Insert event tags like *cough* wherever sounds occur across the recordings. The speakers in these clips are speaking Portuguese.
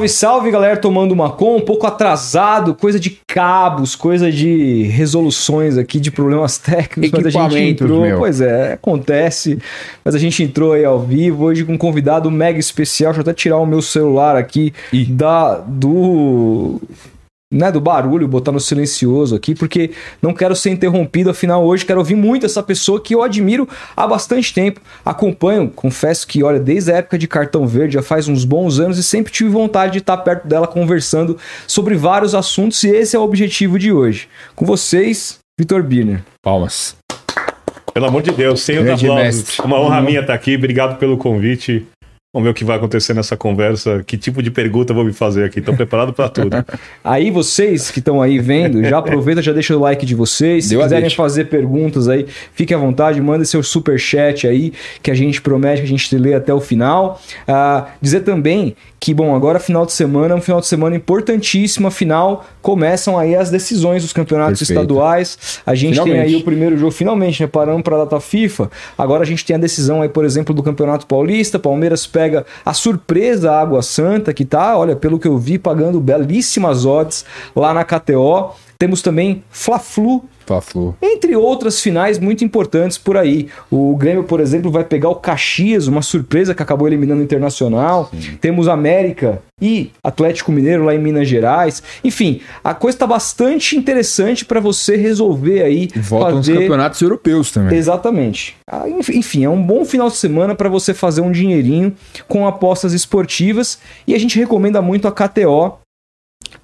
Salve, salve, galera, tomando uma com, um pouco atrasado, coisa de cabos, coisa de resoluções aqui de problemas técnicos, mas a gente entrou, meu. pois é, acontece, mas a gente entrou aí ao vivo hoje com um convidado mega especial, deixa eu até tirar o meu celular aqui da do né, do barulho, botar no silencioso aqui, porque não quero ser interrompido, afinal hoje quero ouvir muito essa pessoa que eu admiro há bastante tempo, acompanho, confesso que, olha, desde a época de Cartão Verde, já faz uns bons anos e sempre tive vontade de estar perto dela conversando sobre vários assuntos e esse é o objetivo de hoje. Com vocês, Vitor Birner. Palmas. Pelo amor de Deus, sem aplausos. mestre. Uma honra minha estar aqui. Obrigado pelo convite. Vamos ver o que vai acontecer nessa conversa. Que tipo de pergunta eu vou me fazer aqui? Estou preparado para tudo. *laughs* Aí vocês que estão aí vendo, já *laughs* aproveita, já deixa o like de vocês. Se Deu quiserem fazer perguntas aí, fique à vontade, manda seu super chat aí, que a gente promete que a gente lê até o final. Ah, dizer também que, bom, agora final de semana é um final de semana importantíssimo, afinal começam aí as decisões dos campeonatos Perfeito. estaduais. A gente tem Finalmente. aí o primeiro jogo, finalmente, né? Parando para a data FIFA. Agora a gente tem a decisão aí, por exemplo, do Campeonato Paulista. Palmeiras pega a surpresa Água Santa, que tá, olha, pelo que eu vi, pagando belíssimas odds lá na KTO. Temos também Fla-Flu, Fla-Flu. entre outras finais muito importantes por aí. O Grêmio, por exemplo, vai pegar o Caxias, uma surpresa que acabou eliminando o Internacional. Temos América e Atlético Mineiro lá em Minas Gerais. Enfim, a coisa está bastante interessante para você resolver aí. Voltam os campeonatos europeus também. Exatamente. Ah, enf- Enfim, é um bom final de semana para você fazer um dinheirinho com apostas esportivas e a gente recomenda muito a KTO.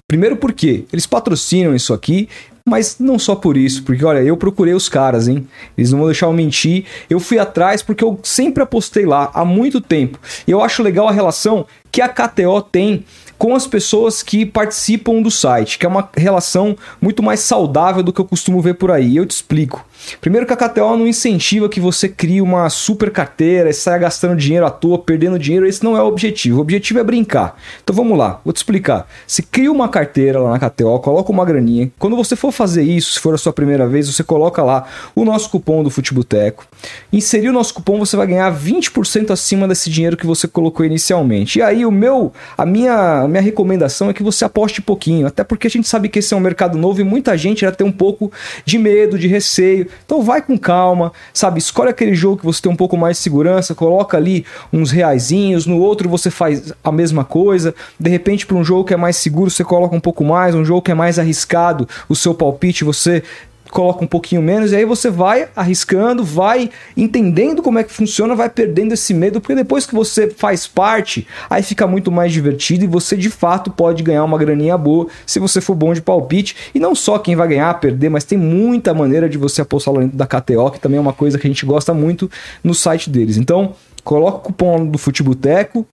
Primeiro porque eles patrocinam isso aqui, mas não só por isso, porque olha, eu procurei os caras, hein? Eles não vão deixar eu mentir. Eu fui atrás porque eu sempre apostei lá há muito tempo. E eu acho legal a relação que a KTO tem com as pessoas que participam do site, que é uma relação muito mais saudável do que eu costumo ver por aí. Eu te explico. Primeiro que a KTO não incentiva que você crie uma super carteira e saia gastando dinheiro à toa, perdendo dinheiro. Esse não é o objetivo. O objetivo é brincar. Então vamos lá, vou te explicar. Você cria uma carteira lá na KTO, coloca uma graninha. Quando você for fazer isso, se for a sua primeira vez, você coloca lá o nosso cupom do Futeboteco. Inserir o nosso cupom, você vai ganhar 20% acima desse dinheiro que você colocou inicialmente. E aí o meu, a minha, a minha recomendação é que você aposte pouquinho, até porque a gente sabe que esse é um mercado novo e muita gente já tem um pouco de medo, de receio. Então vai com calma, sabe? Escolhe aquele jogo que você tem um pouco mais de segurança, coloca ali uns reaisinhos, no outro você faz a mesma coisa. De repente, para um jogo que é mais seguro, você coloca um pouco mais, um jogo que é mais arriscado, o seu palpite você coloca um pouquinho menos, e aí você vai arriscando, vai entendendo como é que funciona, vai perdendo esse medo, porque depois que você faz parte, aí fica muito mais divertido e você de fato pode ganhar uma graninha boa se você for bom de palpite. E não só quem vai ganhar, perder, mas tem muita maneira de você apostar lá dentro da KTO, que também é uma coisa que a gente gosta muito no site deles. Então, coloca o cupom do Futeboteco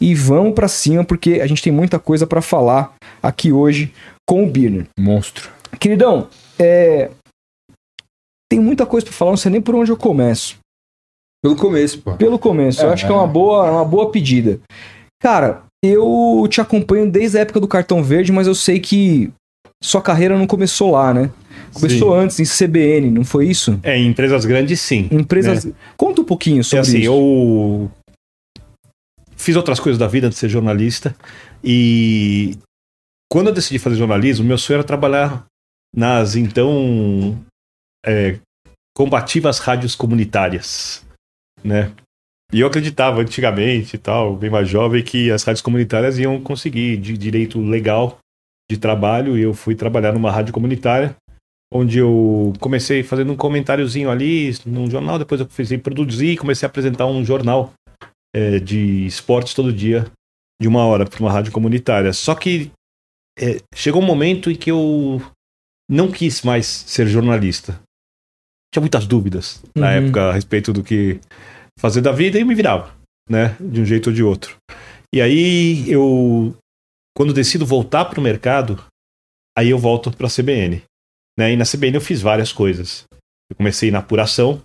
e vamos pra cima, porque a gente tem muita coisa pra falar aqui hoje com o Birner. Monstro. Queridão, é... tem muita coisa pra falar, não sei nem por onde eu começo. Pelo começo, pô. Pelo começo, eu É, acho que é uma boa, uma boa pedida. Cara, eu te acompanho desde a época do Cartão Verde, mas eu sei que sua carreira não começou lá, né? Começou Sim. antes, em CBN, não foi isso? É, em empresas grandes, sim. Empresas. Conta um pouquinho É sobre assim, isso. eu fiz outras coisas da vida antes de ser jornalista. E quando eu decidi fazer jornalismo, meu sonho era trabalhar nas então é, combativas rádios comunitárias, né? E eu acreditava antigamente e tal, bem mais jovem, que as rádios comunitárias iam conseguir de direito legal de trabalho. E eu fui trabalhar numa rádio comunitária, onde eu comecei fazendo um comentáriozinho ali num jornal. Depois eu fiz produzir e comecei a apresentar um jornal é, de esportes todo dia, de uma hora, para uma rádio comunitária. Só que é, chegou um momento em que eu não quis mais ser jornalista. Tinha muitas dúvidas na Uhum. época a respeito do que fazer da vida e me virava, né? De um jeito ou de outro. E aí eu, quando decido voltar para o mercado, aí eu volto para a CBN. Né? E na CBN eu fiz várias coisas. Eu comecei na apuração,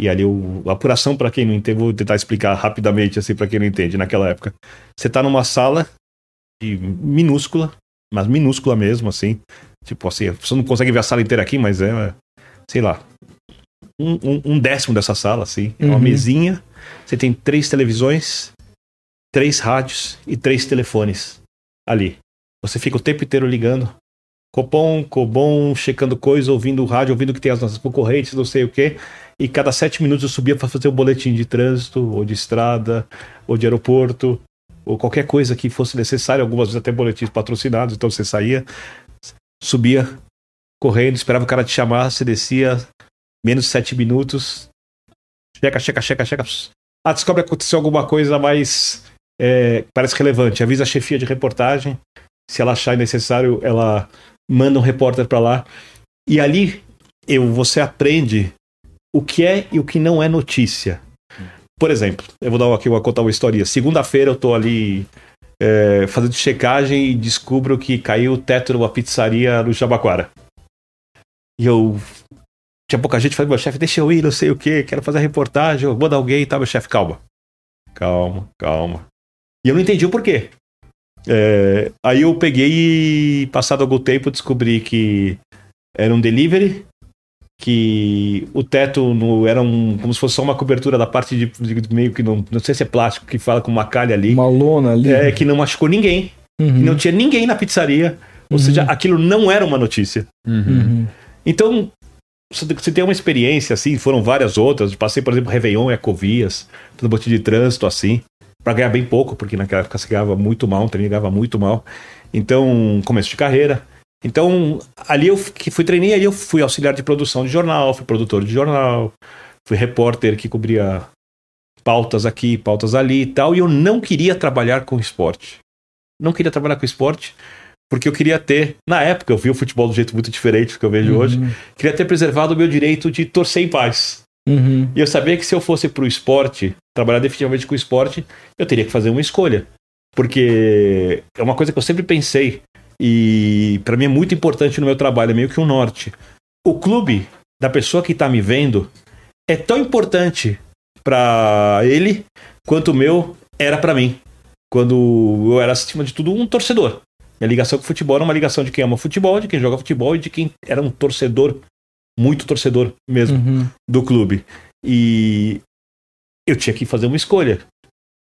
e ali eu, a apuração, para quem não entende, vou tentar explicar rapidamente, assim, para quem não entende, naquela época. Você tá numa sala de minúscula, mas minúscula mesmo, assim. Tipo assim, você não consegue ver a sala inteira aqui, mas é, sei lá, um, um- um décimo dessa sala, assim. É uma Uhum. mesinha, você tem três televisões, três rádios e três telefones. ali. Você fica o tempo inteiro ligando. Copom, Cobom, checando coisa, ouvindo o rádio, ouvindo que tem as nossas concorrentes, não sei o quê. E cada sete minutos eu subia para fazer um boletim de trânsito, ou de estrada, ou de aeroporto, ou qualquer coisa que fosse necessário, algumas vezes até boletins patrocinados, então você saía, subia correndo, esperava o cara te chamar, você descia, menos de sete minutos, checa, checa, checa, checa. Ah, descobre que aconteceu alguma coisa mais é, parece relevante. Avisa a chefia de reportagem. Se ela achar necessário, ela manda um repórter para lá. E ali eu, você aprende o que é e o que não é notícia. Por exemplo, eu vou dar aqui uma contar uma história. Segunda-feira eu tô ali é, fazendo checagem e descubro que caiu o teto de uma pizzaria no Jabaquara. E eu. Tinha pouca gente, falei, meu chefe, deixa eu ir, não sei o que, quero fazer a reportagem, eu vou dar alguém e tá, meu chefe, calma. Calma, calma. E eu não entendi o porquê. É, aí eu peguei e, passado algum tempo, descobri que era um delivery, que o teto no, era um, como se fosse só uma cobertura da parte de, de, meio que não, não sei se é plástico, que fala com uma calha ali. Uma lona ali. É, que não machucou ninguém. Uhum. não tinha ninguém na pizzaria. Ou uhum. seja, aquilo não era uma notícia. Uhum. uhum. Então, você tem uma experiência assim, foram várias outras. Passei, por exemplo, Réveillon e Acovias, no bote de trânsito assim, para ganhar bem pouco, porque naquela época se ganhava muito mal, um treino ganhava muito mal. Então, começo de carreira. Então, ali eu fui treinei, ali eu fui auxiliar de produção de jornal, fui produtor de jornal, fui repórter que cobria pautas aqui, pautas ali e tal, e eu não queria trabalhar com esporte. Não queria trabalhar com esporte, porque eu queria ter, na época, eu vi o futebol do jeito muito diferente do que eu vejo uhum. hoje, queria ter preservado o meu direito de torcer em paz. Uhum. E eu sabia que se eu fosse pro esporte, trabalhar definitivamente com o esporte, eu teria que fazer uma escolha. Porque é uma coisa que eu sempre pensei, e para mim é muito importante no meu trabalho, é meio que um norte. O clube da pessoa que tá me vendo é tão importante para ele quanto o meu era para mim. Quando eu era, acima de tudo, um torcedor. A ligação com o futebol era uma ligação de quem ama futebol, de quem joga futebol e de quem era um torcedor, muito torcedor mesmo, uhum. do clube. E eu tinha que fazer uma escolha.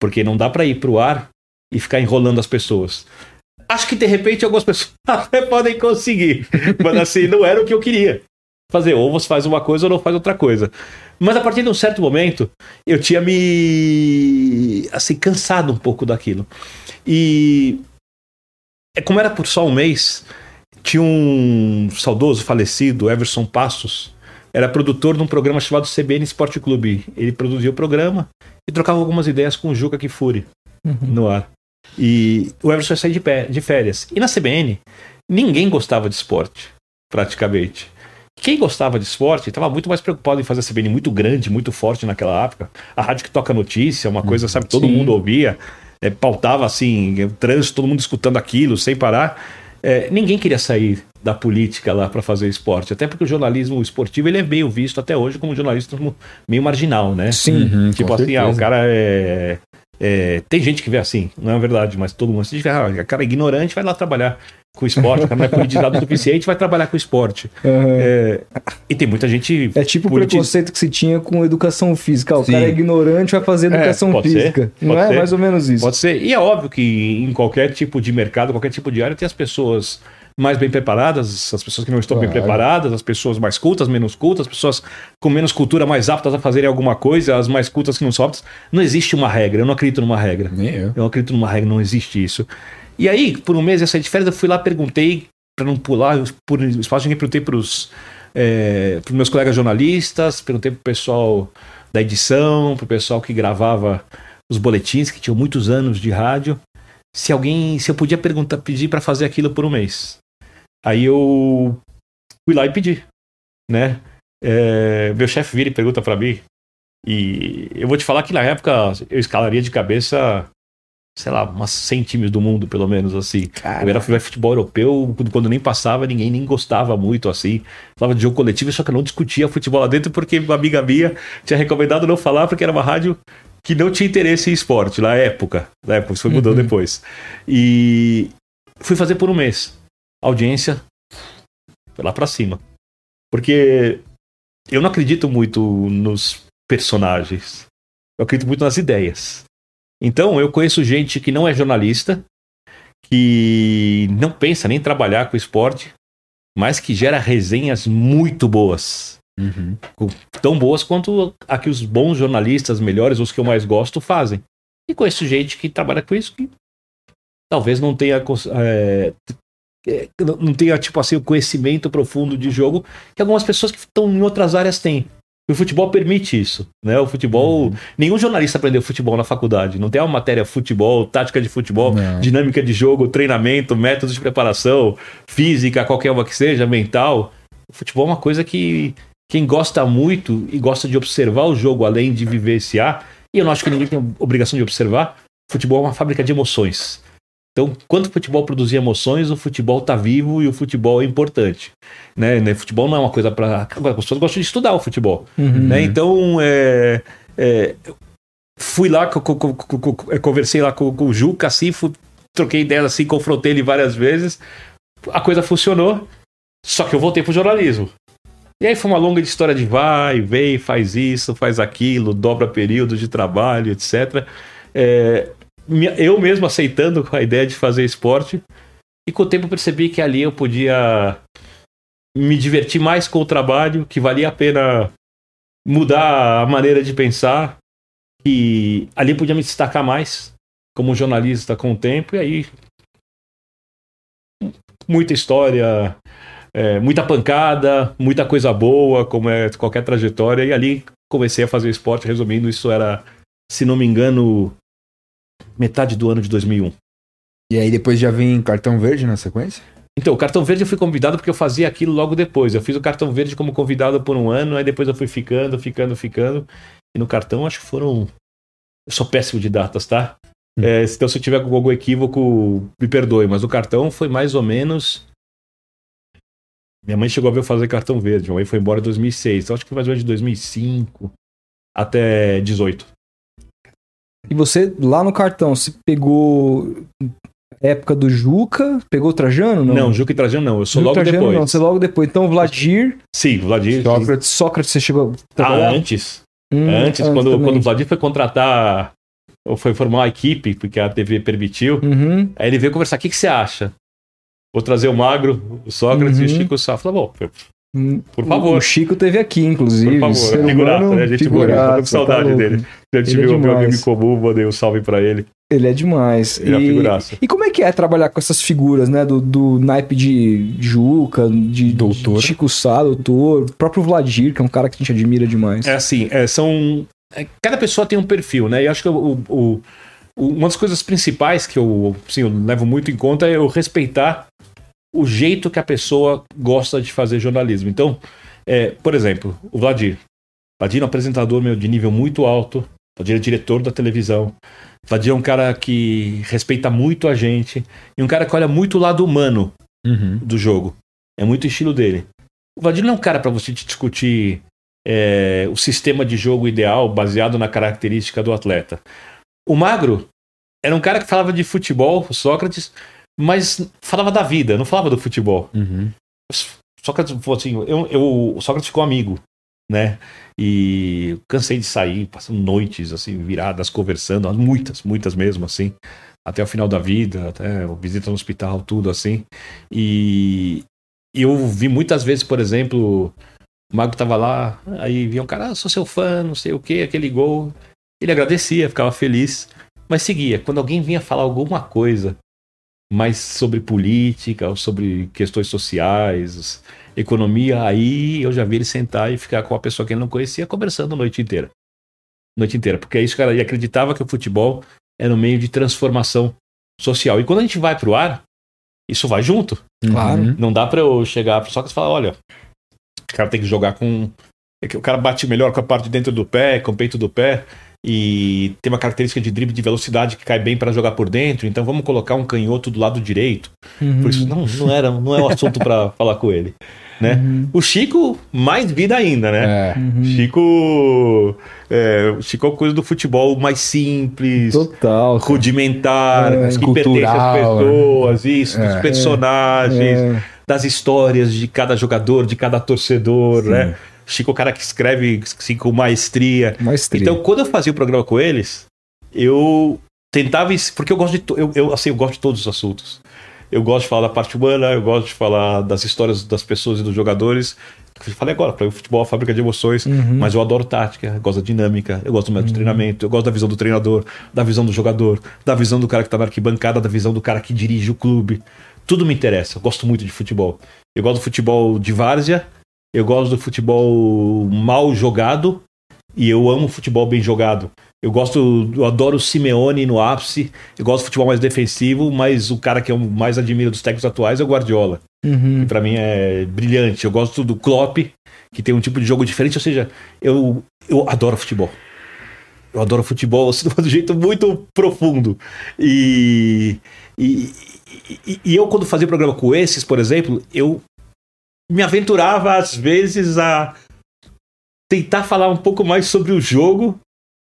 Porque não dá para ir pro ar e ficar enrolando as pessoas. Acho que de repente algumas pessoas *laughs* até podem conseguir. Mas assim, não era o que eu queria fazer. Ou você faz uma coisa ou não faz outra coisa. Mas a partir de um certo momento, eu tinha me. assim, cansado um pouco daquilo. E como era por só um mês, tinha um saudoso falecido, Everson Passos, era produtor de um programa chamado CBN Esporte Clube. Ele produzia o programa e trocava algumas ideias com o Juca Kifuri uhum. no ar. E o Everson ia sair de, pé, de férias. E na CBN, ninguém gostava de esporte, praticamente. Quem gostava de esporte estava muito mais preocupado em fazer a CBN muito grande, muito forte naquela época. A rádio que toca notícia, uma coisa, sabe, todo Sim. mundo ouvia é, pautava assim, trânsito, todo mundo escutando aquilo sem parar. É, ninguém queria sair da política lá para fazer esporte, até porque o jornalismo esportivo ele é meio visto até hoje como jornalismo meio marginal, né? Sim. Uhum, tipo assim, ah, o cara é, é, Tem gente que vê assim, não é verdade, mas todo mundo se diz, ah, o cara é ignorante vai lá trabalhar com esporte, o cara não é politizado o suficiente, vai trabalhar com esporte. Uhum. É, e tem muita gente. É tipo o preconceito que se tinha com educação física. O Sim. cara é ignorante, vai fazer é, educação é, física. Ser, não é ser. mais ou menos isso? Pode ser. E é óbvio que em qualquer tipo de mercado, qualquer tipo de área, tem as pessoas mais bem preparadas, as pessoas que não estão claro. bem preparadas, as pessoas mais cultas, menos cultas, as pessoas com menos cultura mais aptas a fazerem alguma coisa, as mais cultas que não são aptas. Não existe uma regra, eu não acredito numa regra. Nem eu. eu não acredito numa regra, não existe isso. E aí, por um mês eu saí de férias, eu fui lá, perguntei, para não pular por espaço, eu perguntei para os é, meus colegas jornalistas, perguntei para o pessoal da edição, para o pessoal que gravava os boletins, que tinham muitos anos de rádio, se alguém, se eu podia perguntar, pedir para fazer aquilo por um mês. Aí eu fui lá e pedi, né? É, meu chefe vira e pergunta para mim, e eu vou te falar que na época eu escalaria de cabeça sei lá, umas 100 times do mundo, pelo menos, assim. Eu era futebol europeu, quando nem passava, ninguém nem gostava muito, assim. Falava de jogo coletivo, só que eu não discutia futebol lá dentro, porque uma amiga minha tinha recomendado não falar, porque era uma rádio que não tinha interesse em esporte, na época. Na época, isso foi mudando uhum. depois. E fui fazer por um mês. A audiência foi lá pra cima. Porque eu não acredito muito nos personagens. Eu acredito muito nas ideias. Então, eu conheço gente que não é jornalista, que não pensa nem em trabalhar com esporte, mas que gera resenhas muito boas. Uhum. Tão boas quanto a que os bons jornalistas, melhores, os que eu mais gosto, fazem. E conheço gente que trabalha com isso que talvez não tenha é, é, não tenha tipo assim o conhecimento profundo de jogo que algumas pessoas que estão em outras áreas têm. O futebol permite isso, né? O futebol, nenhum jornalista aprendeu futebol na faculdade. Não tem uma matéria futebol, tática de futebol, Não. dinâmica de jogo, treinamento, métodos de preparação, física, qualquer uma que seja, mental. O futebol é uma coisa que quem gosta muito e gosta de observar o jogo além de vivenciar, e eu não acho que ninguém tem obrigação de observar, futebol é uma fábrica de emoções. Então, quando o futebol produzir emoções, o futebol tá vivo e o futebol é importante. Né? Né? Futebol não é uma coisa para. As pessoas gostam de estudar o futebol. Uhum. Né? Então, é, é, fui lá, co- co- co- co- co- conversei lá com, com o Juca, assim, fui- troquei ideia assim, confrontei ele várias vezes. A coisa funcionou, só que eu voltei pro jornalismo. E aí foi uma longa história de vai, vem, faz isso, faz aquilo, dobra período de trabalho, etc. É, eu mesmo aceitando a ideia de fazer esporte. E com o tempo percebi que ali eu podia me divertir mais com o trabalho, que valia a pena mudar a maneira de pensar, que ali podia me destacar mais como jornalista com o tempo, e aí muita história, é, muita pancada, muita coisa boa, como é qualquer trajetória, e ali comecei a fazer esporte, resumindo, isso era, se não me engano, metade do ano de 2001. E aí depois já vem cartão verde na sequência? Então, o cartão verde eu fui convidado porque eu fazia aquilo logo depois. Eu fiz o cartão verde como convidado por um ano, aí depois eu fui ficando, ficando, ficando. E no cartão acho que foram. Eu sou péssimo de datas, tá? É, então, se eu tiver com algum equívoco, me perdoe, mas o cartão foi mais ou menos. Minha mãe chegou a ver eu fazer cartão verde, minha mãe foi embora em 2006, então acho que foi mais ou menos de 2005 até 18. E você, lá no cartão, você pegou época do Juca? Pegou o Trajano? Não, Não, Juca e Trajano não, eu sou Juca logo Trajano depois. Não, você logo depois. Então, Vladimir, Sim, Vladir. Sócrates, Sócrates você chegou Ah, antes. Hum, Antes, quando, também. quando o Vladir foi contratar, ou foi formar uma equipe, porque a TV permitiu, Uhum. aí ele veio conversar, o que, que você acha? Vou trazer o Magro, o Sócrates e o Uhum. Chico Sá. Falei, bom, Por favor. O Chico teve aqui, inclusive. Por favor, humano, né? Gente boa, eu tô com figuraça, saudade louco. dele. eu Ele tive é o meu amigo em comum, mandei um salve pra ele. Ele é demais. Ele é E- figuraça. E como é que é trabalhar com essas figuras, né? Do, do naipe de Juca, de Doutor. de Chico Sá, doutor, o próprio Vladir, que é um cara que a gente admira demais. É assim, é, são. é, cada pessoa tem um perfil, né? E acho que o, o- o- uma das coisas principais que eu, assim, eu levo muito em conta é eu respeitar o jeito que a pessoa gosta de fazer jornalismo. Então, é, por exemplo, o Vladir. Vladir é um apresentador meu, de nível muito alto. Vladir é diretor da televisão. Vladir é um cara que respeita muito a gente. E um cara que olha muito o lado humano Uhum. do jogo. É muito estilo dele. O Vladir não é um cara para você discutir é, o sistema de jogo ideal baseado na característica do atleta. O Magro era um cara que falava de futebol, o Sócrates, mas falava da vida, não falava do futebol. Uhum. Sócrates assim, eu, eu- o Sócrates ficou amigo, né? E cansei de sair, passando noites assim, viradas, conversando, muitas, muitas mesmo, assim, até o final da vida, até visita no hospital, tudo assim. E, eu vi muitas vezes, por exemplo, o Mago tava lá, aí via um cara, ah, sou seu fã, não sei o que, aquele gol. Ele agradecia, ficava feliz, mas seguia. Quando alguém vinha falar alguma coisa mais sobre política ou sobre questões sociais, economia, aí eu já vi ele sentar e ficar com a pessoa que ele não conhecia conversando a noite inteira. Noite inteira, porque é isso, cara, ele acreditava que o futebol era um meio de transformação social. E quando a gente vai pro ar, isso vai junto. Claro. Uhum. Não dá pra eu chegar pro Sócrates e falar, olha, o cara tem que jogar com. é que o cara bate melhor com a parte de dentro do pé, com o peito do pé, e tem uma característica de drible de velocidade que cai bem para jogar por dentro, então vamos colocar um canhoto do lado direito. Uhum. Por isso não, não, era, não é o assunto para *laughs* falar com ele. Né? Uhum. O Chico, mais vida ainda, né? É. Uhum. Chico. É, o Chico é uma coisa do futebol mais simples, Total. cara. rudimentar, É, que pertence às cultural, pessoas, isso, dos É. personagens É. das histórias de cada jogador, de cada torcedor, né? Chico é o cara que escreve assim, com maestria. Maestria. Então, quando eu fazia o programa com eles, eu tentava. Porque eu gosto de. Eu, eu, assim, eu gosto de todos os assuntos. Eu gosto de falar da parte humana, eu gosto de falar das histórias das pessoas e dos jogadores. Eu falei agora, para o futebol é uma fábrica de emoções, mas eu adoro tática, eu gosto da dinâmica, eu gosto do método de treinamento, eu gosto da visão do treinador, da visão do jogador, da visão do cara que tá na arquibancada, da visão do cara que dirige o clube. Tudo me interessa, eu gosto muito de futebol. Eu gosto do futebol de várzea, eu gosto do futebol mal jogado e eu amo futebol bem jogado. Eu gosto, eu adoro o Simeone no ápice, eu gosto do futebol mais defensivo, mas o cara que eu mais admiro dos técnicos atuais é o Guardiola Uhum. que pra mim é brilhante. Eu gosto do Klopp, que tem um tipo de jogo diferente, ou seja, eu, eu adoro futebol. Eu adoro futebol assim, *laughs* de um jeito muito profundo. E, e, e, e eu, quando fazia programa com esses, por exemplo, eu me aventurava às vezes a tentar falar um pouco mais sobre o jogo,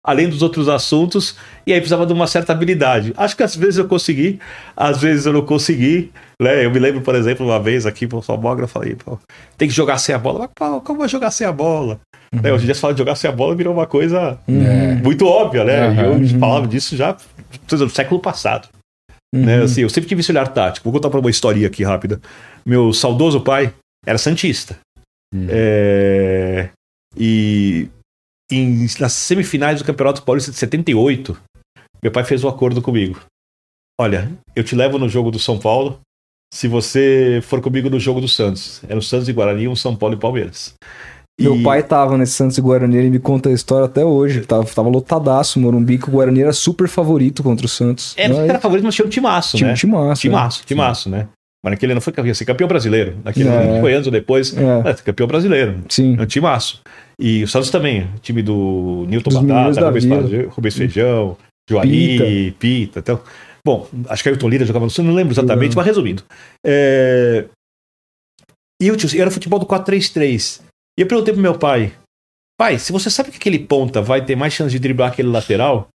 além dos outros assuntos, e aí precisava de uma certa habilidade. Acho que às vezes eu consegui, às vezes eu não consegui. Né? Eu me lembro, por exemplo, uma vez aqui pro eu falei, pô, tem que jogar sem a bola. Mas, pô, como vai jogar sem a bola? Né, hoje em dia, se fala de jogar sem a bola, virou uma coisa É. muito óbvia, né? E Aham. eu falava disso já no século passado. Uhum. Né? Assim, eu sempre tive esse olhar tático. Vou contar pra uma história aqui rápida. Meu saudoso pai era santista. Hum. É, E em- nas semifinais do Campeonato Paulista de 78, meu pai fez um acordo comigo. Olha, eu te levo no jogo do São Paulo se você for comigo no jogo do Santos. Era o Santos e Guarani, um São Paulo e Palmeiras. Meu E- pai tava nesse Santos e Guarani, ele me conta a história até hoje. Tava, tava lotadaço, o Morumbi, que o Guarani era super favorito contra o Santos. Era, Mas era favorito, mas tinha um timaço, tinha né? um timaço. Timaço, timaço, né? Mas naquele ano foi campeão, assim, campeão brasileiro. Naquele É. ano foi anos depois, É. é, campeão brasileiro. Sim. É um timaço. E o Santos também, time do Newton Dos Batata, Rubens, Rubens Feijão, Joari, Pita. então. Bom, acho que Ailton Lira jogava no Santos, não lembro exatamente, mas resumindo. É... E eu, tio, era futebol do 4-3-3. E eu perguntei pro meu pai, pai, se você sabe que aquele ponta vai ter mais chance de driblar aquele lateral,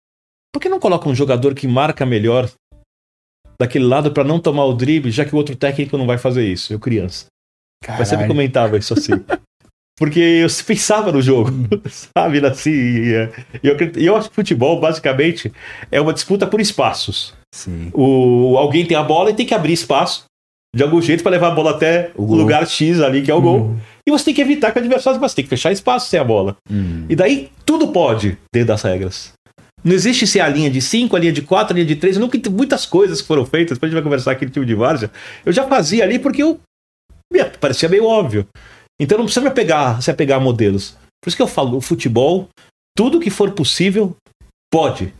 por que não coloca um jogador que marca melhor daquele lado para não tomar o drible, já que o outro técnico não vai fazer isso? Eu criança. Mas sempre Caralho. comentava isso assim. *laughs* Porque eu *laughs* pensava no jogo, sabe? Assim, e, é, eu, eu acho que futebol, basicamente, é uma disputa por espaços. Sim. O, alguém tem a bola e tem que abrir espaço de algum jeito para levar a bola até O lugar X ali, que é o gol. E você tem que evitar que o adversário você tem que fechar espaço sem a bola. Hum. E daí tudo pode dentro das regras. Não existe se a linha de 5, a linha de 4, a linha de 3. Nunca muitas coisas foram feitas, depois a gente vai conversar aqui no time de Várzea. Eu já fazia ali porque eu me parecia meio óbvio. Então não precisa me apegar, se apegar a modelos. Por isso que eu falo, o futebol, tudo que for possível, pode.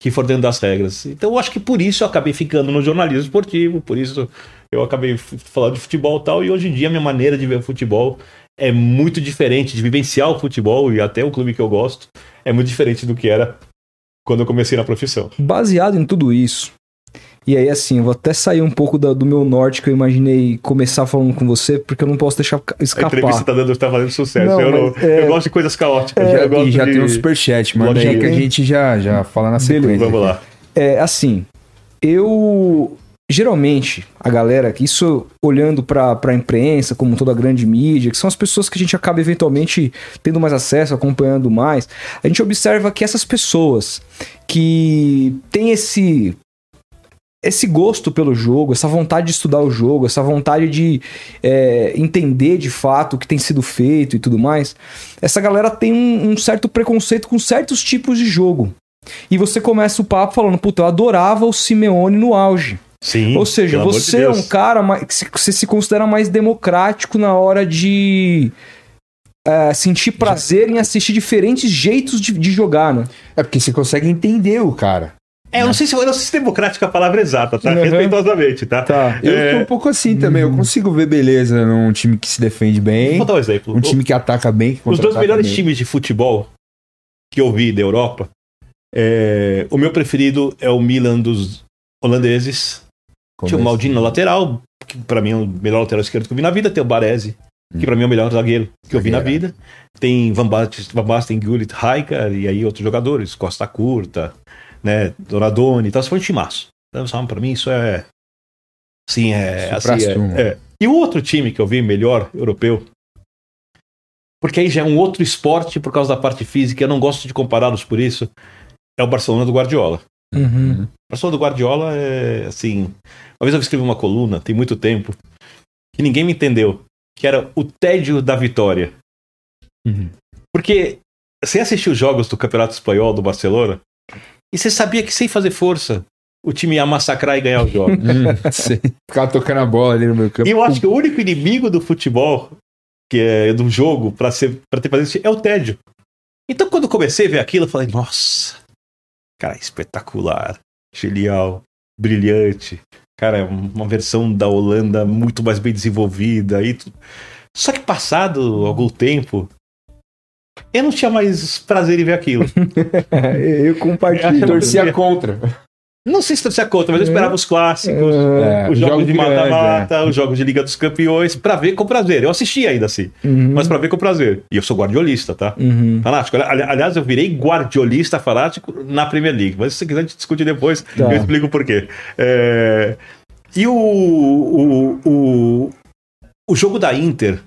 Que for dentro das regras. Então eu acho que por isso eu acabei ficando no jornalismo esportivo, por isso eu acabei falando de futebol e tal. E hoje em dia a minha maneira de ver futebol é muito diferente, de vivenciar o futebol e até o clube que eu gosto, é muito diferente do que era quando eu comecei na profissão. Baseado em tudo isso, e aí assim, eu vou até sair um pouco da- do meu norte que eu imaginei começar falando com você, porque eu não posso deixar A entrevista escapar. tá, dando, tá fazendo sucesso. Não, eu, não- mas, é- eu gosto de coisas caóticas. Já, eu gosto e já de... tem um superchat, manda aí que a gente já, já fala na Beleza. sequência. Vamos lá. É assim, eu geralmente a galera, isso olhando pra, pra imprensa, como toda a grande mídia, que são as pessoas que a gente acaba eventualmente tendo mais acesso, acompanhando mais, a gente observa que essas pessoas que têm esse esse gosto pelo jogo, essa vontade de estudar o jogo, essa vontade de é, entender de fato o que tem sido feito e tudo mais, essa galera tem um, um certo preconceito com certos tipos de jogo. E você começa o papo falando, puta, eu adorava o Simeone no auge. Sim. Ou seja, amor de você é um cara mais, que se- você se considera mais democrático na hora de é, sentir prazer em assistir diferentes jeitos de, de jogar, né? É porque você consegue entender o cara. É, eu não sei se eu não sei se democrática é a palavra exata, tá? Uhum. Respeitosamente, tá? Tá. Eu É. tô um pouco assim também. Eu consigo ver beleza num time que se defende bem, Vou dar um exemplo. um time que ataca bem, que Os dois melhores bem. times de futebol que eu vi da Europa, é, o meu preferido é o Milan dos holandeses. Tinha o Maldini na lateral, que pra mim é o melhor lateral esquerdo que eu vi na vida. Tem o Baresi, que pra mim é o melhor zagueiro que eu vi na vida. Tem Van Basten, Van Basten Gullit, Raikar e aí outros jogadores, Costa Curta, né, Donadoni, então, isso foi um timaço. Então, sabe, pra mim isso é... Sim, é... Assim, Supra-sumo. é, é. E o outro time que eu vi melhor, europeu, porque aí já é um outro esporte por causa da parte física, eu não gosto de compará-los por isso, é o Barcelona do Guardiola. Uhum. O Barcelona do Guardiola é assim. Uma vez eu escrevi uma coluna, tem muito tempo, que ninguém me entendeu. Que era o tédio da vitória. Uhum. Porque você assistiu os jogos do Campeonato Espanhol do Barcelona e você sabia que sem fazer força o time ia massacrar e ganhar o jogo. *laughs* Hum. Ficava tocando a bola ali no meu campo. E eu acho que o único inimigo do futebol, que é do jogo, pra ter fazer isso, é o tédio. Então, quando comecei a ver aquilo, eu falei, nossa, cara, espetacular, genial, brilhante. Cara, é uma versão da Holanda muito mais bem desenvolvida. E tu... Só que passado algum tempo, eu não tinha mais prazer em ver aquilo. *laughs* eu *laughs* compartilho. Torcia contra. Não sei se torcia contra, mas eu esperava os clássicos. É, os jogos de grandes, mata-mata, os jogos de Liga dos Campeões, pra ver com prazer. Eu assisti ainda assim, Uhum. mas pra ver com prazer. E eu sou guardiolista, tá? Uhum. Fanático. Ali- Aliás, eu virei guardiolista fanático na Premier League. Mas se quiser, a gente discute depois. Tá. Eu explico por quê. É, E o, o, o, o jogo da Inter,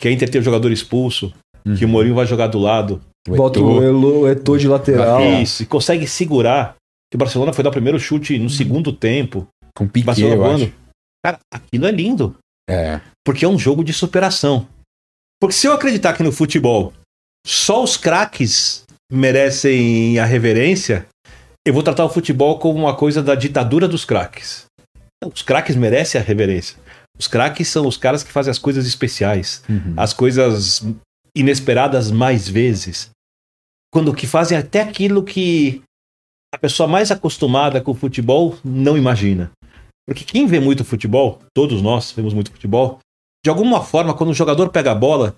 que a Inter tem o jogador expulso, que o Mourinho vai jogar do lado. Bota o Elo- o Eto'o de lateral. Isso, e consegue segurar. Que o Barcelona foi dar o primeiro chute no segundo tempo. Com Piquet, Barcelona eu acho. Cara, aquilo é lindo. É. Porque é um jogo de superação. Porque se eu acreditar que no futebol só os craques merecem a reverência, eu vou tratar o futebol como uma coisa da ditadura dos craques. Os craques merecem a reverência. Os craques são os caras que fazem as coisas especiais, Uhum. as coisas inesperadas mais vezes. Quando que fazem até aquilo que a pessoa mais acostumada com o futebol não imagina. Porque quem vê muito futebol, todos nós vemos muito futebol, de alguma forma, quando o jogador pega a bola,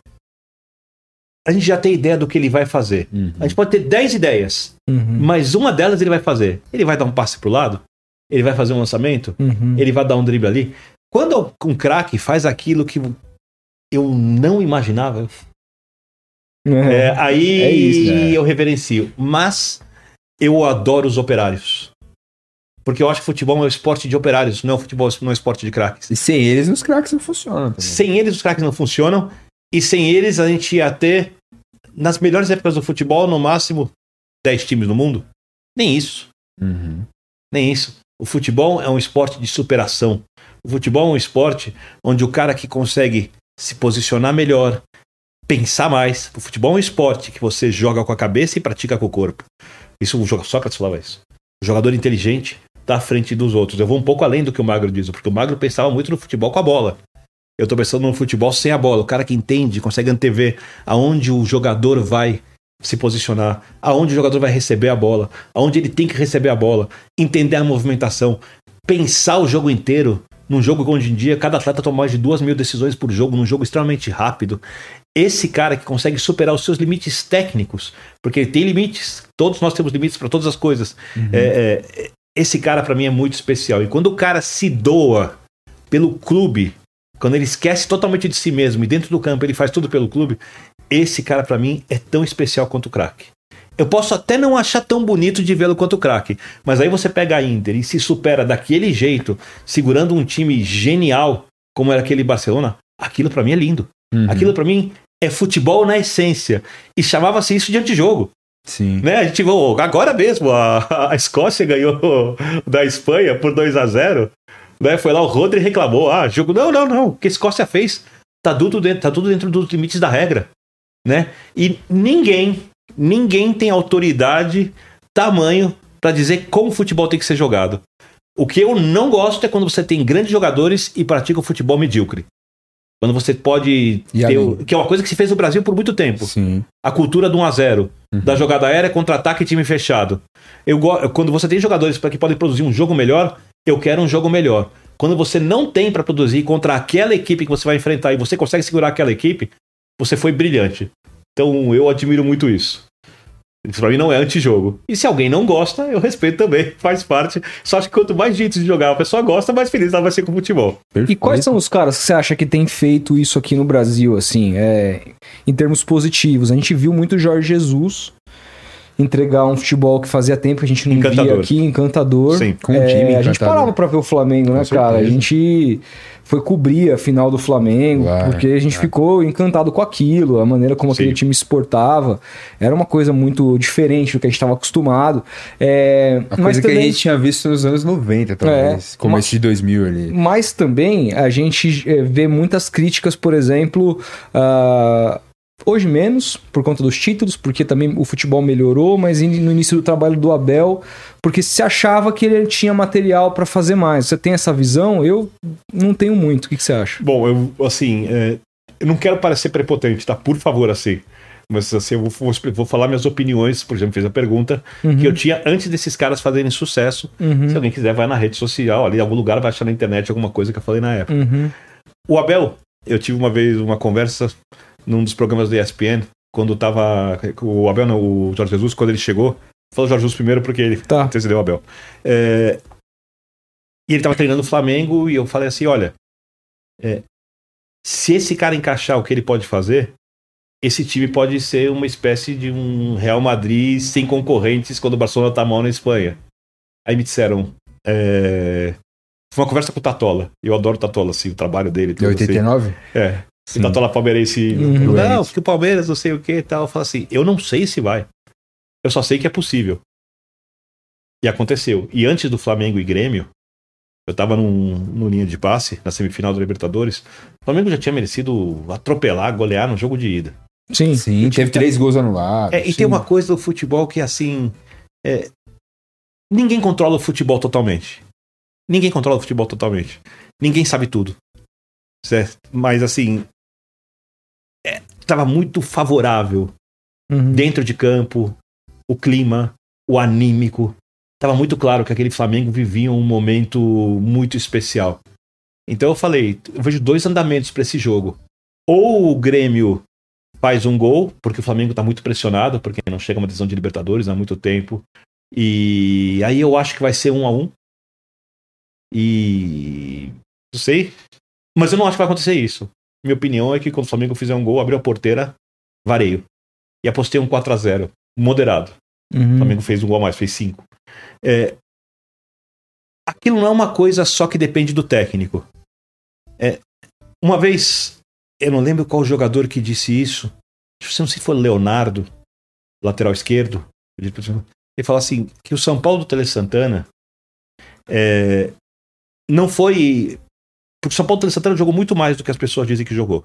a gente já tem ideia do que ele vai fazer. Uhum. A gente pode ter 10 ideias, Uhum. mas uma delas ele vai fazer. Ele vai dar um passe pro lado, ele vai fazer um lançamento, Uhum. ele vai dar um drible ali. Quando um craque faz aquilo que eu não imaginava, é, aí É isso, né? eu reverencio. Mas eu adoro os operários. Porque eu acho que futebol é um esporte de operários, não é um futebol, não é um esporte de craques. E sem eles, os craques não funcionam. também. Sem eles, os craques não funcionam. E sem eles, a gente ia ter, nas melhores épocas do futebol, no máximo 10 times no mundo. Nem isso. Uhum. Nem isso. O futebol é um esporte de superação. O futebol é um esporte onde o cara que consegue se posicionar melhor, pensar mais. O futebol é um esporte que você joga com a cabeça e pratica com o corpo. Isso o joga- Sócrates falava isso. O jogador inteligente está à frente dos outros. Eu vou um pouco além do que o Magro diz, porque o Magro pensava muito no futebol com a bola. Eu estou pensando no futebol sem a bola. O cara que entende, consegue antever aonde o jogador vai se posicionar, aonde o jogador vai receber a bola, aonde ele tem que receber a bola, entender a movimentação, pensar o jogo inteiro. Num jogo que hoje em dia cada atleta toma mais de duas mil decisões por jogo, num jogo extremamente rápido. Esse cara que consegue superar os seus limites técnicos, porque ele tem limites, todos nós temos limites para todas as coisas. É, é, esse cara para mim é muito especial. E quando o cara se doa pelo clube, quando ele esquece totalmente de si mesmo e dentro do campo ele faz tudo pelo clube, esse cara para mim é tão especial quanto o craque. Eu posso até não achar tão bonito de vê-lo quanto o craque, mas aí você pega a Inter e se supera daquele jeito, segurando um time genial como era aquele Barcelona, aquilo para mim é lindo. Uhum. Aquilo para mim é futebol na essência. E chamava-se isso de antijogo. Sim. Né? A gente, agora mesmo, a, a Escócia ganhou *laughs* da Espanha por 2 a 0 né? Foi lá o Rodri reclamou. Ah, jogo. Não, não, não. O que a Escócia fez tá tudo dentro, tá tudo dentro dos limites da regra. Né? E ninguém, ninguém tem autoridade, tamanho, para dizer como o futebol tem que ser jogado. O que eu não gosto é quando você tem grandes jogadores e pratica o futebol medíocre. Quando você pode E ter. o- Que é uma coisa que se fez no Brasil por muito tempo Sim. a cultura do 1 a 0 Uhum. da jogada aérea, contra-ataque e time fechado. Eu quando você tem jogadores para que podem produzir um jogo melhor, eu quero um jogo melhor. Quando você não tem para produzir contra aquela equipe que você vai enfrentar e você consegue segurar aquela equipe, você foi brilhante. Então eu admiro muito isso. Isso pra mim não é antijogo. E se alguém não gosta, eu respeito também, *laughs* faz parte. Só acho que quanto mais jeito de jogar a pessoa gosta, mais feliz ela vai ser com o futebol. E quais são os caras que você acha que tem feito isso aqui no Brasil, assim, é, em termos positivos? A gente viu muito o Jorge Jesus, entregar um futebol que fazia tempo que a gente não via Encantador. aqui, encantador. Sim. Com um É, time a gente encantador. parava pra ver o Flamengo, né, Com cara? A gente foi cobrir a final do Flamengo, Claro, porque a gente ficou encantado com aquilo, a maneira como Sim. aquele time se portava. Era uma coisa muito diferente do que a gente estava acostumado. É, A mas coisa que a também- gente tinha visto nos anos 90, talvez. É, Começo de 2000 ali. Mas também a gente eh, vê muitas críticas, por exemplo, ah, hoje menos, por conta dos títulos, porque também o futebol melhorou, mas no início do trabalho do Abel, porque se achava que ele tinha material para fazer mais. Você tem essa visão? Eu não tenho muito. O que, que você acha? Bom, eu, assim, é, eu não quero parecer prepotente, tá? Por favor, assim. Mas assim, eu vou, vou- vou falar minhas opiniões, por exemplo, fez a pergunta Uhum. que eu tinha antes desses caras fazerem sucesso. Uhum. Se alguém quiser, vai na rede social, ali em algum lugar vai achar na internet alguma coisa que eu falei na época. Uhum. O Abel, eu tive uma vez uma conversa num dos programas da ESPN, quando tava. O Abel, não, o Jorge Jesus, quando ele chegou. Fala o Jorge Jesus primeiro, porque ele Tá. antecedeu o Abel. É, e ele tava treinando o Flamengo e eu falei assim: olha, é, se esse cara encaixar o que ele pode fazer, esse time pode ser uma espécie de um Real Madrid sem concorrentes quando o Barcelona tá mal na Espanha. Aí me disseram. é, foi uma conversa com o Tatola. Eu adoro o Tatola, assim, o trabalho dele. De tudo assim. 89? É. Sim. O Tatola palmeirense. Uhum. Não, porque o Palmeiras não sei o que e tal. Eu falo assim, eu não sei se vai. Eu só sei que é possível. E aconteceu. E antes do Flamengo e Grêmio, eu tava num, no linha de passe, na semifinal da Libertadores. O Flamengo já tinha merecido atropelar, golear no jogo de ida. Sim. Sim, teve três gols anulados. É, e tem uma coisa do futebol que, assim. é, ninguém controla o futebol totalmente. Ninguém controla o futebol totalmente. Ninguém sabe tudo. Certo? Mas, assim. É, tava muito favorável Uhum. dentro de campo, o clima, o anímico. Tava muito claro que aquele Flamengo vivia um momento muito especial. Então eu falei, eu vejo dois andamentos para esse jogo. Ou o Grêmio faz um gol, porque o Flamengo tá muito pressionado, porque não chega uma decisão de Libertadores há muito tempo. E aí eu acho que vai ser um a um. E não sei, mas eu não acho que vai acontecer isso. Minha opinião é que quando o Flamengo fizer um gol, abriu a porteira, vareio. E apostei um 4 a 0 moderado. O Uhum. Flamengo fez um gol a mais, fez cinco. É, aquilo não é uma coisa só que depende do técnico. É, uma vez, eu não lembro qual jogador que disse isso. Não sei se foi Leonardo, lateral esquerdo. Ele fala assim: que o São Paulo do Tele Santana é, não foi. Porque o São Paulo Santana jogou muito mais do que as pessoas dizem que jogou.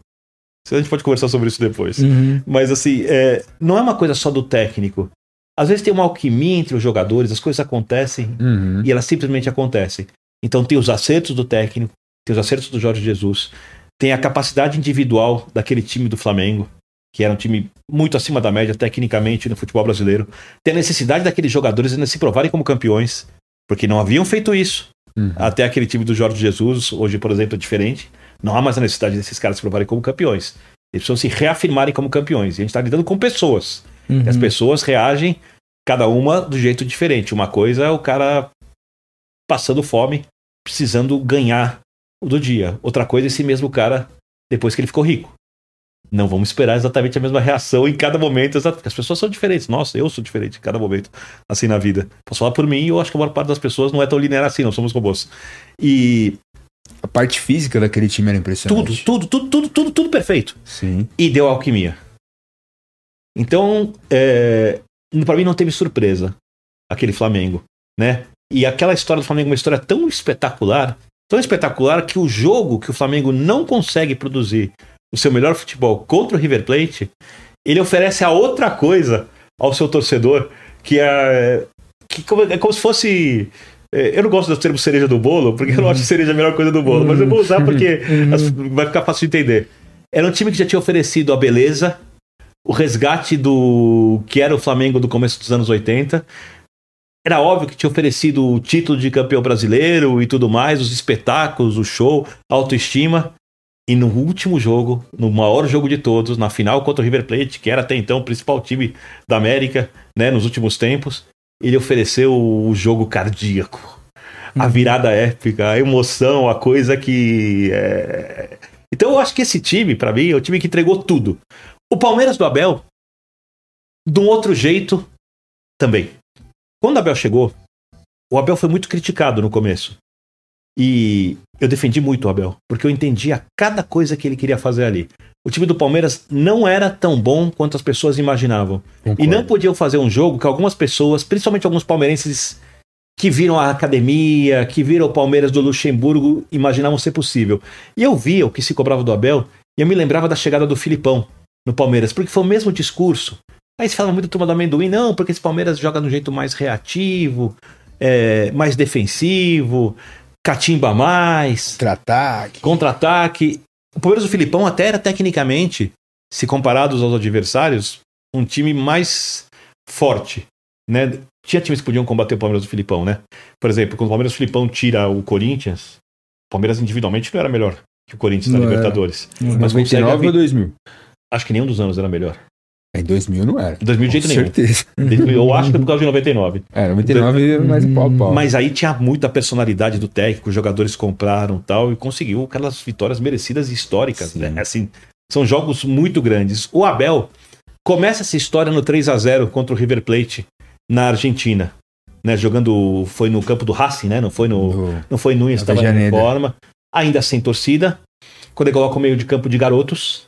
A gente pode conversar sobre isso depois. Uhum. Mas assim, é, não é uma coisa só do técnico. Às vezes tem uma alquimia entre os jogadores, as coisas acontecem Uhum. e elas simplesmente acontecem. Então tem os acertos do técnico, tem os acertos do Jorge Jesus, tem a capacidade individual daquele time do Flamengo, que era um time muito acima da média tecnicamente no futebol brasileiro. Tem a necessidade daqueles jogadores ainda se provarem como campeões, porque não haviam feito isso Uhum. até aquele time do Jorge Jesus, hoje, por exemplo, é diferente. Não há mais a necessidade desses caras se provarem como campeões. Eles precisam se reafirmarem como campeões. E a gente está lidando com pessoas. Uhum. E as pessoas reagem, cada uma do jeito diferente. Uma coisa é o cara passando fome, precisando ganhar o do dia. Outra coisa é esse mesmo cara depois que ele ficou rico. Não vamos esperar exatamente a mesma reação em cada momento, exato, porque as pessoas são diferentes. Nossa, eu sou diferente em cada momento, assim na vida. Posso falar por mim, eu acho que a maior parte das pessoas não é tão linear assim, não somos robôs. E A parte física daquele time era tudo, impressionante. tudo, tudo, tudo, tudo, tudo perfeito. Sim. e deu alquimia. Então, é, para mim não teve surpresa aquele Flamengo, né? E aquela história do Flamengo é uma história tão espetacular, tão espetacular que o jogo que o Flamengo não consegue produzir o seu melhor futebol contra o River Plate, ele oferece a outra coisa ao seu torcedor, que é que como- é como se fosse é, eu não gosto do termo cereja do bolo, porque eu não acho cereja a melhor coisa do bolo, mas eu vou usar porque Uhum. vai ficar fácil de entender. Era um time que já tinha oferecido a beleza, o resgate do que era o Flamengo do começo dos anos 80. Era óbvio que tinha oferecido o título de campeão brasileiro e tudo mais, os espetáculos, o show, a autoestima. E no último jogo, no maior jogo de todos, na final contra o River Plate, que era até então o principal time da América, né, nos últimos tempos, ele ofereceu o jogo cardíaco. A virada épica, a emoção, a coisa que. é, Então eu acho que esse time, pra mim, é o time que entregou tudo. O Palmeiras do Abel, de um outro jeito, também. Quando o Abel chegou, o Abel foi muito criticado no começo. E eu defendi muito o Abel, porque eu entendia cada coisa que ele queria fazer ali. O time do Palmeiras não era tão bom quanto as pessoas imaginavam. Concordo. E não podiam fazer um jogo que algumas pessoas, principalmente alguns palmeirenses que viram a academia, que viram o Palmeiras do Luxemburgo, imaginavam ser possível. E eu via o que se cobrava do Abel e eu me lembrava da chegada do Filipão no Palmeiras, porque foi o mesmo discurso. Aí se fala muito turma do amendoim, não, porque esse Palmeiras joga de um jeito mais reativo, é, mais defensivo, catimba mais, Contra-ataque. contra-ataque. O Palmeiras do Filipão até era tecnicamente, se comparados aos adversários, um time mais forte, né? Tinha times que podiam combater o Palmeiras do Filipão, né? Por exemplo, quando o Palmeiras do Filipão tira o Corinthians, o Palmeiras individualmente não era melhor que o Corinthians na Não era. Libertadores. Mas consegue 99 ou abrir- 2000? Acho que nenhum dos anos era melhor. Em 2000 não era. Em 2000 de Com jeito nenhum. certeza. *laughs* Eu acho que é por causa de 99. É, 99 mais pau a pau. Mas aí tinha muita personalidade do técnico, os jogadores compraram tal, e conseguiu aquelas vitórias merecidas e históricas, Sim. né? Assim, são jogos muito grandes. O Abel começa essa história no 3 a 0 contra o River Plate na Argentina. Né, jogando, foi no campo do Racing, né? Não foi no, Do- não foi Nunes, estava na Avejaneda. forma. Ainda sem torcida. Quando ele coloca o meio de campo de garotos,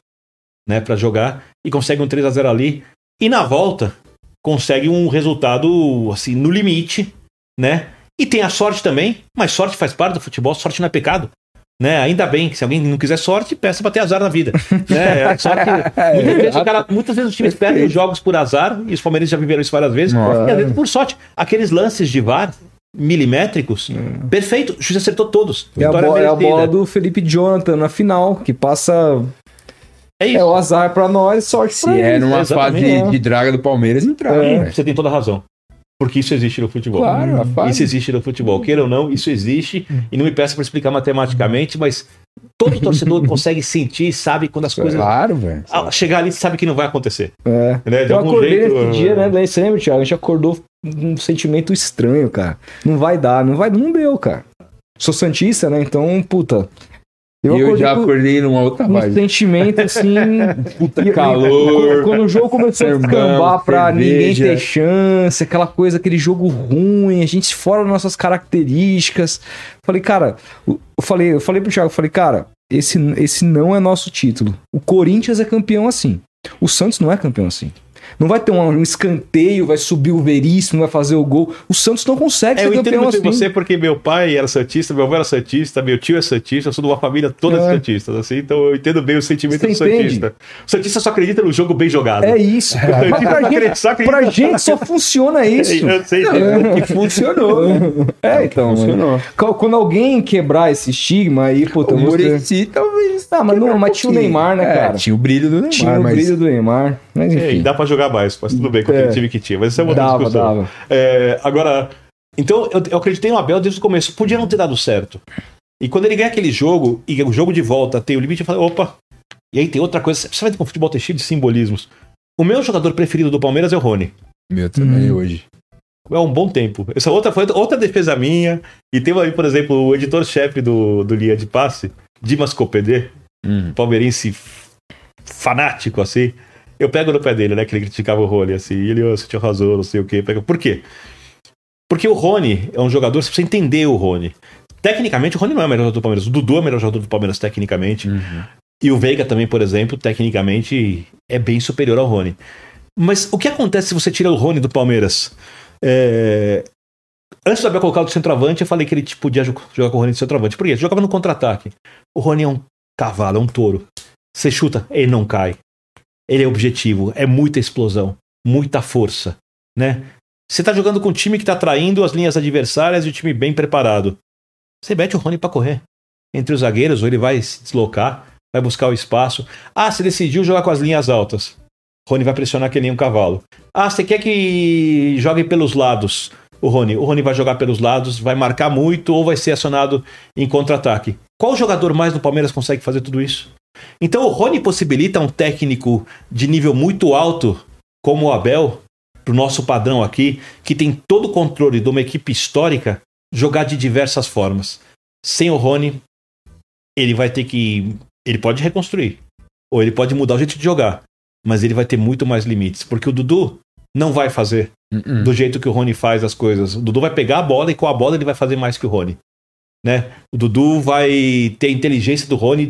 né, para jogar e consegue um 3 a 0 ali. E na volta consegue um resultado assim no limite, né? E tem a sorte também, mas sorte faz parte do futebol, sorte não é pecado. Né? Ainda bem que se alguém não quiser sorte, peça pra ter azar na vida. *laughs* né? Só que muitas, vezes, cara- muitas vezes os times perdem os jogos por azar, e os palmeirenses já viveram isso várias vezes, Nossa. e às vezes por sorte. Aqueles lances de VAR milimétricos, perfeito, o juiz acertou todos. É a, Vitória bo- é a bola do Felipe Jonathan na final, que passa. É isso. É o azar pra nós, sorte Se pra é eles. numa exatamente, fase é. de draga do Palmeiras, entrava. É. velho. Você tem toda a razão. Porque isso existe no futebol. Claro, a fase. Isso existe no futebol. Queira ou não, isso existe. E não me peça para explicar matematicamente, mas todo torcedor *laughs* consegue sentir, sabe quando as coisas. Claro, velho. Ah, chegar ali, sabe que não vai acontecer. É. Né? De Eu algum acordei jeito, nesse dia, né? Daí você lembra, Thiago? A gente acordou com um sentimento estranho, cara. Não vai dar, não vai, não deu, cara. Sou Santista, né? Então, puta. Eu, acordei já acordei numa outra um vibe. sentimento assim. *laughs* Puta calor. Quando, quando o jogo começou a descambar pra ninguém ter chance, aquela coisa, aquele jogo ruim, a gente fora nossas características. Falei, cara, eu falei, eu falei pro Thiago, eu falei, cara, esse, esse não é nosso título. O Corinthians é campeão assim. O Santos não é campeão assim. Não vai ter um, um escanteio, vai subir o Veríssimo, vai fazer o gol. O Santos não consegue É, ser eu entendo campeão assim. você porque meu pai era santista, meu avô era santista, meu tio é santista, eu sou de uma família toda de É. santistas, assim, então eu entendo bem o sentimento Você do entende? santista. O santista só acredita no jogo bem jogado. É isso. O *laughs* Mas pra, só só gente, acredita- pra gente só funciona *laughs* isso. Eu sei, *laughs* Que funcionou, né? É, então. Funcionou. Qu- Quando alguém quebrar esse estigma aí, puta, O você... Muricy talvez. Ah, mas, não, mas tinha o Neymar, né, É, cara? tinha o brilho do Neymar, Tinha o brilho do Neymar. Mas É, e enfim. dá pra jogar mais, mas tudo bem com aquele É. time que tinha. Mas isso é uma Dava, discussão. dava. É, agora, então eu, eu acreditei no Abel desde o começo. Podia não ter dado certo. E quando ele ganha aquele jogo, e o jogo de volta tem o limite, eu falei, opa. E aí tem outra coisa. Você vai ter com o futebol ter cheio de simbolismos. O meu jogador preferido do Palmeiras é o Rony. meu também Hum. hoje. É um bom tempo. Essa outra foi outra defesa minha. E tem aí, por exemplo, o editor-chefe do, do Linha de Passe, Dimas Copedê, Hum. palmeirense fanático, assim. Eu pego no pé dele, né? Que ele criticava o Rony, assim. E ele, "Ô, você tinha razão, não sei o quê. Por quê? Porque o Rony é um jogador, você precisa entender o Rony. Tecnicamente, o Rony não é o melhor jogador do Palmeiras. O Dudu é o melhor jogador do Palmeiras, tecnicamente. Uhum. E o Veiga também, por exemplo, tecnicamente é bem superior ao Rony. Mas o que acontece se você tira o Rony do Palmeiras? É, Antes do Abel colocar o centroavante, eu falei que ele tipo, podia jo- jogar com o Rony de centroavante. Por quê? Ele jogava no contra-ataque. O Rony é um cavalo, é um touro. Você chuta, ele não cai. Ele é objetivo, é muita explosão, muita força, né? Você tá jogando com um time que tá traindo as linhas adversárias e o time bem preparado. Você mete o Rony pra correr. Entre os zagueiros, ou ele vai se deslocar, vai buscar o espaço. Ah, você decidiu jogar com as linhas altas. Rony vai pressionar que nem um cavalo. Ah, você quer que jogue pelos lados? O Rony, o Rony vai jogar pelos lados, vai marcar muito ou vai ser acionado em contra-ataque. Qual jogador mais do Palmeiras consegue fazer tudo isso? Então o Rony possibilita um técnico de nível muito alto, como o Abel, pro nosso padrão aqui, que tem todo o controle de uma equipe histórica, jogar de diversas formas. Sem o Rony, ele vai ter que. Ele pode reconstruir. Ou ele pode mudar o jeito de jogar. Mas ele vai ter muito mais limites. Porque o Dudu não vai fazer Uh-uh. do jeito que o Rony faz as coisas. O Dudu vai pegar a bola e com a bola ele vai fazer mais que o Rony. Né? O Dudu vai ter a inteligência do Rony,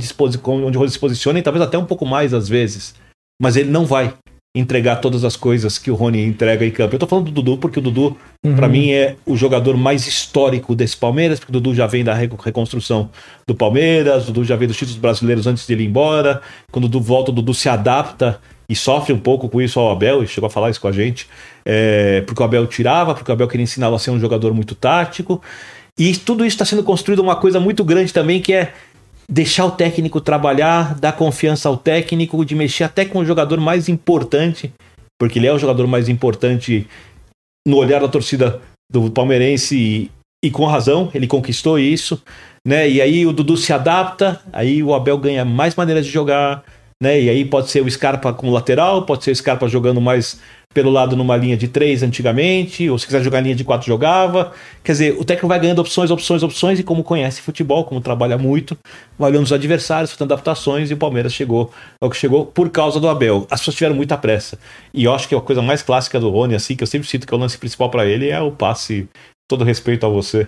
onde o Rony se posiciona, e talvez até um pouco mais às vezes. Mas ele não vai entregar todas as coisas que o Rony entrega em campo. Eu tô falando do Dudu porque o Dudu, Uhum. pra mim, é o jogador mais histórico desse Palmeiras, porque o Dudu já vem da re- reconstrução do Palmeiras, o Dudu já vem dos títulos brasileiros antes de ele ir embora. Quando o Dudu volta, o Dudu se adapta e sofre um pouco com isso ao Abel, e chegou a falar isso com a gente, é, porque o Abel tirava, porque o Abel queria ensiná-lo a ser um jogador muito tático. E tudo isso está sendo construído uma coisa muito grande também, que é deixar o técnico trabalhar, dar confiança ao técnico, de mexer até com o jogador mais importante, porque ele é o jogador mais importante no olhar da torcida do palmeirense e, e com razão, ele conquistou isso, né? E aí o Dudu se adapta, aí o Abel ganha mais maneiras de jogar, né? E aí pode ser o Scarpa como lateral, pode ser o Scarpa jogando mais pelo lado numa linha de três antigamente, ou se quiser jogar linha de quatro jogava. Quer dizer, o técnico vai ganhando opções, opções, opções, e como conhece futebol, como trabalha muito, vai olhando os adversários, fazendo adaptações, e o Palmeiras chegou ao que chegou por causa do Abel. As pessoas tiveram muita pressa. E eu acho que a coisa mais clássica do Rony, assim, que eu sempre cito que é o lance principal pra ele, é o passe, todo respeito a você.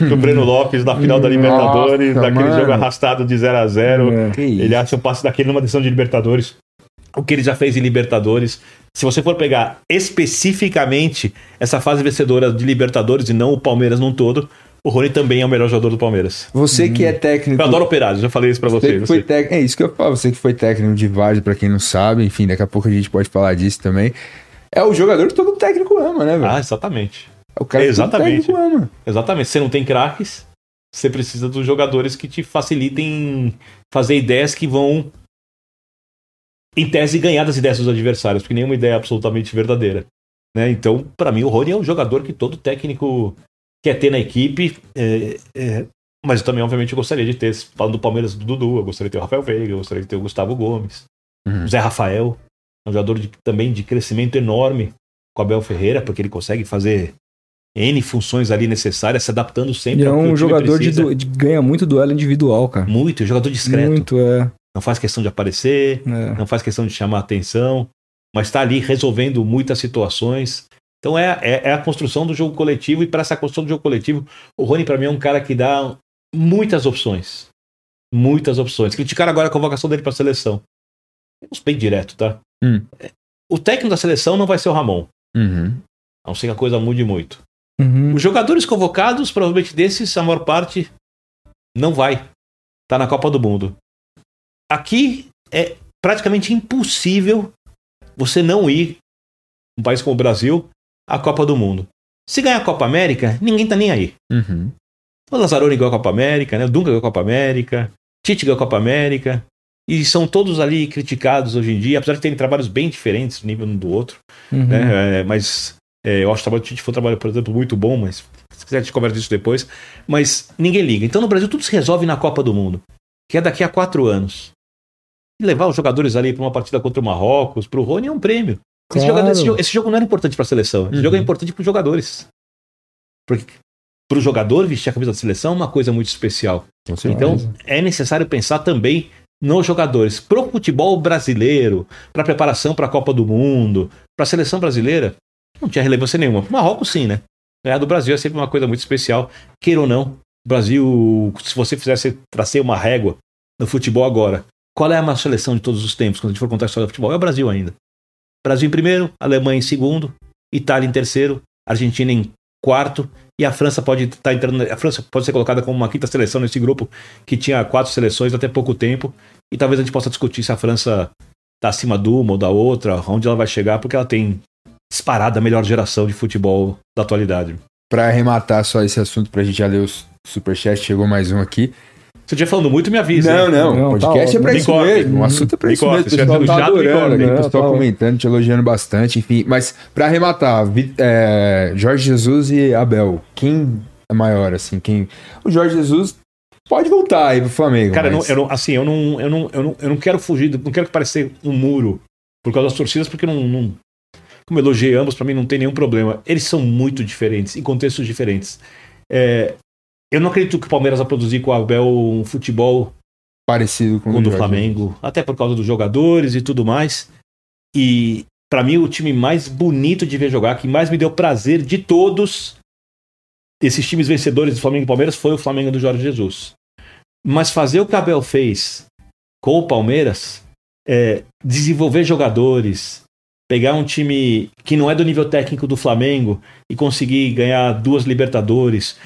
Do Breno Lopes na final da Libertadores, Nossa, daquele mano. jogo arrastado de 0 a 0 É. Ele acha um passe daquele numa decisão de Libertadores. O que ele já fez em Libertadores. Se você for pegar especificamente essa fase vencedora de Libertadores e não o Palmeiras num todo, o Rony também é o melhor jogador do Palmeiras. Você que é técnico. Eu adoro operários, já falei isso pra Você você. que você. foi técnico, é isso que eu falo, você que foi técnico de vários, pra quem não sabe, enfim, daqui a pouco a gente pode falar disso também. É o jogador que todo técnico ama, né, velho? Ah, exatamente. é o cara que exatamente. todo técnico ama. Exatamente. Você não tem craques, você precisa dos jogadores que te facilitem fazer ideias que vão, em tese, ganhar das ideias dos adversários, porque nenhuma ideia é absolutamente verdadeira. Né? Então, pra mim, o Rony é um jogador que todo técnico quer ter na equipe. é, é, mas eu também, obviamente, eu gostaria de ter, falando do Palmeiras do Dudu, eu gostaria de ter o Rafael Veiga, eu gostaria de ter o Gustavo Gomes, Uhum. o Zé Rafael, um jogador de- também de crescimento enorme com o Abel Ferreira, porque ele consegue fazer N funções ali necessárias, se adaptando sempre E é um jogador de, du- de- ganha muito duelo individual, cara. Muito, jogador discreto. Muito, é. Não faz questão de aparecer, é. não faz questão de chamar atenção, mas está ali resolvendo muitas situações. Então é, é, é a construção do jogo coletivo, e para essa construção do jogo coletivo, o Rony, para mim, é um cara que dá muitas opções. Muitas opções. Criticaram agora a convocação dele para a seleção. Vamos bem direto, tá? Hum. O técnico da seleção não vai ser o Ramon, Uhum. a não ser que a coisa mude muito. Uhum. Os jogadores convocados, provavelmente desses, a maior parte não vai. Tá na Copa do Mundo. Aqui é praticamente impossível você não ir, um país como o Brasil, à Copa do Mundo. Se ganhar a Copa América, ninguém tá nem aí. Uhum. O Lazzaroni ganhou a Copa América, né? o Dunga ganhou a Copa América, Tite ganhou a Copa América. E são todos ali criticados hoje em dia, apesar de terem trabalhos bem diferentes, nível um do outro Uhum. né? É, mas é, eu acho que o trabalho do Tite foi um trabalho, por exemplo, muito bom, mas se quiser a gente conversa disso depois. Mas ninguém liga. Então no Brasil tudo se resolve na Copa do Mundo, que é daqui a quatro anos. Levar os jogadores ali para uma partida contra o Marrocos, para o Rony é um prêmio. Esse, Claro. jogador- esse jogo, esse jogo não era importante para a seleção, esse Uhum. jogo é importante para os jogadores. Porque para o jogador vestir a camisa da seleção é uma coisa muito especial. Então, é necessário pensar também nos jogadores. Pro futebol brasileiro, para preparação para a Copa do Mundo, para a seleção brasileira, não tinha relevância nenhuma. Pro Marrocos, sim, né? Ganhar do Brasil é sempre uma coisa muito especial. Queira ou não, o Brasil, se você fizesse tracer uma régua no futebol agora, qual é a maior seleção de todos os tempos, quando a gente for contar a história do futebol? É o Brasil ainda. Brasil em primeiro, Alemanha em segundo, Itália em terceiro, Argentina em quarto, e a França pode estar entrando. A França pode ser colocada como uma quinta seleção nesse grupo que tinha quatro seleções até pouco tempo. E talvez a gente possa discutir se a França está acima de uma ou da outra, onde ela vai chegar, porque ela tem disparada a melhor geração de futebol da atualidade. Pra arrematar só esse assunto, pra gente já ler os superchats, chegou mais um aqui. Se eu estiver falando muito, me avisa. Não, não, Não, o podcast tá é pra isso mesmo. O assunto é pra Me isso mesmo. O pessoal tá adorando, o pessoal tá comentando, te elogiando bastante, enfim. Mas pra arrematar, é, Jorge Jesus e Abel, quem é maior, assim? Quem... O Jorge Jesus pode voltar aí pro Flamengo. Cara, eu não- mas... eu não, assim, eu não, eu, não, eu, não, eu não quero fugir, não quero que pareça um muro por causa das torcidas, porque não, não como eu elogiei ambos, pra mim não tem nenhum problema. Eles são muito diferentes, em contextos diferentes. É, eu não acredito que o Palmeiras vai produzir com o Abel um futebol parecido com, com o do Flamengo, até por causa dos jogadores e tudo mais. E Pra mim, o time mais bonito de ver jogar, que mais me deu prazer de todos esses times vencedores do Flamengo e Palmeiras foi o Flamengo do Jorge Jesus. Mas fazer o que o Abel fez com o Palmeiras, é, desenvolver jogadores, pegar um time que não é do nível técnico do Flamengo e conseguir ganhar duas Libertadores,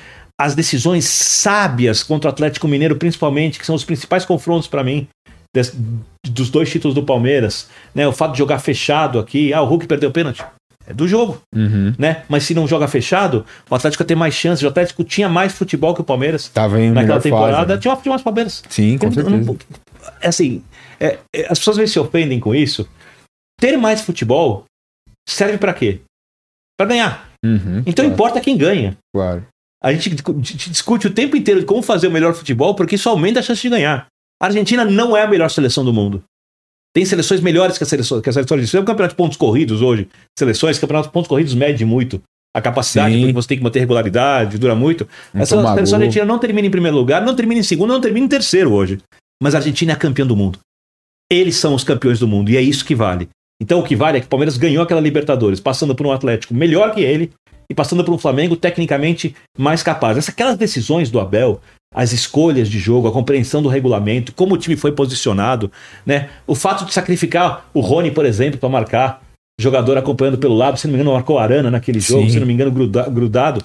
as decisões sábias contra o Atlético Mineiro, principalmente, que são os principais confrontos para mim des- dos dois títulos do Palmeiras, né? O fato de jogar fechado aqui, ah, o Hulk perdeu o pênalti. É do jogo, Uhum. né? Mas se não joga fechado, o Atlético tem mais chances. O Atlético tinha mais futebol que o Palmeiras Tava em naquela temporada. fase. né? Tinha, tinha mais Palmeiras. Sim, com certeza. não- é assim, é, é, as pessoas às vezes se ofendem com isso. Ter mais futebol serve pra quê? Pra ganhar. Uhum, Então claro, importa quem ganha. claro. A gente discu- di- discute o tempo inteiro como fazer o melhor futebol, porque isso aumenta a chance de ganhar. A Argentina não é a melhor seleção do mundo. Tem seleções melhores que a seleção, que a seleção argentina. Tem um campeonato de pontos corridos hoje. Seleções, campeonato de pontos corridos mede muito. A capacidade, Sim. porque você tem que manter regularidade, dura muito. Não Essa seleção argentina não termina em primeiro lugar, não termina em segundo, não termina em terceiro hoje. Mas a Argentina é campeã do mundo. Eles são os campeões do mundo e é isso que vale. Então o que vale é que o Palmeiras ganhou aquela Libertadores, passando por um Atlético melhor que ele e passando por um Flamengo tecnicamente mais capaz. Essas aquelas decisões do Abel, as escolhas de jogo, a compreensão do regulamento, como o time foi posicionado, né? O fato de sacrificar o Rony, por exemplo, para marcar jogador acompanhando pelo lado, se não me engano, marcou a Arana naquele jogo, Sim. se não me engano, gruda- grudado.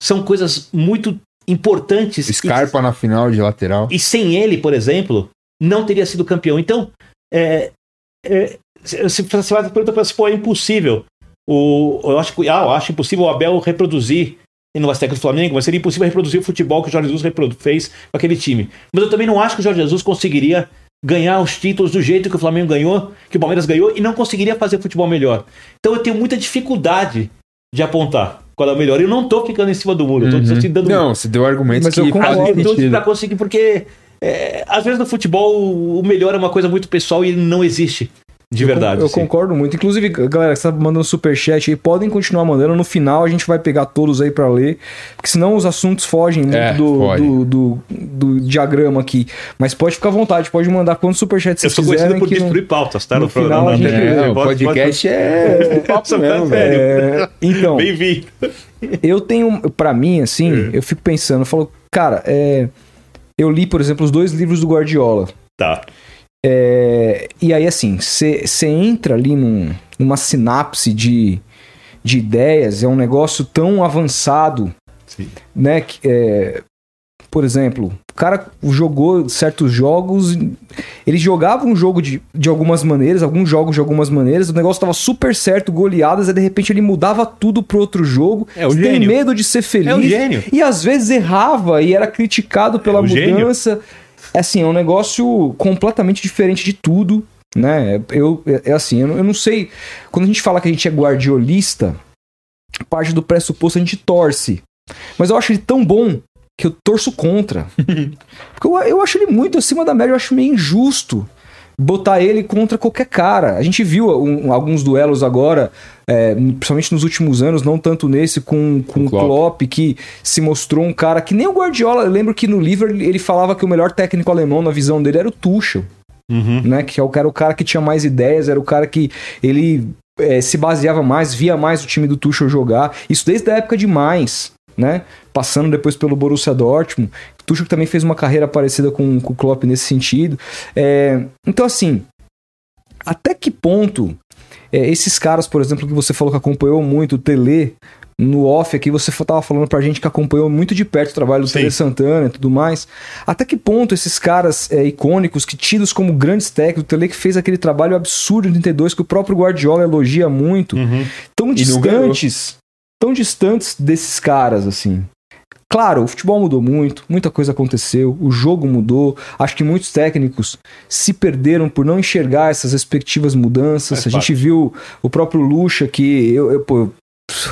São coisas muito importantes. e- Scarpa na final de lateral. e sem ele, por exemplo, não teria sido campeão. Então, é, é, se se você vai perguntar para pô, é impossível. O, eu, acho, que- ah, eu acho impossível o Abel reproduzir, e não vai ser técnico do Flamengo, mas seria impossível reproduzir o futebol que o Jorge Jesus fez com aquele time. Mas eu também não acho que o Jorge Jesus conseguiria ganhar os títulos do jeito que o Flamengo ganhou, que o Palmeiras ganhou, e não conseguiria fazer futebol melhor. Então eu tenho muita dificuldade de apontar qual é o melhor. Eu não tô ficando em cima do muro, eu tô Uhum. te dando Não, você deu argumentos Mas que eu concordo. pra conseguir, porque é, às vezes no futebol o melhor é uma coisa muito pessoal e ele não existe de verdade. Eu, assim. concordo muito. Inclusive, galera que está mandando superchat aí, podem continuar mandando. No final a gente vai pegar todos aí pra ler, porque senão os assuntos fogem muito É, do, foge. do, do, do diagrama aqui. Mas pode ficar à vontade, pode mandar quantos superchats Eu vocês sou conhecido quiserem. por destruir pautas, tá? no No, final programa. a gente- É, o Pode- podcast é *laughs* papo mesmo, velho. É, então, *laughs* Bem-vindo. eu tenho, pra mim, assim, É. eu fico pensando, eu falo, cara, é, eu li, por exemplo, os dois livros do Guardiola. Tá. É, e aí, assim, você entra ali num- numa sinapse de, de ideias, é um negócio tão avançado, Sim. né? Que, é, por exemplo, o cara jogou certos jogos, ele jogava um jogo de, de algumas maneiras, alguns jogos de algumas maneiras, o negócio tava super certo, goleadas, aí de repente ele mudava tudo pro outro jogo, É o Você tem gênio. medo de ser feliz. É o gênio. E às vezes errava e era criticado pela É o gênio. É assim, é um negócio completamente diferente de tudo, né? Eu, é, assim, eu, não- eu não sei. Quando a gente fala que a gente é guardiolista, parte do pressuposto a gente torce. Mas eu acho ele tão bom que eu torço contra. *laughs* Porque eu, eu acho ele muito acima da média, eu acho meio injusto botar ele contra qualquer cara. A gente viu um- alguns duelos agora, é, principalmente nos últimos anos, não tanto nesse, com, com o Klopp. Klopp, que se mostrou um cara que nem o Guardiola. Eu lembro que no livro ele falava que o melhor técnico alemão, na visão dele, era o Tuchel Uhum. né? Que é o- era o cara que tinha mais ideias, era o cara que ele eh, se baseava mais, via mais o time do Tuchel jogar. Isso desde a época de mais, né? Passando depois pelo Borussia Dortmund. Tuchel também fez uma carreira parecida com, com o Klopp nesse sentido. É, então, assim, até que ponto eh, esses caras, por exemplo, que você falou que acompanhou muito, o Tele, no off aqui, você tava falando pra gente que acompanhou muito de perto o trabalho do Sim. Tele Santana e tudo mais. Até que ponto esses caras é, icônicos, que tidos como grandes técnicos, o Tele que fez aquele trabalho absurdo em 32, que o próprio Guardiola elogia muito, Uhum. tão distantes, tão distantes desses caras, assim. Claro, o futebol mudou muito, muita coisa aconteceu, o jogo mudou. Acho que muitos técnicos se perderam por não enxergar essas respectivas mudanças. Faz a gente viu o próprio Lucha, que eu, eu pô,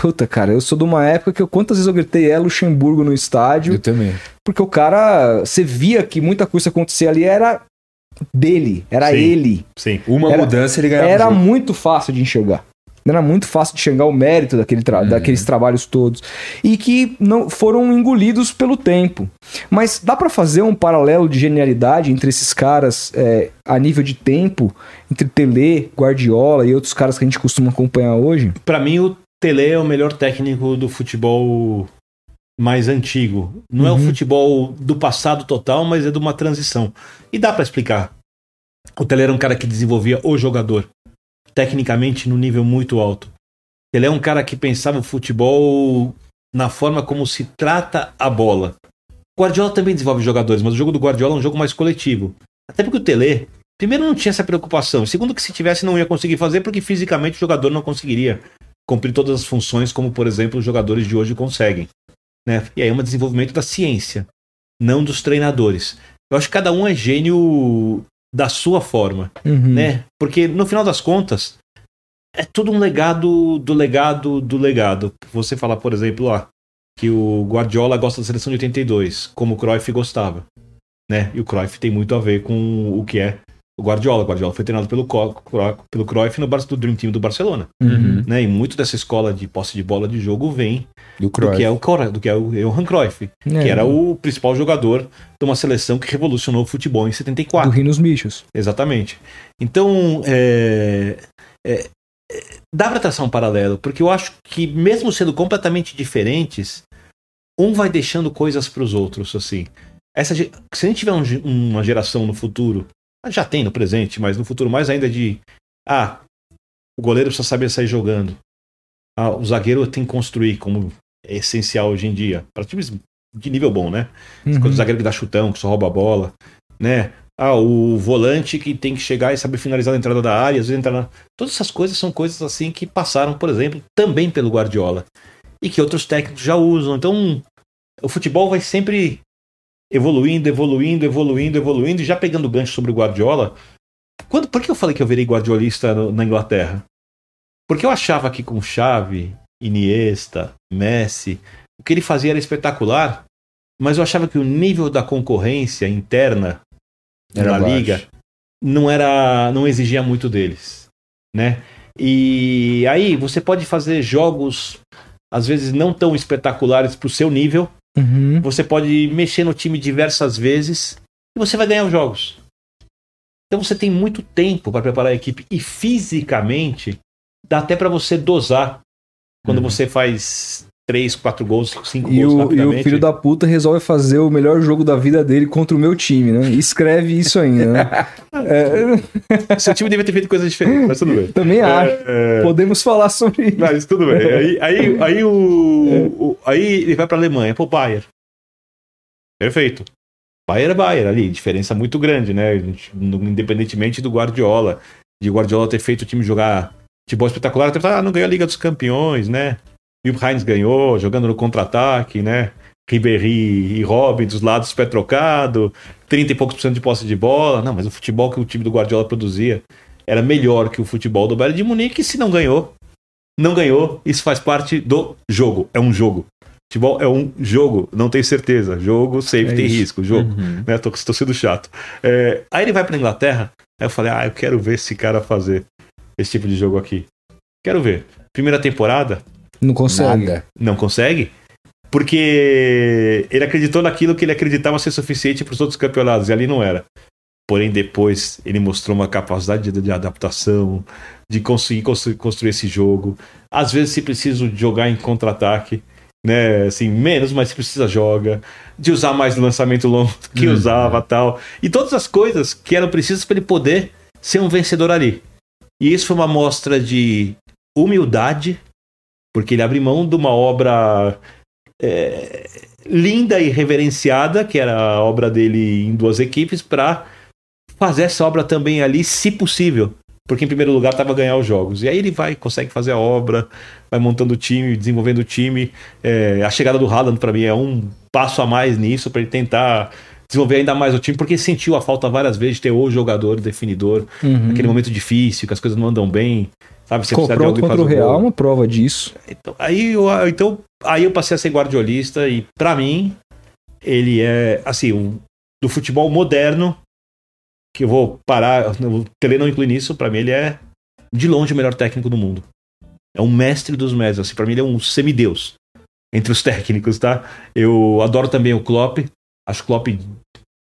puta, cara, eu sou de uma época que eu, quantas vezes eu gritei é Luxemburgo no estádio, Eu também. porque o cara, você via que muita coisa acontecia ali era dele, era Sim. ele. Sim. Uma Era- mudança ele ganhava. Era muito fácil de enxergar. Era muito fácil de chegar ao mérito daquele tra Uhum. daqueles trabalhos todos. E que não foram engolidos pelo tempo. Mas dá pra fazer um paralelo de genialidade entre esses caras é, a nível de tempo, entre Tele, Guardiola e outros caras que a gente costuma acompanhar hoje? Pra mim, o Tele é o melhor técnico do futebol mais antigo. Não é o Uhum. futebol do passado total, mas é de uma transição. E dá pra explicar. O Tele era um cara que desenvolvia o jogador, tecnicamente no nível muito alto. Ele é um cara que pensava o futebol na forma como se trata a bola. O Guardiola também desenvolve jogadores, mas o jogo do Guardiola é um jogo mais coletivo. Até porque o Tele, primeiro, não tinha essa preocupação. Segundo, que se tivesse, não ia conseguir fazer, porque fisicamente o jogador não conseguiria cumprir todas as funções, como, por exemplo, os jogadores de hoje conseguem. Né? E aí é um desenvolvimento da ciência, não dos treinadores. Eu acho que cada um é gênio da sua forma Uhum. né? Porque no final das contas é tudo um legado do legado do legado. Você falar, por exemplo, ó, que o Guardiola gosta da seleção de 82, como o Cruyff gostava, né? E o Cruyff tem muito a ver com o que é o Guardiola. O Guardiola foi treinado pelo Co- pelo Cruyff no Bar- do Dream Team do Barcelona, Uhum. né? E muito dessa escola de posse de bola de jogo vem Do do que é o do que é o Johan Cruyff, É, que era o principal jogador de uma seleção que revolucionou o futebol em 74. Do Rio nos Bichos. Exatamente. Então, é, é, é, dá para traçar um paralelo, porque eu acho que, mesmo sendo completamente diferentes, um vai deixando coisas para os outros, assim. Essa, se a gente tiver um uma geração no futuro, já tem no presente, mas no futuro mais ainda de. Ah, o goleiro precisa saber sair jogando. Ah, o zagueiro tem que construir, como é essencial hoje em dia. Para times de nível bom, né? Uhum. Quando o zagueiro que dá chutão, que só rouba a bola, né? Ah, o volante que tem que chegar e saber finalizar a entrada da área, às vezes entrar na... Todas essas coisas são coisas assim que passaram, por exemplo, também pelo Guardiola. E que outros técnicos já usam. Então, o futebol vai sempre evoluindo, evoluindo, evoluindo, evoluindo, e já pegando gancho sobre o Guardiola. Quando, por que eu falei que eu virei guardiolista no- na Inglaterra? Porque eu achava que com Xavi, Iniesta, Messi, o que ele fazia era espetacular, mas eu achava que o nível da concorrência interna Era na baixo. liga não era não exigia muito deles, né? E aí você pode fazer jogos às vezes não tão espetaculares para o seu nível, Uhum. você pode mexer no time diversas vezes e você vai ganhar os jogos. Então você tem muito tempo para preparar a equipe e fisicamente dá até para você dosar quando Uhum. você faz três, quatro gols, cinco E gols o, e rapidamente. o filho da puta resolve fazer o melhor jogo da vida dele contra o meu time, né? Escreve isso ainda, né? *laughs* É, Seu time devia ter feito coisas diferentes, mas tudo bem. também acho. É, é, Podemos falar sobre isso. Mas tudo bem. *laughs* Aí, aí, aí, o, o- aí ele vai pra Alemanha, pro Bayern. Perfeito. Bayern é Bayern ali, diferença muito grande, né? Independentemente do Guardiola. De Guardiola ter feito o time jogar futebol espetacular, até ah, não ganhou a Liga dos Campeões, né? E o Heinz ganhou, jogando no contra-ataque, né? Ribéry e Robin dos lados pé trocado, 30 e poucos por cento de posse de bola. Não, mas o futebol que o time do Guardiola produzia era melhor que o futebol do Bayern de Munique, e se não ganhou, não ganhou, isso faz parte do jogo. É um jogo. Futebol é um jogo, não tem certeza. Jogo sempre É tem isso. risco. Jogo. Uhum. Né? Tô, tô sendo chato. É, aí ele vai pra Inglaterra. Aí eu falei, ah, eu quero ver esse cara fazer esse tipo de jogo aqui. Quero ver. Primeira temporada, Não consegue. Nada. não consegue. Porque ele acreditou naquilo que ele acreditava ser suficiente para os outros campeonatos, e ali não era. Porém, depois ele mostrou uma capacidade de, de adaptação, de conseguir constru- construir esse jogo. Às vezes, se precisa jogar em contra-ataque, né? Assim, menos, mas se precisa, joga. De usar mais lançamento longo que Uhum. usava tal. E todas as coisas que eram precisas para ele poder ser um vencedor ali. E isso foi uma mostra de humildade, porque ele abre mão de uma obra é, linda e reverenciada, que era a obra dele em duas equipes, para fazer essa obra também ali, se possível. Porque em primeiro lugar estava ganhar os jogos. E aí ele vai, consegue fazer a obra, vai montando o time, desenvolvendo o time. É, a chegada do Haaland, para mim, é um passo a mais nisso, para ele tentar desenvolver ainda mais o time, porque sentiu a falta várias vezes de ter o jogador definidor, Uhum. aquele momento difícil, que as coisas não andam bem. Sabe, você Comprou contra o Real, gol. uma prova disso. Então, aí, eu, então, aí eu passei a ser guardiolista e, pra mim, ele é, assim, um, do futebol moderno, que eu vou parar, o Tele não inclui nisso, pra mim ele é, de longe, o melhor técnico do mundo. É um mestre dos mestres. Assim, para mim, ele é um semideus entre os *laughs* técnicos, tá? Eu adoro também o Klopp. Acho o Klopp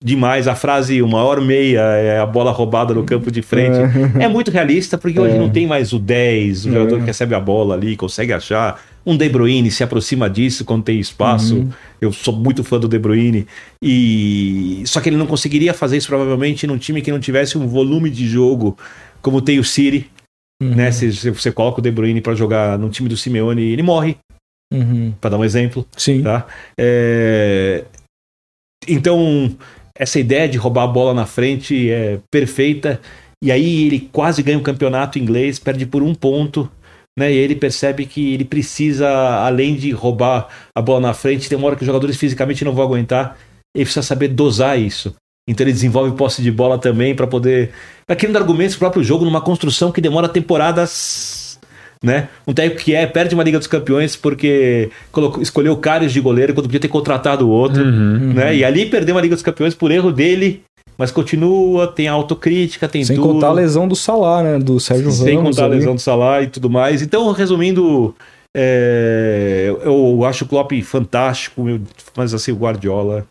demais. A frase uma hora e meia é a bola roubada no campo de frente. É, muito realista, porque hoje É. não tem mais o 10, o jogador que recebe a bola ali, consegue achar. Um De Bruyne se aproxima disso quando tem espaço. Uhum. Eu sou muito fã do De Bruyne. E só que ele não conseguiria fazer isso provavelmente num time que não tivesse um volume de jogo como tem o City, Uhum. né? Se, se você coloca o De Bruyne para jogar no time do Simeone, ele morre, Uhum. para dar um exemplo. Sim. Tá? É, Então, essa ideia de roubar a bola na frente é perfeita. E aí ele quase ganha o campeonato inglês, perde por um ponto. Né? E ele percebe que ele precisa, além de roubar a bola na frente, tem uma hora que os jogadores fisicamente não vão aguentar. Ele precisa saber dosar isso. Então ele desenvolve posse de bola também para poder. Vai criando argumentos pro próprio jogo numa construção que demora temporadas. Né? Um técnico que é, perde uma Liga dos Campeões porque colocou, escolheu o de goleiro quando podia ter contratado o outro. Uhum. Né? E ali perdeu uma Liga dos Campeões por erro dele, mas continua, tem autocrítica, tem Sem tudo. contar a lesão do Salah, né? Do Sérgio Sem Ramos. contar a lesão do Salah e tudo mais. Então, resumindo, é, eu acho o Klopp fantástico, mas assim, o Guardiola.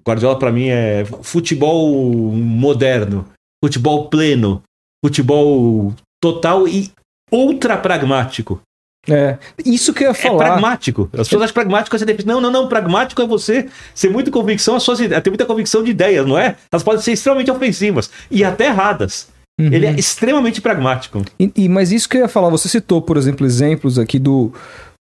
O Guardiola, pra mim, é futebol moderno, futebol pleno, futebol total e ultra pragmático. É. Isso que eu ia É falar. pragmático. As pessoas acham pragmático é ser defensivo. Não, não, não. Pragmático é você ser muito convicção, as suas ideias, ter muita convicção de ideias, não é? Elas podem ser extremamente ofensivas e até erradas. Uhum. Ele é extremamente pragmático. E, e- mas isso que eu ia falar, você citou, por exemplo, exemplos aqui do,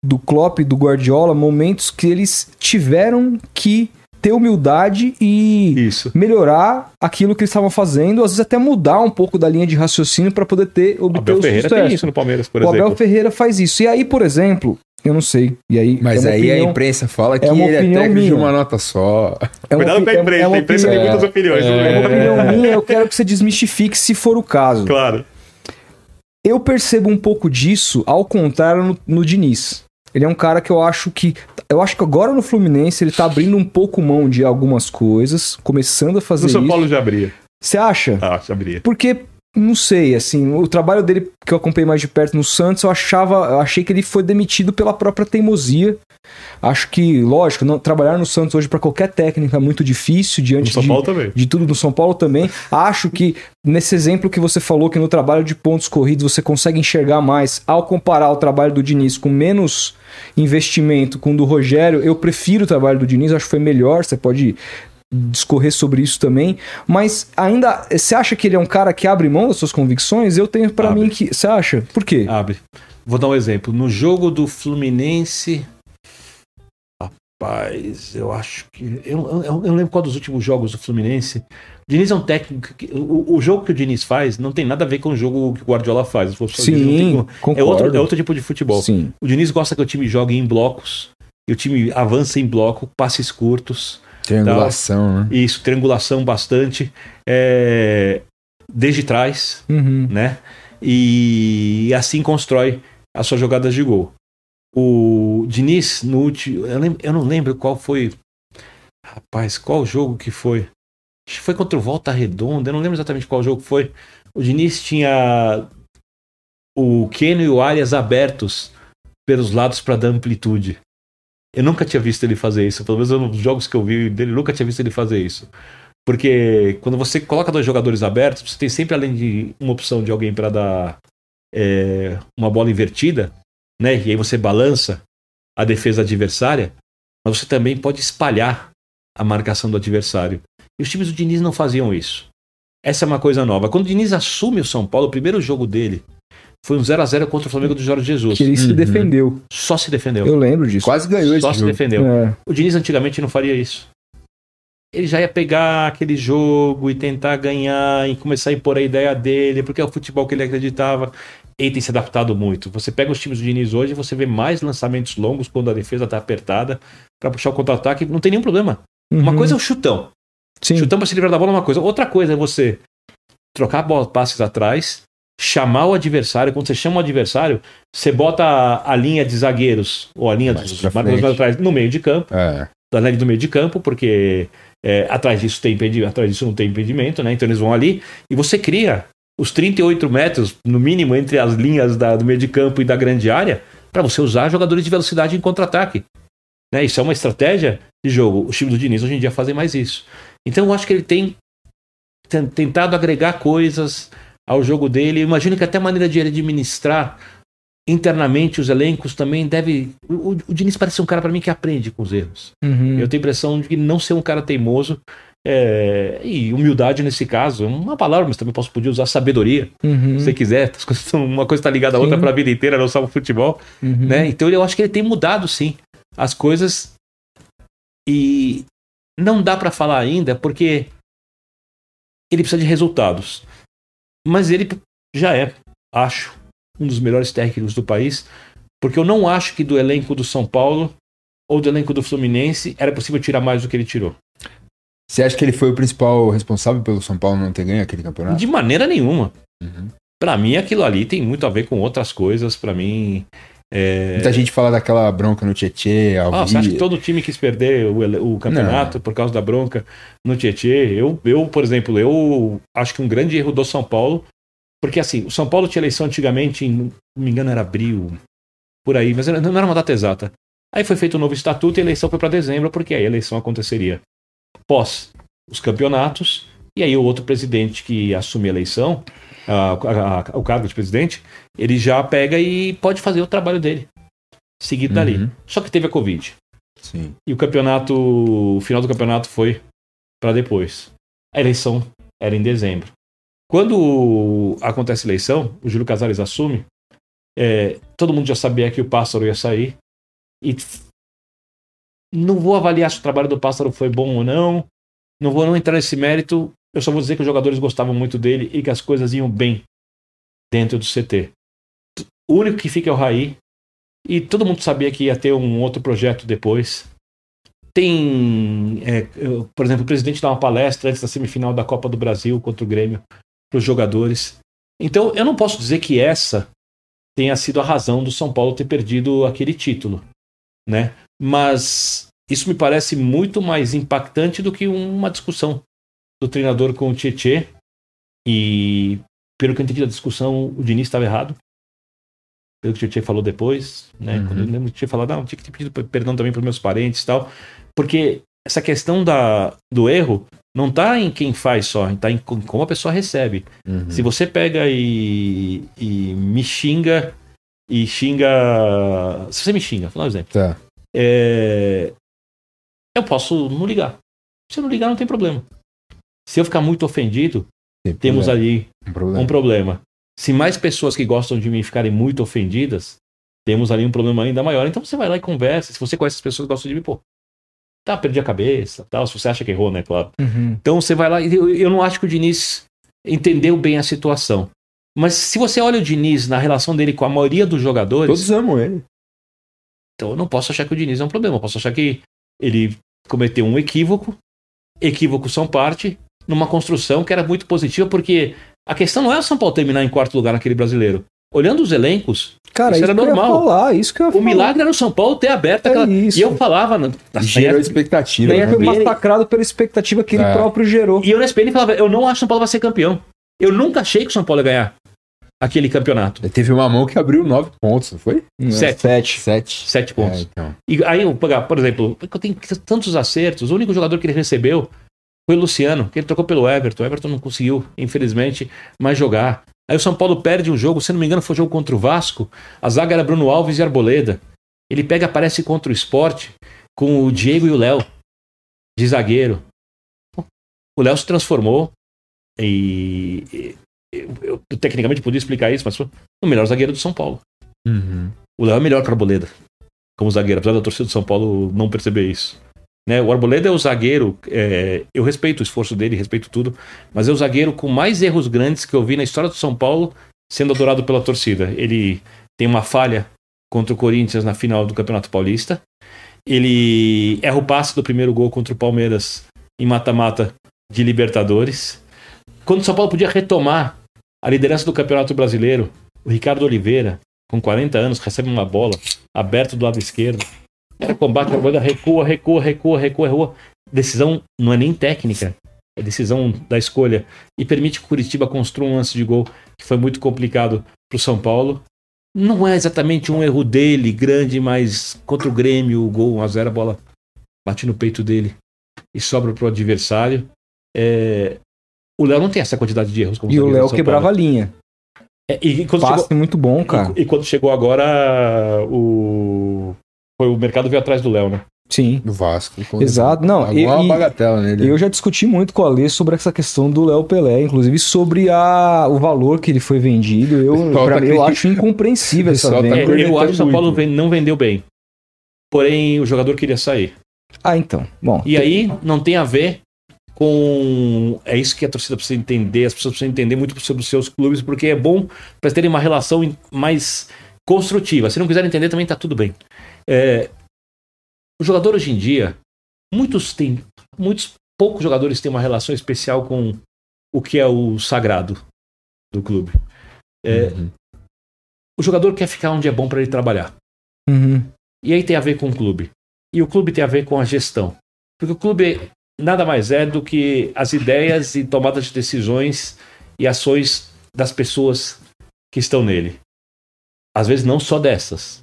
do Klopp e do Guardiola, momentos que eles tiveram que ter humildade e Isso. melhorar aquilo que eles estavam fazendo, às vezes até mudar um pouco da linha de raciocínio para poder ter obter Abel o Ferreira sucesso. tem isso no Palmeiras, por o Abel exemplo. Ferreira faz isso. E aí, por exemplo, eu não sei. E aí, Mas é aí a opinião- imprensa fala que é uma ele é opinião técnico de minha. uma nota só. é uma Cuidado com a é- imprensa, é uma a imprensa tem muitas opiniões. é- não É uma é? opinião *laughs* minha, eu quero que você desmistifique se for o caso. Claro. Eu percebo um pouco disso ao contrário no, no Diniz. Ele é um cara que eu acho que. Eu acho que agora no Fluminense ele tá abrindo um pouco mão de algumas coisas, começando a fazer No São isso. Paulo já abria. Você acha? Ah, já abria. Porque, não sei, assim, o trabalho dele que eu acompanhei mais de perto no Santos, eu achava, eu achei que ele foi demitido pela própria teimosia. Acho que, lógico, não, trabalhar no Santos hoje para qualquer técnico é muito difícil diante São de, Paulo também. de tudo no São Paulo também. Acho que nesse exemplo que você falou, que no trabalho de pontos corridos você consegue enxergar mais, ao comparar o trabalho do Diniz com menos investimento com o do Rogério, eu prefiro o trabalho do Diniz, acho que foi melhor. Você pode discorrer sobre isso também, mas ainda você acha que ele é um cara que abre mão das suas convicções? Eu tenho pra Abre. mim que você acha? Por quê? Abre. Vou dar um exemplo. No jogo do Fluminense. Rapaz, eu acho que. Eu, eu, eu lembro qual dos últimos jogos do Fluminense. O Diniz é um técnico. Que, o, o jogo que o Diniz faz não tem nada a ver com o jogo que o Guardiola faz. Tem Sim, concordo. é, outro, é outro tipo de futebol. Sim. O Diniz gosta que o time jogue em blocos. E o time avança em bloco, passes curtos. Triangulação, né? Isso, triangulação bastante. é, desde trás Uhum. né? E assim constrói as suas jogadas de gol. O Diniz, no último. Eu, eu não lembro qual foi. Rapaz, qual jogo que foi? Acho que foi contra o Volta Redonda, eu não lembro exatamente qual jogo foi. O Diniz tinha o Keno e o Arias abertos pelos lados para dar amplitude. Eu nunca tinha visto ele fazer isso. Pelo menos nos jogos que eu vi dele, nunca tinha visto ele fazer isso. Porque quando você coloca dois jogadores abertos, você tem sempre, além de uma opção de alguém para dar é, uma bola invertida, né? E aí você balança a defesa adversária, mas você também pode espalhar a marcação do adversário. E os times do Diniz não faziam isso. Essa é uma coisa nova. Quando o Diniz assume o São Paulo, o primeiro jogo dele foi um 0 a 0 contra o Flamengo do Jorge Jesus. Que ele se Uhum. defendeu. Só se defendeu. Eu lembro disso. Quase ganhou esse Só se jogo. defendeu. É. O Diniz antigamente não faria isso. Ele já ia pegar aquele jogo e tentar ganhar e começar a impor a ideia dele, porque é o futebol que ele acreditava. Ele tem se adaptado muito. Você pega os times do Diniz hoje, você vê mais lançamentos longos quando a defesa está apertada para puxar o contra-ataque, não tem nenhum problema. Uma Uhum. coisa é o chutão. Sim. Chutão para se livrar da bola é uma coisa. Outra coisa é você trocar bola, passes atrás, chamar o adversário. Quando você chama o adversário, você bota a, a linha de zagueiros, ou a linha Mais dos marcadores atrás, no meio de campo É. da linha do meio de campo, porque é, atrás disso tem atrás disso não tem impedimento, né? Então eles vão ali e você cria os 38 metros, no mínimo, entre as linhas da- do meio de campo e da grande área, para você usar jogadores de velocidade em contra-ataque. Né? Isso é uma estratégia de jogo. Os times do Diniz hoje em dia fazem mais isso. Então eu acho que ele tem ten- tentado agregar coisas ao jogo dele. Eu imagino que até a maneira de ele administrar internamente os elencos também deve. O, o, Diniz parece um cara para mim que aprende com os erros. Uhum. Eu tenho a impressão de não ser um cara teimoso. é, e humildade nesse caso, é uma palavra, mas também posso poder usar sabedoria, Uhum. se você quiser. *laughs* Uma coisa está ligada à outra para a vida inteira, não só o futebol Uhum. né? Então eu acho que ele tem mudado sim as coisas e não dá pra falar ainda porque ele precisa de resultados. Mas ele já é, acho, um dos melhores técnicos do país, porque eu não acho que do elenco do São Paulo ou do elenco do Fluminense era possível tirar mais do que ele tirou. Você acha que ele foi o principal responsável pelo São Paulo não ter ganho aquele campeonato? De maneira nenhuma. Uhum. Pra mim aquilo ali tem muito a ver com outras coisas, Pra mim é... Muita gente fala daquela bronca no Tietê, Ah, você acha que todo time quis perder o, o campeonato por causa da bronca no Tietê? Eu, eu, por exemplo, eu acho que um grande erro do São Paulo, porque assim, o São Paulo tinha eleição antigamente, em, não me engano, era abril, por aí, mas não era uma data exata. Aí foi feito um novo estatuto e a eleição foi para dezembro, porque aí a eleição aconteceria pós os campeonatos, e aí o outro presidente que assume a eleição, a- a- o cargo de presidente, ele já pega e pode fazer o trabalho dele, seguido dali. Uhum. Só que teve a Covid. Sim. E o campeonato, o final do campeonato foi para depois. A eleição era em dezembro. Quando acontece a eleição, o Júlio Casares assume, é, todo mundo já sabia que o Pássaro ia sair. E não vou avaliar se o trabalho do Pássaro foi bom ou não. Não vou não entrar nesse mérito. Eu só vou dizer que os jogadores gostavam muito dele e que as coisas iam bem dentro do CT. O único que fica é o Raí. E todo mundo sabia que ia ter um outro projeto depois. Tem, é, por exemplo, o presidente dá uma palestra antes da semifinal da Copa do Brasil contra o Grêmio para os jogadores. Então, eu não posso dizer que essa tenha sido a razão do São Paulo ter perdido aquele título, né? Mas isso me parece muito mais impactante do que uma discussão do treinador com o Tietê. E pelo que eu entendi da discussão, o Diniz estava errado. Pelo que o Tietê falou depois, né? Uhum. Quando eu lembro que o Tietê falou, não, tinha que ter pedido perdão também para meus parentes e tal. Porque essa questão da, do erro não tá em quem faz só, tá em co- como a pessoa recebe. Uhum. Se você pega e, e me xinga e xinga. Se você me xinga, vou dar um exemplo. Tá. É, eu posso não ligar. Se eu não ligar, não tem problema. Se eu ficar muito ofendido, Tem temos problema. ali um problema. um problema. Se mais pessoas que gostam de mim ficarem muito ofendidas, temos ali um problema ainda maior. Então você vai lá e conversa. Se você conhece as pessoas que gostam de mim, pô, tá, perdi a cabeça, tal. Se você acha que errou, né, claro. Uhum. Então você vai lá eu, eu não acho que o Diniz entendeu bem a situação. Mas se você olha o Diniz na relação dele com a maioria dos jogadores, Todos amam ele. então eu não posso achar que o Diniz é um problema. Eu posso achar que ele cometeu um equívoco, equívocos são parte, numa construção que era muito positiva, porque a questão não é o São Paulo terminar em quarto lugar naquele brasileiro. Olhando os elencos, Cara, Isso isso, era que eu ia normal. falar, isso que eu ia o falar. milagre era o São Paulo ter aberto É aquela. isso. E eu falava. Na, Gerou expectativa. Daí né? foi massacrado pela expectativa que ele É. próprio gerou. E eu na SPN falava, eu não acho que o São Paulo vai ser campeão. Eu nunca achei que o São Paulo ia ganhar aquele campeonato. Teve uma mão que abriu nove pontos, não foi? Sete. Sete. Sete. Sete pontos. É, então. E aí eu pegar, por exemplo, eu tenho tantos acertos, o único jogador que ele recebeu foi o Luciano, que ele trocou pelo Everton. O Everton não conseguiu, infelizmente, mais jogar. Aí o São Paulo perde um jogo, se não me engano, foi um jogo contra o Vasco. A zaga era Bruno Alves e Arboleda. Ele pega, aparece contra o esporte com o Diego e o Léo, de zagueiro. O Léo se transformou e. Eu, eu- eu tecnicamente podia explicar isso, mas foi o melhor zagueiro do São Paulo. Uhum. O Léo é melhor que o Arboleda como zagueiro, apesar da torcida do São Paulo não perceber isso. Né? O Arboleda é o zagueiro, é, eu respeito o esforço dele, respeito tudo, mas é o zagueiro com mais erros grandes que eu vi na história do São Paulo sendo adorado pela torcida. Ele tem uma falha contra o Corinthians na final do Campeonato Paulista. Ele erra o passe do primeiro gol contra o Palmeiras em mata-mata de Libertadores. Quando o São Paulo podia retomar a liderança do Campeonato Brasileiro, o Ricardo Oliveira, com 40 anos, recebe uma bola aberto do lado esquerdo. Era combate, a bola recua, recua, recua, recua, recua. Decisão não é nem técnica, a decisão da escolha, e permite que o Curitiba construa um lance de gol que foi muito complicado para o São Paulo. Não é exatamente um erro dele, grande, mas contra o Grêmio, o gol 1x0, a bola bate no peito dele e sobra para o adversário. É, O Léo não tem essa quantidade de erros. como E o Léo quebrava a linha. Paulo. É, e, quando Passe chegou, muito bom, cara. e, e quando chegou agora, o. Foi o mercado veio atrás do Léo, né? Sim. No Vasco. Exato. Não, Pagou e- uma e- bagatela nele. Eu já discuti muito com a Alê sobre essa questão do Léo Pelé, inclusive sobre a, o valor que ele foi vendido. Eu, pra tá eu acho incompreensível *laughs* essa tá venda. É, eu acho que o São Paulo não vendeu bem. Porém, o jogador queria sair. Ah, então. Bom, E aí não tem a ver com. É isso que a torcida precisa entender, as pessoas precisam entender muito sobre os seus clubes, porque é bom para terem uma relação mais construtiva. Se não quiserem entender, também tá tudo bem. É, o jogador hoje em dia, muitos têm. Muitos poucos jogadores têm uma relação especial com o que é o sagrado do clube. É, Uhum. O jogador quer ficar onde é bom para ele trabalhar. uhum, E aí tem a ver com o clube. E o clube tem a ver com a gestão. Porque o clube nada mais é do que as ideias e tomadas de decisões e ações das pessoas que estão nele. Às vezes não só dessas.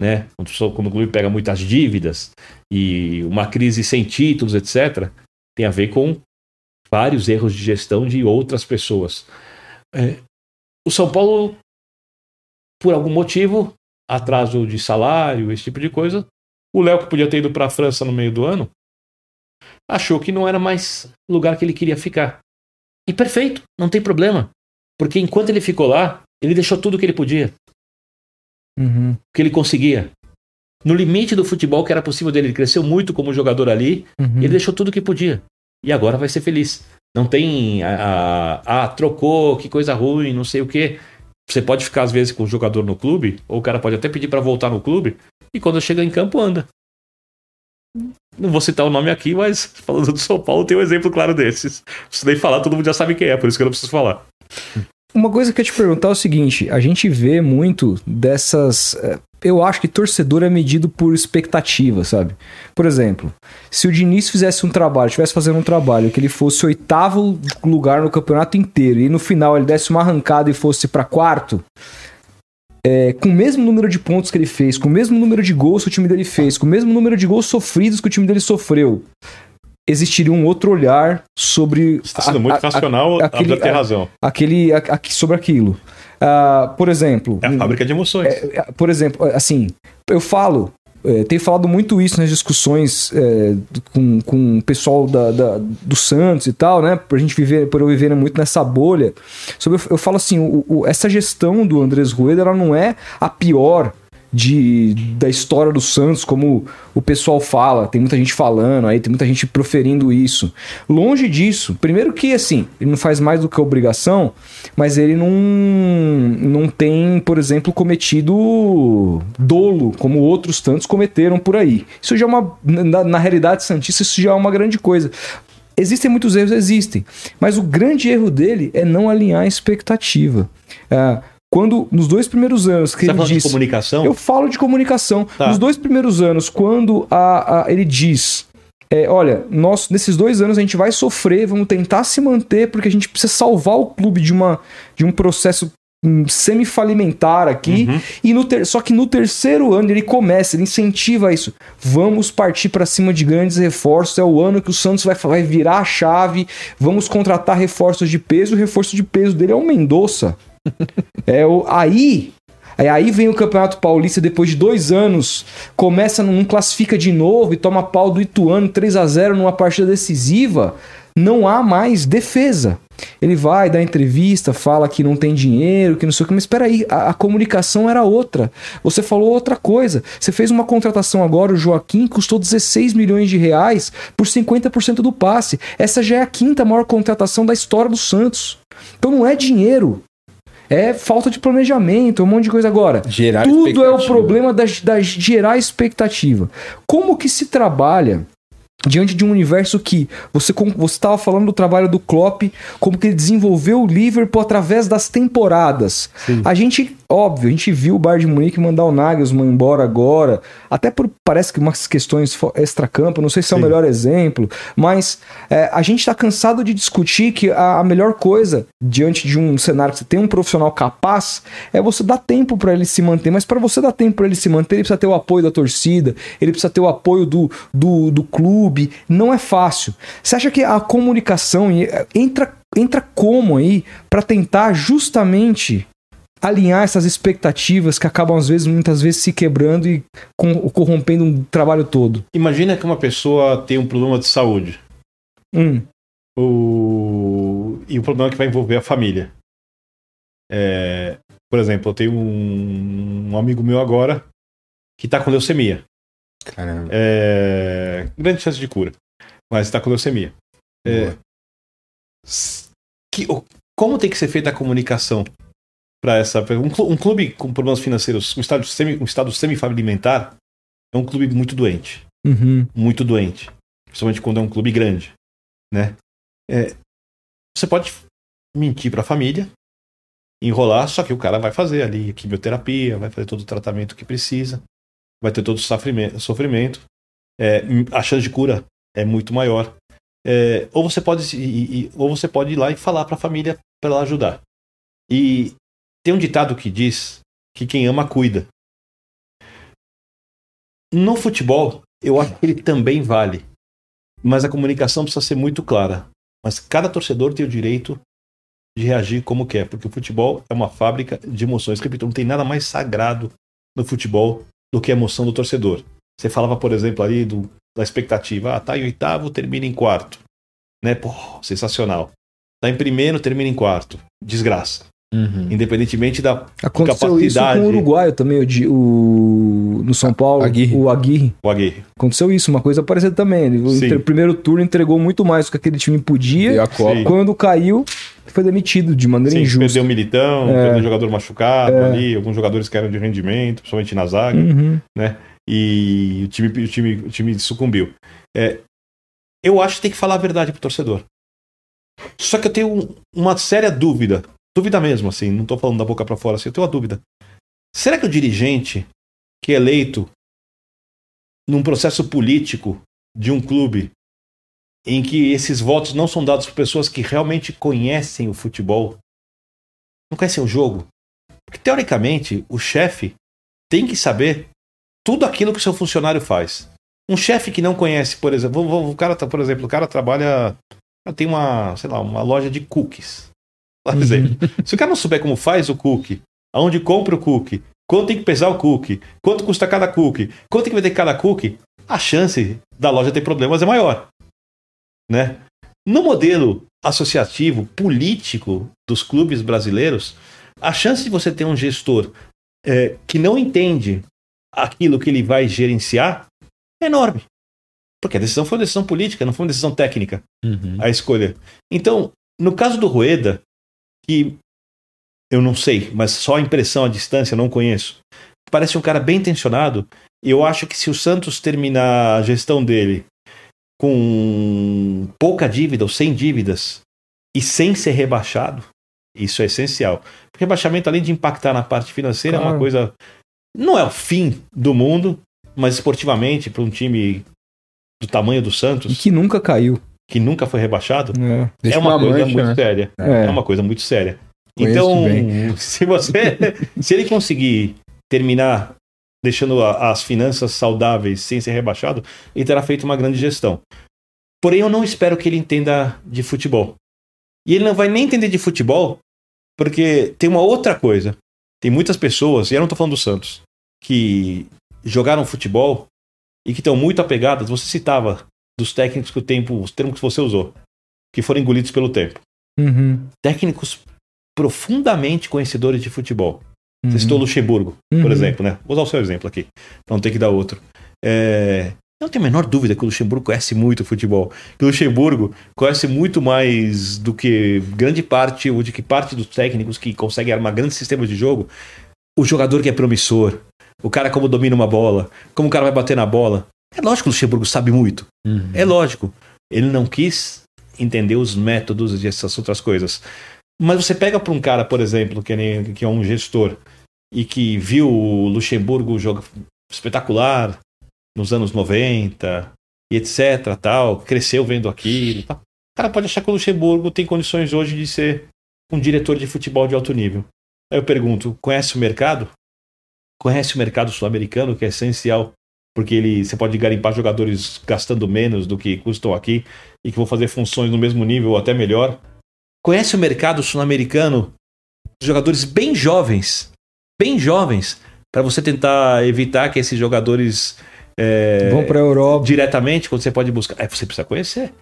Né? Quando Como o clube pega muitas dívidas e uma crise sem títulos, etc., tem a ver com vários erros de gestão de outras pessoas. É, o São Paulo, por algum motivo, atraso de salário, esse tipo de coisa. O Léo, que podia ter ido para a França no meio do ano, achou que não era mais lugar que ele queria ficar. E perfeito, não tem problema. Porque enquanto ele ficou lá, ele deixou tudo que ele podia, uhum, que ele conseguia. No limite do futebol que era possível dele, ele cresceu muito como jogador ali, uhum. e ele deixou tudo que podia. E agora vai ser feliz. Não tem. Ah, ah, trocou, que coisa ruim, não sei o quê. Você pode ficar, às vezes, com o jogador no clube, ou o cara pode até pedir para voltar no clube, e quando chega em campo, anda. Não vou citar o nome aqui, mas falando do São Paulo, tem um exemplo claro desses. Se nem falar, todo mundo já sabe quem é, por isso que eu não preciso falar. Uma coisa que eu ia te perguntar é o seguinte: a gente vê muito dessas. eh, Eu acho que torcedor é medido por expectativa, sabe? Por exemplo, se o Diniz fizesse um trabalho, estivesse fazendo um trabalho que ele fosse oitavo lugar no campeonato inteiro e no final ele desse uma arrancada e fosse pra quarto, é, com o mesmo número de pontos que ele fez, com o mesmo número de gols que o time dele fez, com o mesmo número de gols sofridos que o time dele sofreu, existiria um outro olhar sobre. Está sendo a- muito a- a- racional, a aquele- a- razão. aquele, a- sobre aquilo. Ah, por exemplo, É a fábrica de emoções. é, por exemplo, assim, eu falo, é, tenho falado muito isso nas discussões é, com, com o pessoal da, da- do Santos e tal, né? Pra gente viver, por eu viver muito nessa bolha. Sobre, eu falo assim, o- o- essa gestão do Andrés Rueda, ela não é a pior de, da história do Santos, como o pessoal fala, tem muita gente falando aí, tem muita gente proferindo isso. Longe disso, primeiro que assim, ele não faz mais do que obrigação, mas ele não, não tem, por exemplo, cometido dolo, como outros tantos cometeram por aí. Isso já é uma, na, na realidade santista, isso já é uma grande coisa. Existem muitos erros, existem. Mas o grande erro dele é não alinhar a expectativa. Ah, quando, nos dois primeiros anos que Você tá ele falando de disse... comunicação? Eu falo de comunicação. Tá. Nos dois primeiros anos, quando a, a- ele diz: é, olha, nós, nesses dois anos a gente vai sofrer, vamos tentar se manter, porque a gente precisa salvar o clube de, uma, de um processo hum, semi-falimentar aqui. Uhum. E no ter- só que no terceiro ano ele começa, ele incentiva isso. Vamos partir para cima de grandes reforços. É o ano que o Santos vai, vai virar a chave. Vamos contratar reforços de peso. O reforço de peso dele é o Mendonça. *laughs* É o, aí, aí, aí vem o Campeonato Paulista depois de dois anos, começa, não classifica de novo e toma pau do Ituano 3 a 0 numa partida decisiva. Não há mais defesa. Ele vai dar entrevista, fala que não tem dinheiro, que não sei o que, mas espera aí, a, a comunicação era outra. Você falou outra coisa. Você fez uma contratação agora, o Joaquim custou 16 milhões de reais por 50% do passe. Essa já é a quinta maior contratação da história do Santos. Então não é dinheiro. É falta de planejamento, um monte de coisa agora. Gerar Tudo é o problema da, da gerar expectativa. Como que se trabalha diante de um universo que você você estava falando do trabalho do Klopp, como que ele desenvolveu o Liverpool através das temporadas. A gente óbvio, a gente viu o Bayern de Munique mandar o Nagelsmann embora agora, até por parece que umas questões extracampo, não sei se é o melhor exemplo, mas é, a gente está cansado de discutir que a, a melhor coisa diante de um cenário que você tem um profissional capaz é você dar tempo para ele se manter, mas para você dar tempo para ele se manter, ele precisa ter o apoio da torcida, ele precisa ter o apoio do, do, do clube, não é fácil. Você acha que a comunicação eh, entra, entra como aí para tentar justamente alinhar essas expectativas que acabam às vezes muitas vezes se quebrando e com- corrompendo um trabalho todo. Imagina que uma pessoa tem um problema de saúde. Hum, O... E o problema é que vai envolver a família. É, Por exemplo, eu tenho um, um amigo meu agora que tá com leucemia. Caramba. É, Grande chance de cura. Mas tá com leucemia. É, que- Como tem que ser feita a comunicação para essa. Um clu- clube com problemas financeiros, um estado, semi, um estado semi-falimentar, é um clube muito doente uhum, muito doente. Principalmente quando é um clube grande, né? É, você pode mentir para a família, enrolar, só que o cara vai fazer ali quimioterapia, vai fazer todo o tratamento que precisa, vai ter todo o sofrimento. sofrimento é, a chance de cura é muito maior. É, ou você pode e- e- ou você pode ir lá e falar para a família para ela ajudar. E tem um ditado que diz que quem ama cuida. No futebol, eu acho que ele também vale. Mas a comunicação precisa ser muito clara. Mas cada torcedor tem o direito de reagir como quer, porque o futebol é uma fábrica de emoções. Repito, não tem nada mais sagrado no futebol do que a emoção do torcedor. Você falava, por exemplo, ali do, da expectativa. Ah, tá em oitavo, termina em quarto. Né? Pô, sensacional. Tá em primeiro, termina em quarto. Desgraça. Uhum. Independentemente da Aconteceu isso Capacidade. com o uruguaio também, o, de- o- no São Paulo, Aguirre. o Aguirre. o Aguirre. Aconteceu isso, uma coisa parecida também. Ele, o primeiro turno entregou muito mais do que aquele time E podia. a Copa. Sim. Quando caiu, foi demitido de maneira Sim, injusta. perdeu o Militão, É. perdeu o jogador machucado ali, alguns jogadores que eram de rendimento, principalmente na zaga. Uhum. e o time, o time, o time sucumbiu. É, eu acho que tem que falar a verdade pro torcedor. Só que eu tenho um- uma séria dúvida, dúvida mesmo, assim, não tô falando da boca para fora, assim, eu tenho uma dúvida. Será que o dirigente que é eleito num processo político de um clube em que esses votos não são dados por pessoas que realmente conhecem o futebol, não conhecem o jogo? Porque teoricamente o chefe tem que saber tudo aquilo que o seu funcionário faz. Um chefe que não conhece, por exemplo, o cara, tá- por exemplo, o cara trabalha, tem uma, sei lá, uma loja de cookies. Por exemplo, se o cara não souber como faz o cookie, aonde compra o cookie, quanto tem que pesar o cookie, quanto custa cada cookie, quanto tem que vender cada cookie, a chance da loja ter problemas é maior, né? No modelo associativo político dos clubes brasileiros, a chance de você ter um gestor é, que não entende aquilo que ele vai gerenciar é enorme. Porque a decisão foi uma decisão política, não foi uma decisão técnica, Uhum. a escolha. Então, no caso do Rueda, que eu não sei, mas só a impressão à distância, não conheço, parece um cara bem intencionado. Eu acho que se o Santos terminar a gestão dele com pouca dívida ou sem dívidas e sem ser rebaixado, isso é essencial. Porque rebaixamento, além de impactar na parte financeira, é Claro. uma coisa. Não é o fim do mundo, mas esportivamente, para um time do tamanho do E Santos, que nunca caiu. Que nunca foi rebaixado, É. É uma uma coisa mancha, muito né? séria. É. É uma coisa muito séria. Conheço então, bem. *laughs* se você. *laughs* se ele conseguir terminar deixando a- as finanças saudáveis sem ser rebaixado, ele terá feito uma grande gestão. Porém, eu não espero que ele entenda de futebol. E ele não vai nem entender de futebol, porque tem uma outra coisa. Tem muitas pessoas, e eu não estou falando do Santos, que jogaram futebol e que estão muito apegadas. Você citava dos técnicos que o tempo, os termos que você usou, que foram engolidos pelo tempo Uhum. técnicos profundamente conhecedores de futebol. Você Uhum. citou Luxemburgo, por Uhum. exemplo, né? Vou usar o seu exemplo aqui, não ter que dar outro. É, não tenho a menor dúvida que o Luxemburgo conhece muito futebol. Que o Luxemburgo conhece muito mais do que grande parte, ou de que parte dos técnicos que conseguem armar grandes sistemas de jogo. O jogador que é promissor, o cara como domina uma bola, como o cara vai bater na bola. É lógico que o Luxemburgo sabe muito. Uhum. É lógico. Ele não quis entender os métodos e essas outras coisas. Mas você pega para um cara, por exemplo, que, nem- que é um gestor, e que viu o Luxemburgo jogar espetacular nos anos 90 e etc, tal, cresceu vendo aquilo, tal. O cara pode achar que o Luxemburgo tem condições hoje de ser um diretor de futebol de alto nível. Aí eu pergunto, conhece o mercado? Conhece o mercado sul-americano, que é essencial, porque ele, você pode garimpar jogadores gastando menos do que custam aqui e que vão fazer funções no mesmo nível ou até melhor. Conhece o mercado sul-americano? Jogadores bem jovens, bem jovens, para você tentar evitar que esses jogadores é, Vão pra Europa. diretamente, quando você pode buscar. É, você precisa conhecer.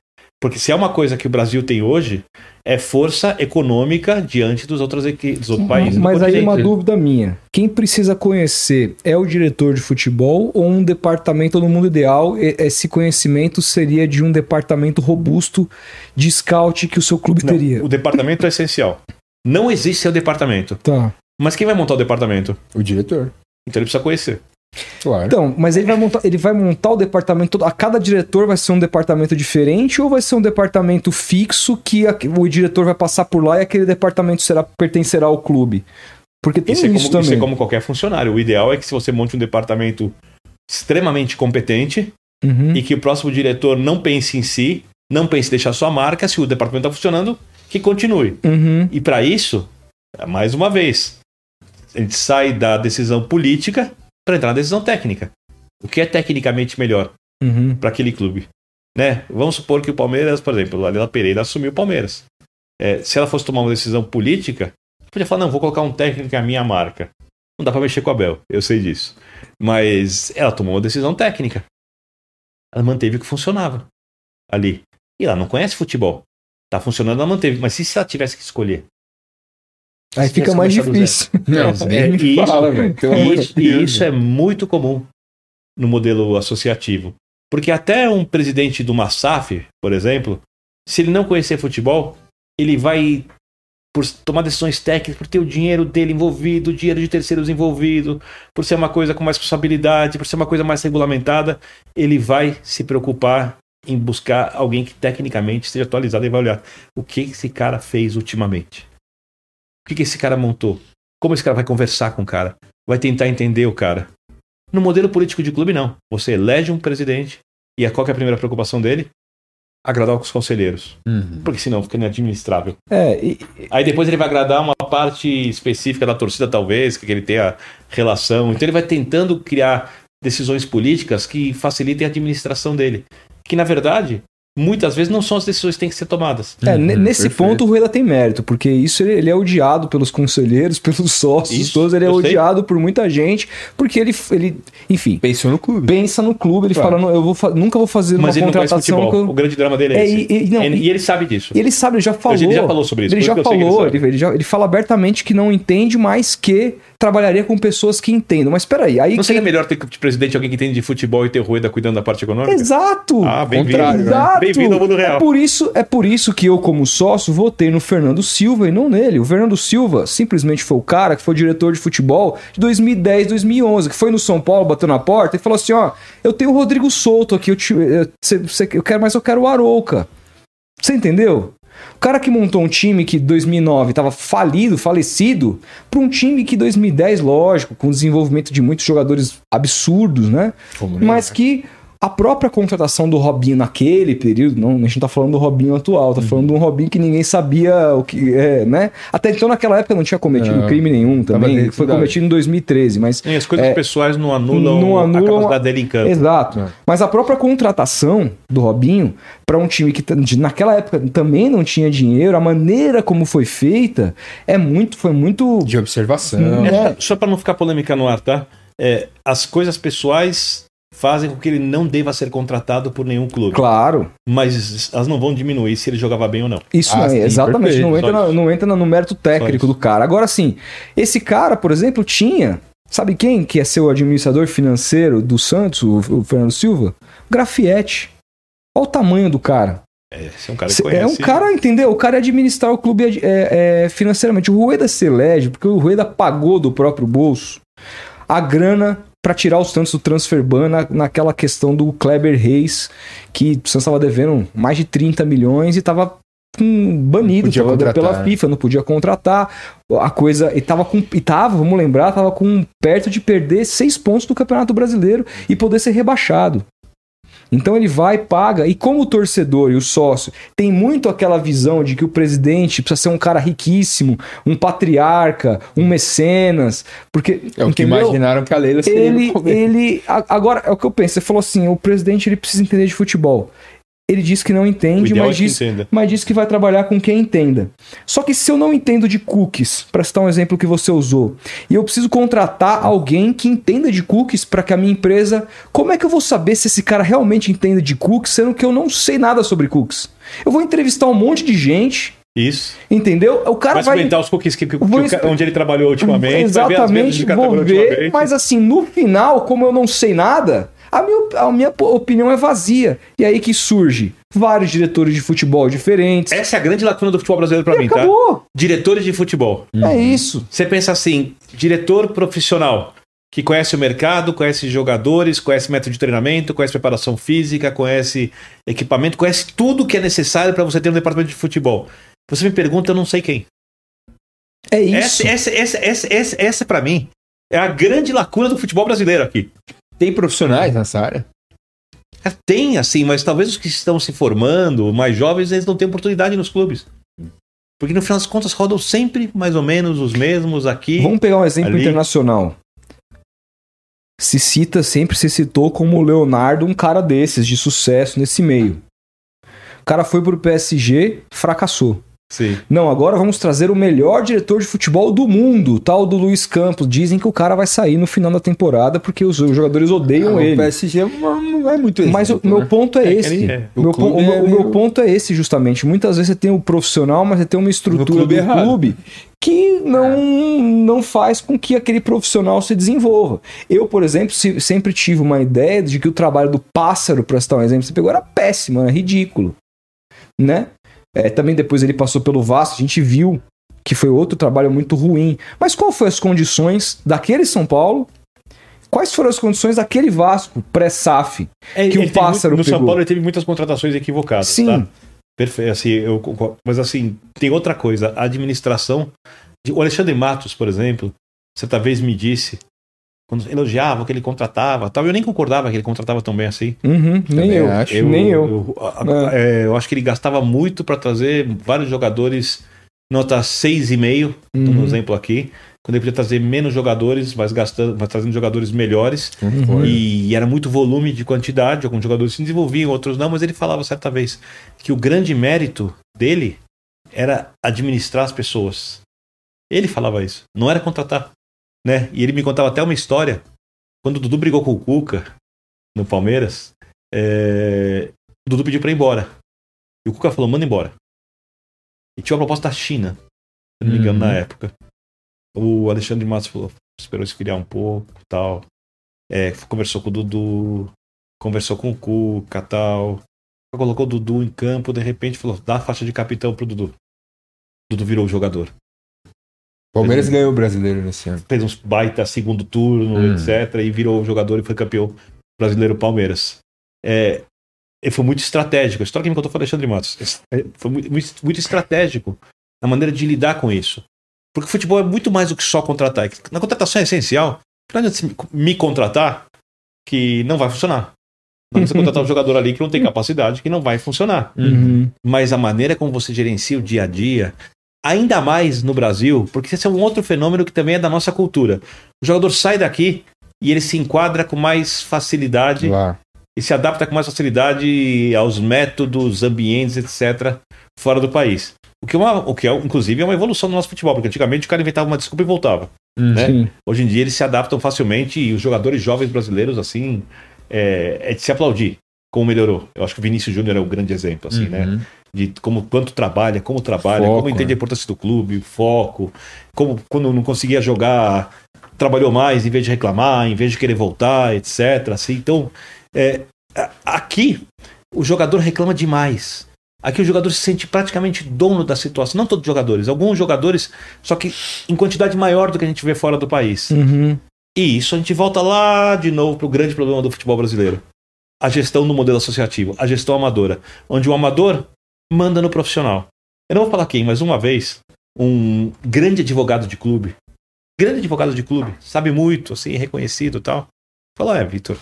Porque se é uma coisa que o Brasil tem hoje, é força econômica diante dos outros, equi- dos outros países. Mas aí uma dúvida minha. Quem precisa conhecer é o diretor de futebol ou um departamento no mundo ideal? e- Esse conhecimento seria de um departamento robusto de scout que o seu clube Não, teria. o departamento é essencial. Não existe seu departamento. Tá. Mas quem vai montar o departamento? O diretor. Então ele precisa conhecer. Claro. Então, mas ele vai montar, ele vai montar o departamento todo. A cada diretor vai ser um departamento diferente ou vai ser um departamento fixo que a- o diretor vai passar por lá e aquele departamento será pertencerá ao clube? Porque tem Isso, isso, é como, também. isso é como qualquer funcionário. O ideal é que se você monte um departamento extremamente competente Uhum. e que o próximo diretor não pense em si, não pense em deixar sua marca, se o departamento está funcionando, que continue. Uhum. E para isso, mais uma vez, a gente sai da decisão política para entrar na decisão técnica. O que é tecnicamente melhor Uhum. para aquele clube? Né? Vamos supor que o Palmeiras, por exemplo, a Leila Pereira assumiu o Palmeiras. É, se ela fosse tomar uma decisão política, podia falar: não, vou colocar um técnico que é a minha marca. Não dá para mexer com a Bel, eu sei disso. Mas ela tomou uma decisão técnica. Ela manteve o que funcionava ali. E ela não conhece futebol. Tá funcionando, ela manteve. Mas e se ela tivesse que escolher? Aí fica mais do difícil. Não, *laughs* É, e isso- fala, velho. E isso, e é muito comum no modelo associativo. Porque até um presidente de uma SAF, por exemplo, se ele não conhecer futebol, ele vai por tomar decisões técnicas, por ter o dinheiro dele envolvido, o dinheiro de terceiros envolvido, por ser uma coisa com mais responsabilidade, por ser uma coisa mais regulamentada, ele vai se preocupar em buscar alguém que tecnicamente esteja atualizado e vai olhar o que esse cara fez ultimamente. O que que esse cara montou? Como esse cara vai conversar com o cara? Vai tentar entender o cara. No modelo político de clube, não. Você elege um presidente e a- qual é a primeira preocupação dele? Agradar os conselheiros. Uhum. Porque senão fica inadministrável. É, e- Aí depois ele vai agradar uma parte específica da torcida, talvez, que ele tenha relação. Então ele vai tentando criar decisões políticas que facilitem a administração dele. Que, na verdade, muitas vezes não são as decisões que têm que ser tomadas. é, Uhum, nesse perfeito. ponto o Rueda tem mérito, porque isso ele, ele é odiado pelos conselheiros, *laughs* pelos sócios, Isso, todos, ele é eu sei. odiado por muita gente, porque ele, ele enfim, Pensou no clube. pensa no clube, ele Claro. fala, não, eu vou nunca vou fazer Mas uma ele contratação eu- O grande drama dele é, É, esse. e- e- não, ele, e- e ele sabe disso. Ele sabe, ele já falou. Ele já falou sobre isso, Ele já ele falou, sabe. ele, ele já, ele fala abertamente que não entende, mas que trabalharia com pessoas que entendam. Mas peraí, aí. Não que- seria melhor ter de presidente alguém que entende de futebol e ter o Rueda cuidando da parte econômica? Exato! Ah, bem-vindo. Contrário, né? Exato! Bem-vindo ao mundo real. É por, isso, é por isso que eu, como sócio, votei no Fernando Silva e não nele. O Fernando Silva simplesmente foi o cara que foi diretor de futebol de 2010, 2011, que foi no São Paulo, bateu na porta e falou assim: ó, eu tenho o Rodrigo Souto aqui, eu, te, eu, eu quero, mas eu quero o Arouca. Você entendeu? O cara que montou um time que em 2009 estava falido, falecido, para um time que em 2010, lógico, com o desenvolvimento de muitos jogadores absurdos, né? Como Mas que a própria contratação do Robinho naquele período, não, a gente não tá falando do Robinho atual, tá falando de um Robinho que ninguém sabia o que é, né? Até então naquela época não tinha cometido Não. crime nenhum também, dentro foi cometido em 2013, mas E as coisas É, pessoais não anulam, não a anulam capacidade dele em campo. Exato. É. Mas a própria contratação do Robinho para um time que naquela época também não tinha dinheiro, a maneira como foi feita é muito, foi muito De observação. É. É, só para não ficar polêmica no ar, tá? É, as coisas pessoais fazem com que ele não deva ser contratado por nenhum clube. claro. Mas elas não vão diminuir se ele jogava bem ou não. Isso Ah, não é, sim, exatamente, não entra, na- não entra no mérito técnico do cara. Agora sim, esse cara, por exemplo, tinha, sabe quem que é seu administrador financeiro do Santos, o, o Fernando Silva? Grafietti. Olha o tamanho do cara. É, é um cara que conhece. É um cara, entendeu? O cara é administrar o clube é, é, financeiramente. O Rueda se elege porque o Rueda pagou do próprio bolso a grana para tirar o Santos do transfer ban na, naquela questão do Kleber Reis, que o Santos estava devendo mais de 30 milhões e estava com banido pela né? FIFA, não podia contratar. A coisa. E tava com. E tava, vamos lembrar, tava com perto de perder seis pontos do Campeonato Brasileiro e poder ser rebaixado. Então ele vai, paga, e como o torcedor e o sócio tem muito aquela visão de que o presidente precisa ser um cara riquíssimo, um patriarca, um mecenas, porque É o que entendeu? imaginaram que a Leila seria ele, ele. Agora, é o que eu penso. Você falou assim: o presidente ele precisa entender de futebol. Ele diz que não entende, mas é que diz, entenda. mas diz que vai trabalhar com quem entenda. Só que se eu não entendo de cookies, para citar um exemplo que você usou, e eu preciso contratar alguém que entenda de cookies para que a minha empresa. Como é que eu vou saber se esse cara realmente entende de cookies, sendo que eu não sei nada sobre cookies? Eu vou entrevistar um monte de gente, Isso. entendeu? O cara Vai vai. experimentar os cookies que, que- que onde ele trabalhou ultimamente. vai ver as Exatamente, vou ver, mas assim, no final, como eu não sei nada, a minha, a minha opinião é vazia. E aí que surge vários diretores de futebol diferentes. Essa é a grande lacuna do futebol brasileiro pra e mim, tá? acabou. Diretores de futebol. É isso. Você pensa assim, diretor profissional que conhece o mercado, conhece jogadores, conhece método de treinamento, conhece preparação física, conhece equipamento, conhece tudo que é necessário para você ter um departamento de futebol. Você me pergunta, eu não sei quem. É isso. Essa, essa, essa, essa, essa, essa para mim é a grande lacuna do futebol brasileiro aqui. Tem profissionais nessa área? É, Tem, assim, mas talvez os que estão se formando, mais jovens, eles não têm oportunidade nos clubes. Porque no final das contas rodam sempre mais ou menos os mesmos aqui. Vamos pegar um exemplo ali. internacional. Se cita, sempre se citou como Leonardo, um cara desses, de sucesso nesse meio. O cara foi pro PSG, fracassou. Sim. Não, agora vamos trazer o melhor diretor de futebol do mundo, tal do Luiz Campos. Dizem que o cara vai sair no final da temporada porque os jogadores odeiam Ah, ele. O PSG não não é muito Mas o meu né? ponto é, É, esse. é. O, meu, O meu- é o meu meio- ponto é esse, justamente. Muitas vezes você tem o profissional, mas você tem uma estrutura clube do errado. clube que não, não faz com que aquele profissional se desenvolva. Eu, por exemplo, se- sempre tive uma ideia de que o trabalho do pássaro, para citar um exemplo, você pegou, era péssimo, era ridículo. Né? É, também depois ele passou pelo Vasco, a gente viu que foi outro trabalho muito ruim. Mas qual foram as condições daquele São Paulo? Quais foram as condições daquele Vasco pré-SAF? É, que o pássaro muito- No São pegou. Paulo ele teve muitas contratações equivocadas. Sim. Tá? Perfeito. Assim, eu. Mas assim, tem outra coisa. A administração. de- O Alexandre Matos, por exemplo, certa vez me disse, quando elogiava que ele contratava, tal, eu nem concordava que ele contratava tão bem assim. Uhum, nem Também eu. acho. nem eu. Eu, a- a- é, eu acho que ele gastava muito para trazer vários jogadores nota 6,5, Uhum. um exemplo aqui. Quando ele podia trazer menos jogadores, mas gastando, mas trazendo jogadores melhores. Concordo. E era muito volume de quantidade, alguns jogadores se desenvolviam, outros não, mas ele falava certa vez que o grande mérito dele era administrar as pessoas. Ele falava isso, não era contratar, né? E ele me contava até uma história quando o Dudu brigou com o Cuca no Palmeiras, é, o Dudu pediu para ir embora. E o Cuca falou: "Manda embora". E tinha uma proposta da China, se não me engano, Uhum. na época. O Alexandre Matos falou, esperou esfriar um pouco, tal. É, conversou com o Dudu, conversou com o Cuca, tal. Colocou o Dudu em campo, de repente falou: dá a faixa de capitão pro Dudu. Dudu virou o jogador. Palmeiras ganhou o brasileiro nesse ano. Fez uns baita segundo turno, Hum. etc. E virou jogador e foi campeão brasileiro Palmeiras. É, foi muito estratégico. A história que me contou foi Alexandre Matos. É, Foi muito, muito- estratégico na maneira de lidar com isso. Porque o futebol é muito mais do que só contratar. Na contratação é essencial. Não adianta você me contratar que não vai funcionar. Não adianta você contratar um *laughs* jogador ali que não tem capacidade, que não vai funcionar. Uhum. Mas a maneira como você gerencia o dia a dia, ainda mais no Brasil, porque esse é um outro fenômeno que também é da nossa cultura. O jogador sai daqui e ele se enquadra com mais facilidade Lá. e se adapta com mais facilidade aos métodos, ambientes, etc., fora do país. O que, é uma, o que é, inclusive, é uma evolução do nosso futebol, porque antigamente o cara inventava uma desculpa e voltava. né? Sim. Hoje em dia eles se adaptam facilmente e os jogadores jovens brasileiros, assim, é, é de se aplaudir como melhorou. Eu acho que o Vinícius Júnior é o grande exemplo, assim, né? De como quanto trabalha, como trabalha, Foco, como entende né? a importância do clube, o foco, como quando não conseguia jogar, trabalhou mais em vez de reclamar, em vez de querer voltar, etc. Assim, então, é, aqui o jogador reclama demais. Aqui o jogador se sente praticamente dono da situação. Não todos os jogadores, alguns jogadores, só que em quantidade maior do que a gente vê fora do país. Uhum. E isso a gente volta lá de novo para o grande problema do futebol brasileiro. A gestão no modelo associativo, a gestão amadora, onde o amador manda no profissional. Eu não vou falar quem, mas uma vez, um grande advogado de clube, grande advogado de clube, sabe muito, assim, reconhecido e tal, falou: É, Vitor,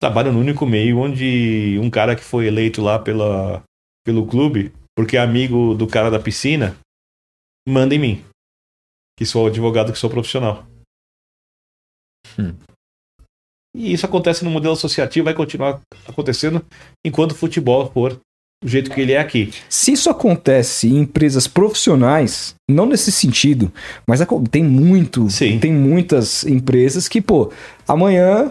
trabalho no único meio onde um cara que foi eleito lá pela, pelo clube, porque é amigo do cara da piscina, manda em mim. Que sou advogado, que sou profissional. Hum. E isso acontece no modelo associativo, vai continuar acontecendo enquanto o futebol for do jeito que ele é aqui. Se isso acontece em empresas profissionais, não nesse sentido, mas tem muito, Sim. tem muitas empresas que, pô, amanhã,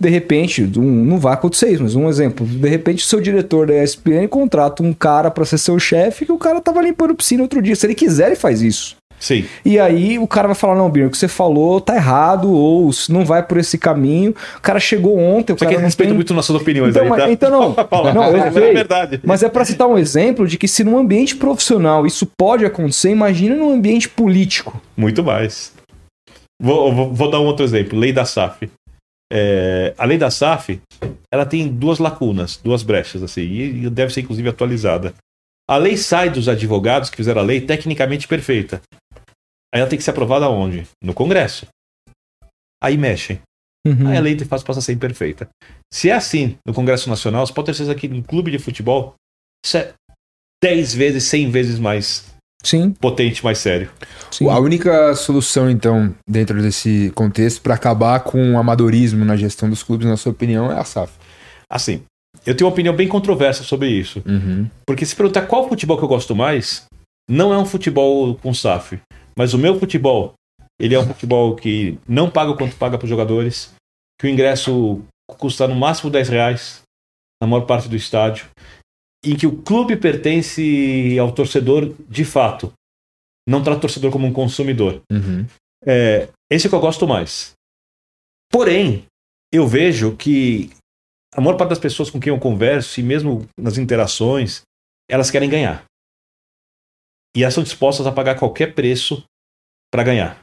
de repente, um- não vai acontecer isso, mas um exemplo, de repente o seu diretor da ESPN contrata um cara pra ser seu chefe que o cara tava limpando piscina outro dia. Se ele quiser, ele faz isso. Sim. E aí o cara vai falar, não, Bino, o que você falou tá errado, ou não vai por esse caminho. O cara chegou ontem, o Você cara que não respeita tem... muito nossas opiniões Então, aí, tá? então não. *laughs* Não, eu mas sei. é verdade. Mas é pra citar um exemplo de que se num ambiente profissional isso pode acontecer, imagina num ambiente político. Muito mais. Vou, vou- vou dar um outro exemplo. Lei da SAF. É, a lei da SAF, ela tem duas lacunas, duas brechas, assim, e deve ser inclusive atualizada. A lei sai dos advogados que fizeram a lei tecnicamente perfeita. Aí ela tem que ser aprovada onde? No Congresso. Aí mexem. Uhum. Aí a lei de fato passa a ser imperfeita. Se é assim no Congresso Nacional, você pode ter certeza que no clube de futebol, isso é 10 vezes, 100 vezes mais Sim, potente, mais sério. sim. A única solução, então, dentro desse contexto, para acabar com o amadorismo na gestão dos clubes, na sua opinião, é a SAF. Assim, eu tenho uma opinião bem controversa sobre isso. Uhum. Porque se perguntar qual futebol que eu gosto mais, não é um futebol com SAF. Mas o meu futebol, ele é um futebol que não paga o quanto paga para os jogadores, que o ingresso custa no máximo 10 reais na maior parte do estádio, em que o clube pertence ao torcedor de fato. Não trata o torcedor como um consumidor. Uhum. É, esse é o que eu gosto mais. Porém, eu vejo que a maior parte das pessoas com quem eu converso, e mesmo nas interações, elas querem ganhar. E elas são dispostas a pagar qualquer preço para ganhar.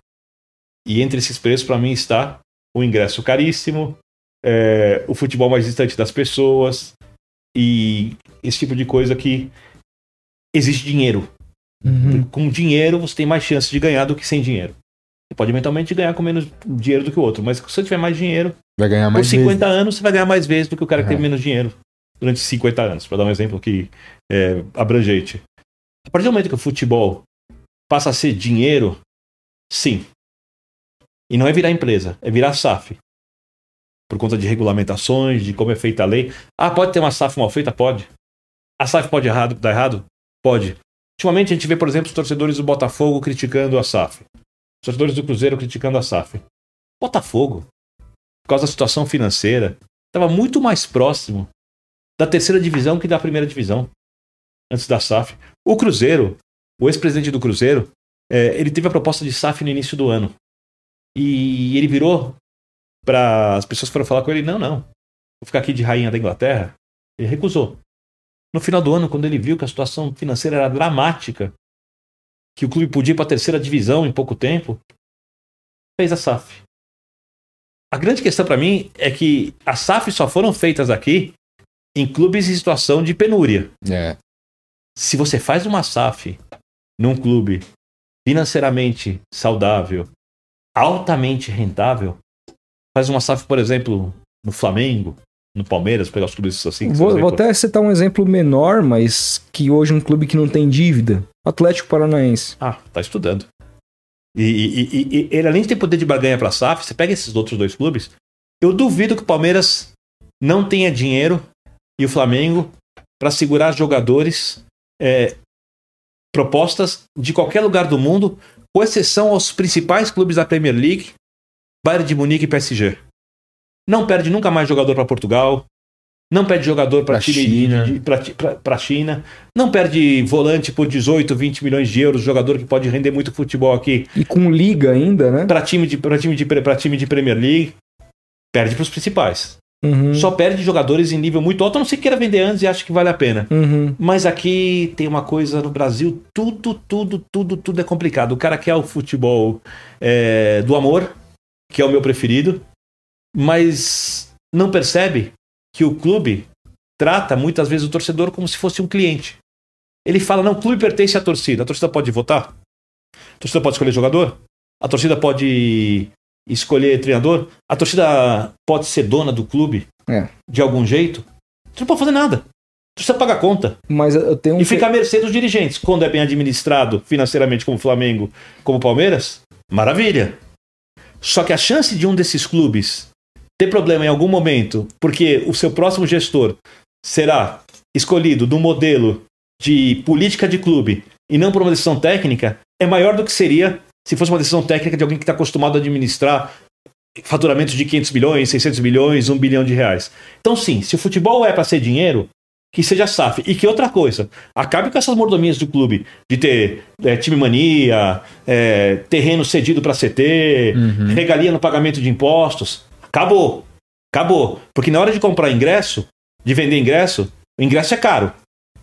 E entre esses preços, para mim, está o ingresso caríssimo, é, o futebol mais distante das pessoas e esse tipo de coisa que exige dinheiro. Uhum. Com dinheiro, você tem mais chance de ganhar do que sem dinheiro. Você pode eventualmente ganhar com menos dinheiro do que o outro, mas se você tiver mais dinheiro, Vai ganhar por mais 50 anos, você vai ganhar mais vezes do que o cara que Uhum. tem menos dinheiro durante 50 anos, para dar um exemplo aqui é, abrangente. A partir do momento que o futebol passa a ser dinheiro, sim. E não é virar empresa, é virar SAF. Por conta de regulamentações, de como é feita a lei. Ah, pode ter uma SAF mal feita? Pode. A SAF pode errado, dar errado? Pode. Ultimamente a gente vê, por exemplo, os torcedores do Botafogo criticando a SAF. Os torcedores do Cruzeiro criticando a SAF. Botafogo, por causa da situação financeira, estava muito mais próximo da terceira divisão que da primeira divisão, antes da SAF. O Cruzeiro, o ex-presidente do Cruzeiro, é, ele teve a proposta de SAF no início do ano. E ele virou para as pessoas foram falar com ele: não, não, vou ficar aqui de rainha da Inglaterra. Ele recusou. No final do ano, quando ele viu que a situação financeira era dramática, que o clube podia ir para a terceira divisão em pouco tempo, fez a SAF. A grande questão para mim é que as SAF só foram feitas aqui em clubes em situação de penúria. É. Se você faz uma SAF num clube financeiramente saudável, altamente rentável, faz uma SAF, por exemplo, no Flamengo, no Palmeiras, pegar os clubes assim. Vou, vou até citar um exemplo menor, mas que hoje é um clube que não tem dívida. Atlético Paranaense. Ah, tá estudando. E, e- e- e ele, além de ter poder de barganha para SAF, você pega esses outros dois clubes, eu duvido que o Palmeiras não tenha dinheiro e o Flamengo para segurar jogadores é, propostas de qualquer lugar do mundo, com exceção aos principais clubes da Premier League, Bayern de Munique e PSG. Não perde nunca mais jogador para Portugal, não perde jogador para China. para China, não perde volante por 18, 20 milhões de euros, jogador que pode render muito futebol aqui E com liga ainda, né? para time de para time de para time de Premier League, perde para os principais. Uhum. Só perde jogadores em nível muito alto, a não ser que queira vender antes e acha que vale a pena. Uhum. Mas aqui tem uma coisa no Brasil, tudo, tudo, tudo, tudo é complicado. O cara quer o futebol é, do amor, que é o meu preferido, mas não percebe que o clube trata muitas vezes o torcedor como se fosse um cliente. Ele fala: não, o clube pertence à torcida. A torcida pode votar? A torcida pode escolher jogador? A torcida pode escolher treinador? A torcida pode ser dona do clube É. de algum jeito? Você não pode fazer nada. A torcida paga a conta. Mas eu tenho um. E fica à mercê dos dirigentes. Quando é bem administrado financeiramente, como o Flamengo, como o Palmeiras, maravilha. Só que a chance de um desses clubes ter problema em algum momento, porque o seu próximo gestor será escolhido do modelo de política de clube e não por uma decisão técnica, é maior do que seria se fosse uma decisão técnica de alguém que está acostumado a administrar faturamentos de 500 milhões, 600 milhões, 1 bilhão de reais. Então, sim, se o futebol é para ser dinheiro, que seja SAF. E que outra coisa, acabe com essas mordomias do clube de ter é, time mania, é, terreno cedido para CT, regalia no pagamento de impostos. Acabou. Acabou. Porque na hora de comprar ingresso, de vender ingresso, o ingresso é caro.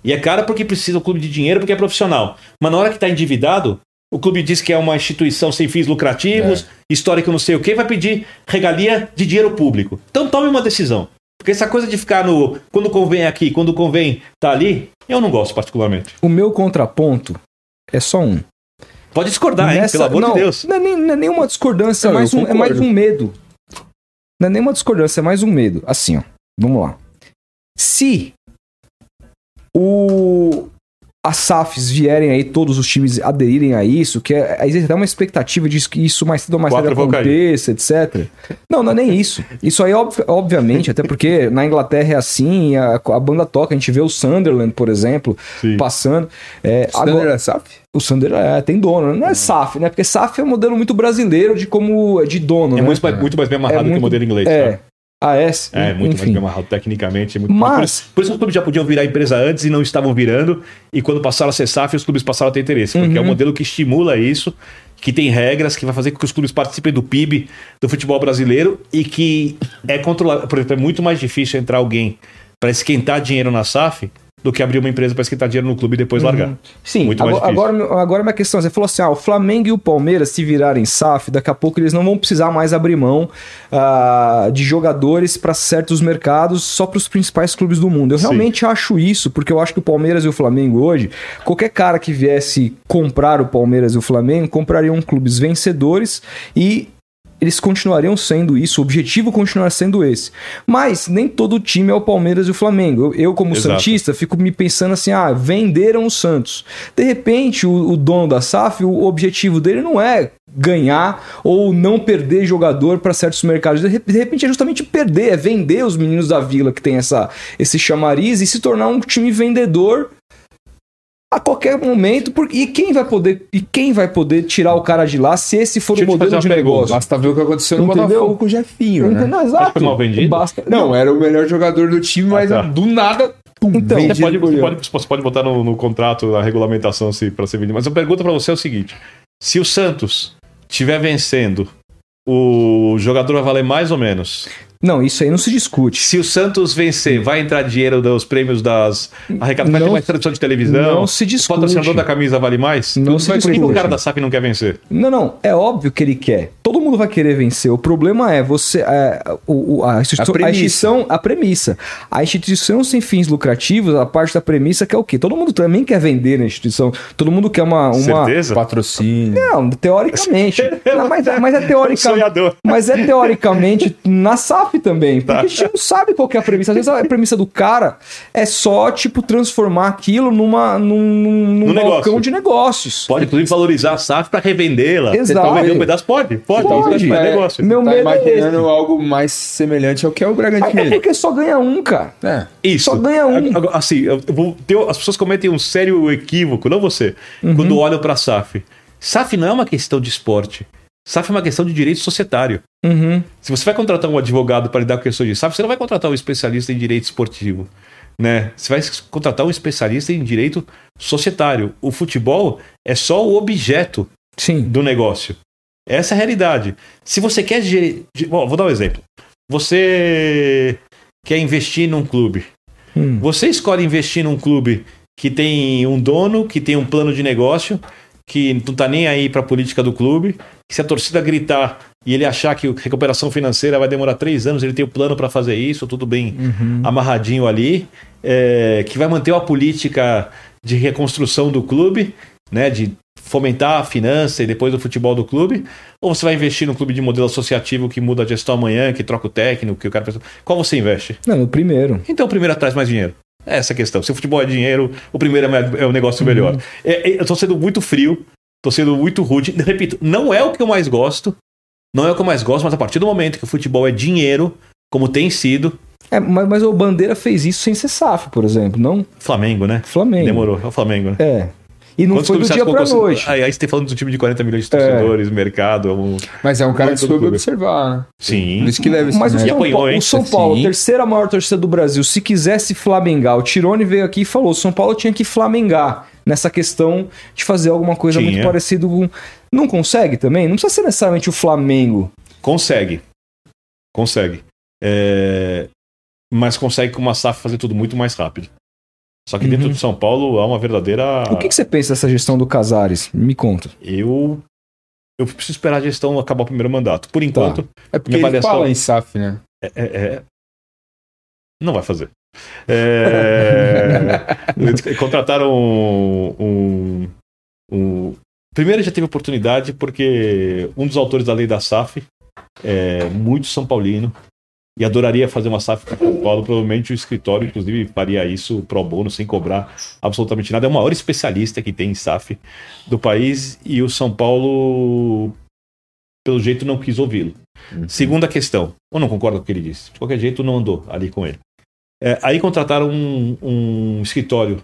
E é caro porque precisa o clube de dinheiro, porque é profissional. Mas na hora que está endividado, o clube diz que é uma instituição sem fins lucrativos, histórico não sei o quê, vai pedir regalia de dinheiro público. Então tome uma decisão. Porque essa coisa de ficar no. Quando convém aqui, quando convém tá ali, eu não gosto particularmente. O meu contraponto é só um. Pode discordar, hein? Nessa- Pelo amor não, de Deus. Não é, nem, não é nenhuma discordância, Não, é, mais eu um, é mais um medo. Não é nenhuma discordância, é mais um medo. Assim, ó. Vamos lá. Se o as SAFs vierem aí, todos os times aderirem a isso, que é, existe até uma expectativa de que isso mais cedo ou mais tarde aconteça, etc. Não, não é nem isso. Isso aí, ob- obviamente, até porque na Inglaterra é assim, a, a banda toca, a gente vê o Sunderland, por exemplo, Sim. passando. É, Standard agora- é SAF? o Sunderland é, tem dono, não é SAF, né? Porque SAF é um modelo muito brasileiro de como de dono, É né? muito, mais- muito mais bem amarrado É que muito- o modelo inglês. É. tá? AS, É, muito mais enfim. bem amarrado tecnicamente. é muito- Mas- Por, isso, por isso os clubes já podiam virar empresa antes e não estavam virando. E quando passaram a ser SAF, os clubes passaram a ter interesse. Porque é Uhum. um modelo que estimula isso, que tem regras, que vai fazer com que os clubes participem do PIB do futebol brasileiro e que é controlado. Por exemplo, é muito mais difícil entrar alguém para esquentar dinheiro na SAF do que abrir uma empresa para esquentar dinheiro no clube e depois largar. Sim, Muito mais agora, difícil. agora, agora minha questão é, você falou assim, ah, o Flamengo e o Palmeiras se virarem SAF, daqui a pouco eles não vão precisar mais abrir mão ah, de jogadores para certos mercados só para os principais clubes do mundo. Eu Sim. realmente acho isso, porque eu acho que o Palmeiras e o Flamengo hoje, qualquer cara que viesse comprar o Palmeiras e o Flamengo, comprariam clubes vencedores e eles continuariam sendo isso, o objetivo continuar sendo esse. Mas nem todo time é o Palmeiras e o Flamengo. Eu, eu, como Exato. Santista, fico me pensando assim: ah, venderam o Santos. De repente, o, o dono da SAF, o objetivo dele não é ganhar ou não perder jogador para certos mercados. De re- de repente é justamente perder, é vender os meninos da vila que tem essa, esse chamariz e se tornar um time vendedor a qualquer momento. Porque, e quem vai poder e quem vai poder tirar o cara de lá se esse for Deixa o modelo de negócio? Basta ver o que aconteceu no Entendeu? Botafogo com o Jefinho, né? Entendeu? Exato. foi mal vendido? Basta... Não, era o melhor jogador do time, mas Ah, tá. do nada, pum, Então, vendido Você pode, você, pode, você pode botar no, no contrato, na regulamentação se, para ser vendido. Mas a pergunta para você é o seguinte: se o Santos estiver vencendo, o jogador vai valer mais ou menos. Não, isso aí não se discute. Se o Santos vencer, vai entrar dinheiro dos prêmios das arrecadações, vai ter Não- mais transmissão de televisão. não se O discute. patrocinador da camisa vale mais? Não Tudo se vai- Por que o discute. cara da SAF não quer vencer? Não, não, é óbvio que ele quer. Todo mundo vai querer vencer. O problema é você. é, o, o- a, instituição, A premissa. a instituição. A premissa. A instituição sem fins lucrativos, a parte da premissa que é o quê? Todo mundo também quer vender na instituição. Todo mundo quer uma. uma... Certeza? Patrocínio. Não, teoricamente. *laughs* Não, mas, mas é teoricamente. Sonhador. Mas é teoricamente na SAF também. Tá. Porque a gente não sabe qual que é a premissa. Às vezes a premissa do cara é só, tipo, transformar aquilo numa, num, num, No balcão negócio. de negócios. Pode, inclusive, valorizar a SAF para revendê-la. Exato. Então, vender um pedaço? Pode, pode. Pode. Isso faz É, negócio. Meu tá medo é imaginando esse. algo mais semelhante ao que é o É Bragantino. porque só ganha um, cara. É. Isso. Só ganha um. Agora, Assim, eu vou ter- as pessoas cometem um sério equívoco, não você, Uhum. quando olham para SAF. SAF não é uma questão de esporte. SAF é uma questão de direito societário. Uhum. Se você vai contratar um advogado para lidar com questões de SAF, você não vai contratar um especialista em direito esportivo. Né? Você vai contratar um especialista em direito societário. O futebol é só o objeto Sim. do negócio. Essa é a realidade. Se você quer gerir. ge- Bom, vou dar um exemplo. Você quer investir num clube. Hum. Você escolhe investir num clube que tem um dono, que tem um plano de negócio, que não tá nem aí para a política do clube. Que se a torcida gritar e ele achar que a recuperação financeira vai demorar três anos, ele tem o plano para fazer isso, tudo bem amarradinho ali, é, que vai manter uma política de reconstrução do clube, né? De fomentar a finança e depois o futebol do clube? Ou você vai investir no clube de modelo associativo que muda a gestão amanhã, que troca o técnico, que o cara. Qual você investe? Não, no primeiro. Então o primeiro traz mais dinheiro. É essa questão. Se o futebol é dinheiro, o primeiro é, é o negócio melhor. É, é, eu tô sendo muito frio, tô sendo muito rude. Repito, não é o que eu mais gosto. Não é o que eu mais gosto, mas a partir do momento que o futebol é dinheiro, como tem sido, É, mas, mas o Bandeira fez isso sem ser SAF, por exemplo, não Flamengo, né? Flamengo. Demorou, é o Flamengo, né? É. E não Quantos foi do dia que pra colocou- noite. Aí, aí você tem falando de um time de 40 milhões de torcedores, mercado. Um... Mas é um cara que soube clube. observar, né? Sim. Por isso que leva esse Mas o. São, apanhou, Paulo, hein? o São Paulo, Sim. terceira maior torcida do Brasil, se quisesse flamengar, o Tirone veio aqui e falou: São Paulo tinha que flamengar nessa questão de fazer alguma coisa Tinha. muito parecida com. Não consegue também? Não precisa ser necessariamente o Flamengo. Consegue. Consegue. É, Mas consegue com uma SAF fazer tudo muito mais rápido. Só que dentro Uhum. de São Paulo há uma verdadeira. O que, que você pensa dessa gestão do Casares? Me conta. Eu. Eu preciso esperar a gestão acabar o primeiro mandato. Por enquanto, É porque ele avaliação- fala em SAF, né? é, é- é- Não vai fazer. É, *laughs* contrataram um, um- um- Primeiro já teve oportunidade porque um dos autores da lei da SAF é muito São Paulino e adoraria fazer uma SAF para São Paulo. Provavelmente o escritório, inclusive, faria isso pro bono, sem cobrar absolutamente nada. É o maior especialista que tem em SAF do país e o São Paulo, pelo jeito, não quis ouvi-lo. Segunda questão, ou não concorda com o que ele disse. De qualquer jeito, não andou ali com ele. É, aí contrataram um, um escritório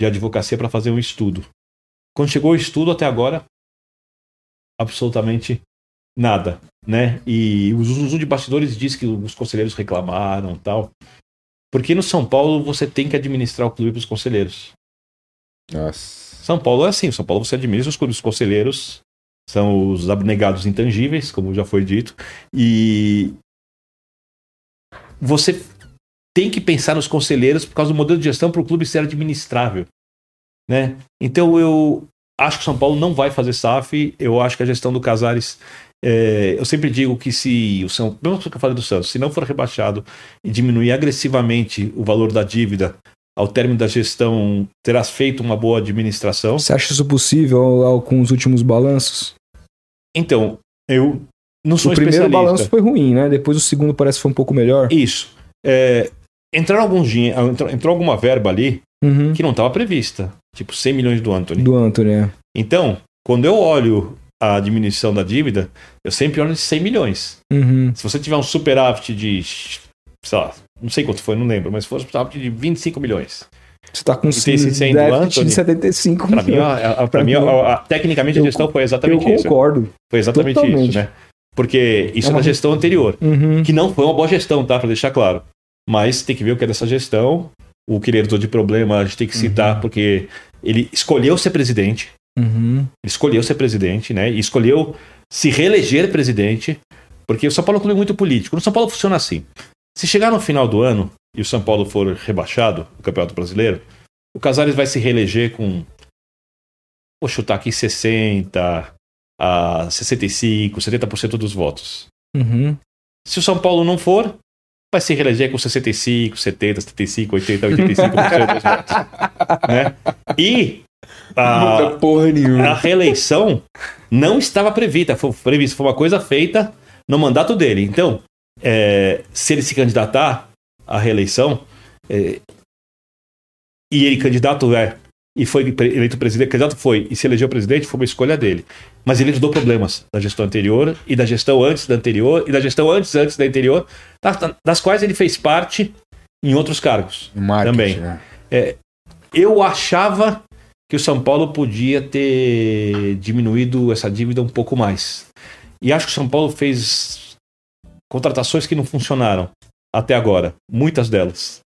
de advocacia para fazer um estudo. Quando chegou o estudo até agora, absolutamente nada, né? E o Zuzu de bastidores diz que os conselheiros reclamaram tal. Porque no São Paulo você tem que administrar o clube para os conselheiros. Nossa. São Paulo é assim, São Paulo você administra os clubes conselheiros, são os abnegados intangíveis, como já foi dito, e você tem que pensar nos conselheiros por causa do modelo de gestão para o clube ser administrável, né? Então eu acho que o São Paulo não vai fazer SAF, eu acho que a gestão do Casares é, eu sempre digo que se o São, mesmo que eu falei do Santos, se não for rebaixado e diminuir agressivamente o valor da dívida ao término da gestão, terás feito uma boa administração. Você acha isso possível com os últimos balanços? Então, eu não sou o primeiro balanço foi ruim, né? Depois o segundo parece que foi um pouco melhor. Isso. É, entraram alguns dinhe- entrou, entrou alguma verba ali Uhum. que não estava prevista, tipo 100 milhões do Anthony. Do Anthony, é. Então, quando eu olho a diminuição da dívida, eu sempre olho de 100 milhões. Uhum. Se você tiver um superávit de, sei lá, não sei quanto foi, não lembro, mas se for um superávit de 25 milhões. Você tá com E tem esse 100 do Anthony? de 75 Para mim, a- a- pra mim a- a- tecnicamente a Eu gestão foi Eu exatamente isso. concordo. Foi exatamente totalmente. isso, né? Porque isso É é uma- da gestão anterior. Uhum. que não foi uma boa gestão, tá? Pra deixar claro. Mas tem que ver o que é dessa gestão. O que ele herdou de problema, a gente tem que citar, porque ele escolheu ser presidente. Uhum. Ele escolheu ser presidente, né? E escolheu se reeleger presidente. Porque o São Paulo é um clube muito político. No São Paulo funciona assim. Se chegar no final do ano e o São Paulo for rebaixado no Campeonato Brasileiro, o Casares vai se reeleger com. Vou chutar aqui 60 a 65, 70% dos votos. Uhum. Se o São Paulo não for, vai se reeleger com 65, 70, 75, 80, 85% dos votos. Né? E a, Muita porra a nenhuma. reeleição não estava prevista, foi prevista, foi uma coisa feita no mandato dele. Então, é, se ele se candidatar à reeleição, é, e ele candidato é, e foi eleito presidente, candidato foi, e se elegeu presidente, foi uma escolha dele. Mas ele herdou problemas da gestão anterior, e da gestão antes da anterior, e da gestão antes antes da anterior, das, quais ele fez parte em outros cargos. Marketing, Também. né? Eu achava que o São Paulo podia ter diminuído essa dívida um pouco mais. E acho que o São Paulo fez contratações que não funcionaram até agora, muitas delas,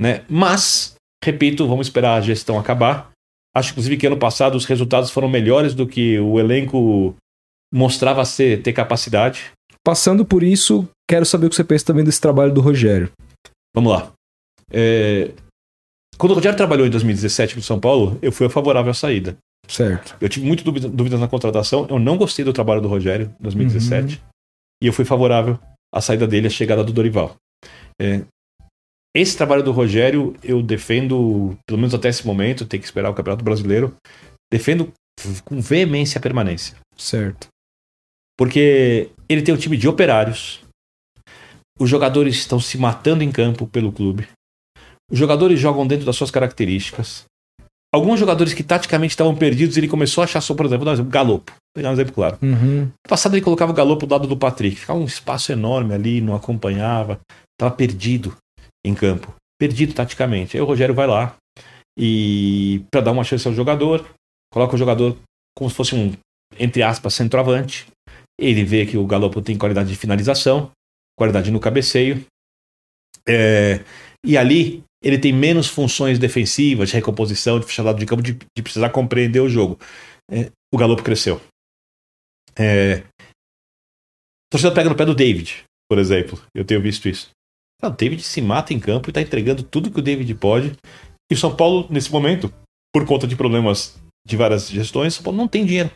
né? Mas, repito, vamos esperar a gestão acabar. Acho inclusive que ano passado os resultados foram melhores do que o elenco mostrava ser ter capacidade. Passando por isso, quero saber o que você pensa também desse trabalho do Rogério. Vamos lá. É, Quando o Rogério trabalhou em 2017 no São Paulo, eu fui favorável à saída. Certo. Eu tive muito dúvida- dúvidas na contratação. Eu não gostei do trabalho do Rogério em 2017. E eu fui favorável à saída dele, à chegada do Dorival. É, esse trabalho do Rogério eu defendo, pelo menos até esse momento, tem que esperar o Campeonato Brasileiro, defendo com veemência a permanência. Certo. Porque ele tem um time de operários, os jogadores estão se matando em campo pelo clube, os jogadores jogam dentro das suas características. Alguns jogadores que taticamente estavam perdidos, ele começou a achar só, por exemplo, vou dar um exemplo, Galopo. Vou pegar um exemplo claro. Uhum. No passado ele colocava o Galopo do lado do Patrick. Ficava um espaço enorme ali, não acompanhava. Estava perdido em campo. Perdido taticamente. Aí o Rogério vai lá e para dar uma chance ao jogador, coloca o jogador como se fosse um, entre aspas, centroavante. Ele vê que o Galopo tem qualidade de finalização, qualidade no cabeceio. É, e ali ele tem menos funções defensivas, de recomposição, de fechamento de campo, de, de precisar compreender o jogo. É, o Galopo cresceu. É, a torcida pega no pé do David, por exemplo. Eu tenho visto isso. O David se mata em campo e está entregando tudo que o David pode. E o São Paulo, nesse momento, por conta de problemas de várias gestões, o São Paulo não tem dinheiro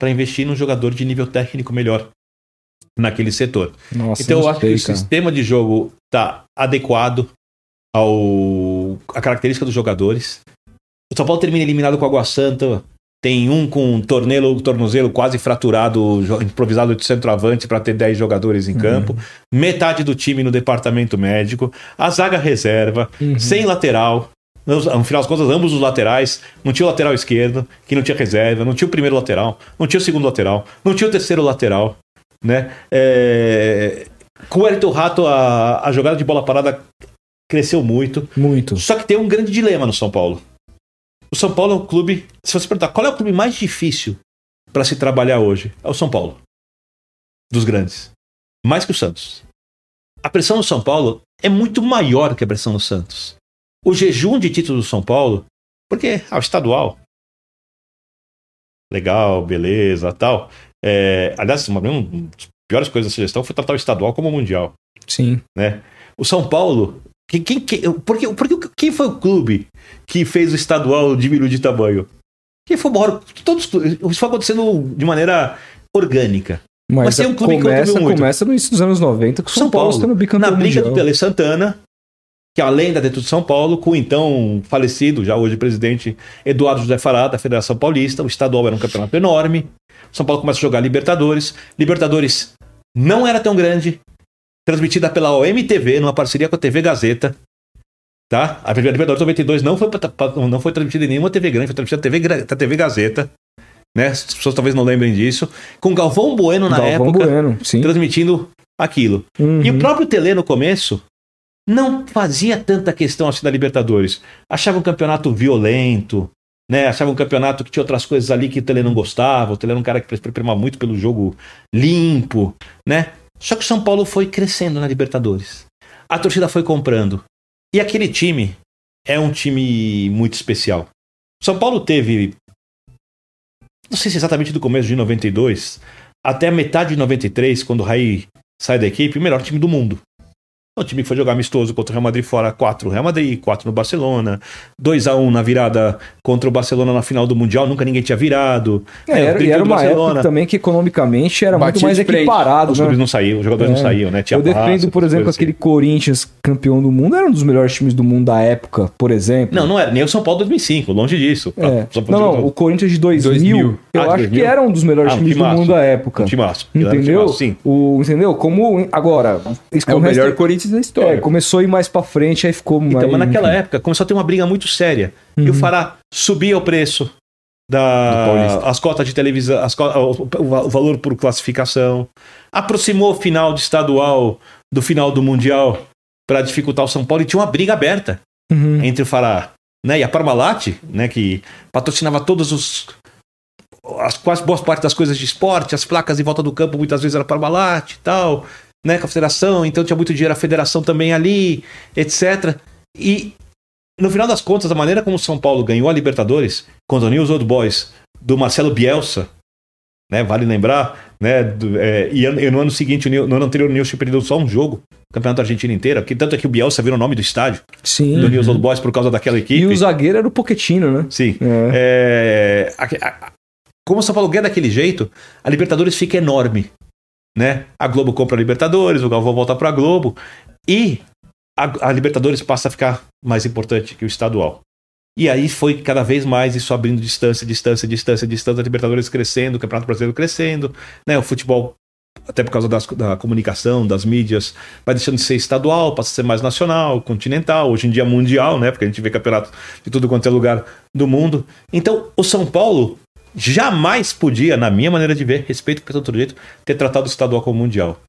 para investir num jogador de nível técnico melhor naquele setor. Nossa, então eu acho que o sistema de jogo está adequado ao a característica dos jogadores. O São Paulo termina eliminado com a Água Santa. Tem um com um tornelo, tornozelo quase fraturado, improvisado de centroavante para ter 10 jogadores em campo. Metade do time no departamento médico. A zaga reserva, sem lateral. No no final das contas, ambos os laterais. Não tinha o lateral esquerdo, que não tinha reserva. Não tinha o primeiro lateral. Não tinha o segundo lateral. Não tinha o terceiro lateral. Né? É, Com o Elton Rato, a, a jogada de bola parada cresceu muito. Muito. Só que tem um grande dilema no São Paulo. O São Paulo é um clube. Se você perguntar qual é o clube mais difícil para se trabalhar hoje, é o São Paulo. Dos grandes. Mais que o Santos. A pressão no São Paulo é muito maior que a pressão no Santos. O jejum de títulos do São Paulo, porque ah, o estadual. Legal, beleza, tal. É, aliás, uma uma das piores coisas dessa gestão foi tratar o estadual como o mundial Sim. né? O São Paulo. Quem, quem, quem, porque, porque quem foi o clube que fez o estadual diminuir de tamanho? Quem foi o maior. Todos, os clubes- isso foi acontecendo de maneira orgânica. Mas, Mas tem um clube que começa, contribuiu muito. começa no início dos anos 90 com o São, São Paulo Paulo, sendo bicampeão Na briga mundial. do Tele Santana, que é a lenda dentro de São Paulo, com o então falecido, já hoje presidente Eduardo José Fará, da Federação Paulista. O estadual era um campeonato enorme. São Paulo começa a jogar Libertadores. Libertadores não era tão grande. Transmitida pela OMTV, numa parceria com a TV Gazeta. Tá? A Libertadores 92 não foi, não foi transmitida em nenhuma TV grande, foi transmitida na TV, na TV Gazeta. Né? As pessoas talvez não lembrem disso. Com Galvão Bueno na Galvão época, Bueno, transmitindo aquilo. Uhum. E o próprio Tele, no começo, não fazia tanta questão assim da Libertadores. Achava um campeonato violento, né? Achava um campeonato que tinha outras coisas ali que o Tele não gostava. O Tele era um cara que preparava muito pelo jogo limpo, né? Só que o São Paulo foi crescendo na Libertadores. A torcida foi comprando. E aquele time é um time muito especial. São Paulo teve, não sei se exatamente do começo de 92 até a metade de 93, quando o Raí sai da equipe, o melhor time do mundo. O time que foi jogar amistoso contra o Real Madrid fora 4 no Real Madrid, 4 no Barcelona, 2 a 1 na virada contra o Barcelona na final do Mundial, nunca ninguém tinha virado. É, É, o era, e era do uma Barcelona. época também que economicamente era muito Batia mais de frente. equiparado. Os né? clubes não saíam, os jogadores É. não saíam, né? Tinha Eu defendo, por exemplo, aquele Corinthians campeão do mundo, era um dos melhores times do mundo da época, por exemplo. Não, não era nem o São Paulo 2005, longe disso. É. Não, não, o Corinthians de 2000, 2000. eu Ah, acho 2000? que era um dos melhores Ah, um times do timaço. mundo da época. Um timaço. Era um Entendeu? timaço, sim. O, entendeu? Como agora, É o melhor resto- Corinthians da É, história. começou a ir mais pra frente, aí ficou mais. Então, mas naquela enfim. época começou a ter uma briga muito séria. E o Uhum. Fará subia o preço da as cotas de televisão, as co- o, o- valor por classificação. Aproximou o final de estadual do final do mundial para dificultar o São Paulo e tinha uma briga aberta Uhum. entre o Fará, né, e a Parmalat, né, que patrocinava todos os as quase boas parte das coisas de esporte, as placas em volta do campo muitas vezes era Parmalat e tal, né, com a federação, então tinha muito dinheiro a federação também ali, etc. E no final das contas, a maneira como o São Paulo ganhou a Libertadores contra o News Old Boys do Marcelo Bielsa, né, vale lembrar, né, do- é, e, e no ano seguinte, no ano anterior, o News perdido só um jogo, o Campeonato Argentino inteiro, porque tanto é que o Bielsa virou o nome do estádio Sim. do News Old Boys por causa daquela equipe. E o zagueiro era o Poquetino, né? Sim. É. É, a- a- como o São Paulo ganha daquele jeito, a Libertadores fica enorme. Né? A Globo compra a Libertadores, o Galvão volta pra Globo. E a, a Libertadores passa a ficar mais importante que o estadual. E aí foi cada vez mais isso abrindo distância, distância, distância, distância, a Libertadores crescendo, o Campeonato Brasileiro crescendo, né? O futebol, até por causa das, da comunicação, das mídias, vai deixando de ser estadual, passa a ser mais nacional, continental, hoje em dia mundial, né? Porque a gente vê campeonato de tudo quanto é lugar do mundo. Então, o São Paulo jamais podia, na minha maneira de ver, respeito por outro jeito, ter tratado o estadual como mundial.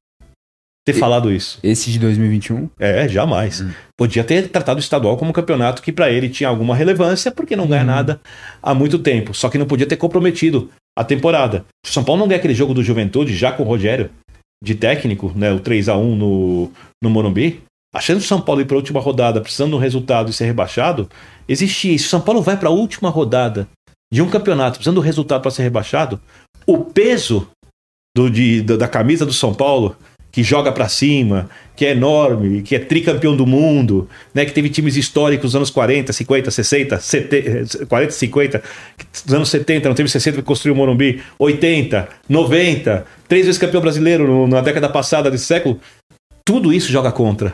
Ter falado isso. Esse de 2021? É, jamais. Podia ter tratado o estadual como um campeonato que para ele tinha alguma relevância, porque não ganha nada há muito tempo. Só que não podia ter comprometido a temporada. Se o São Paulo não ganha aquele jogo do Juventude, já com o Rogério de técnico, né, o 3 a 1 no, no Morumbi, a chance do São Paulo ir para a última rodada precisando de um resultado e ser rebaixado, existia. E se o São Paulo vai para a última rodada de um campeonato precisando do resultado para ser rebaixado, o peso do, de, da da camisa do São Paulo que joga pra cima, que é enorme, que é tricampeão do mundo, né, que teve times históricos nos anos 40, 50, 60, 70, 40, 50, nos anos 70, não teve 60 que construiu o Morumbi, 80, 90, três vezes campeão brasileiro no- na década passada desse século, tudo isso joga contra.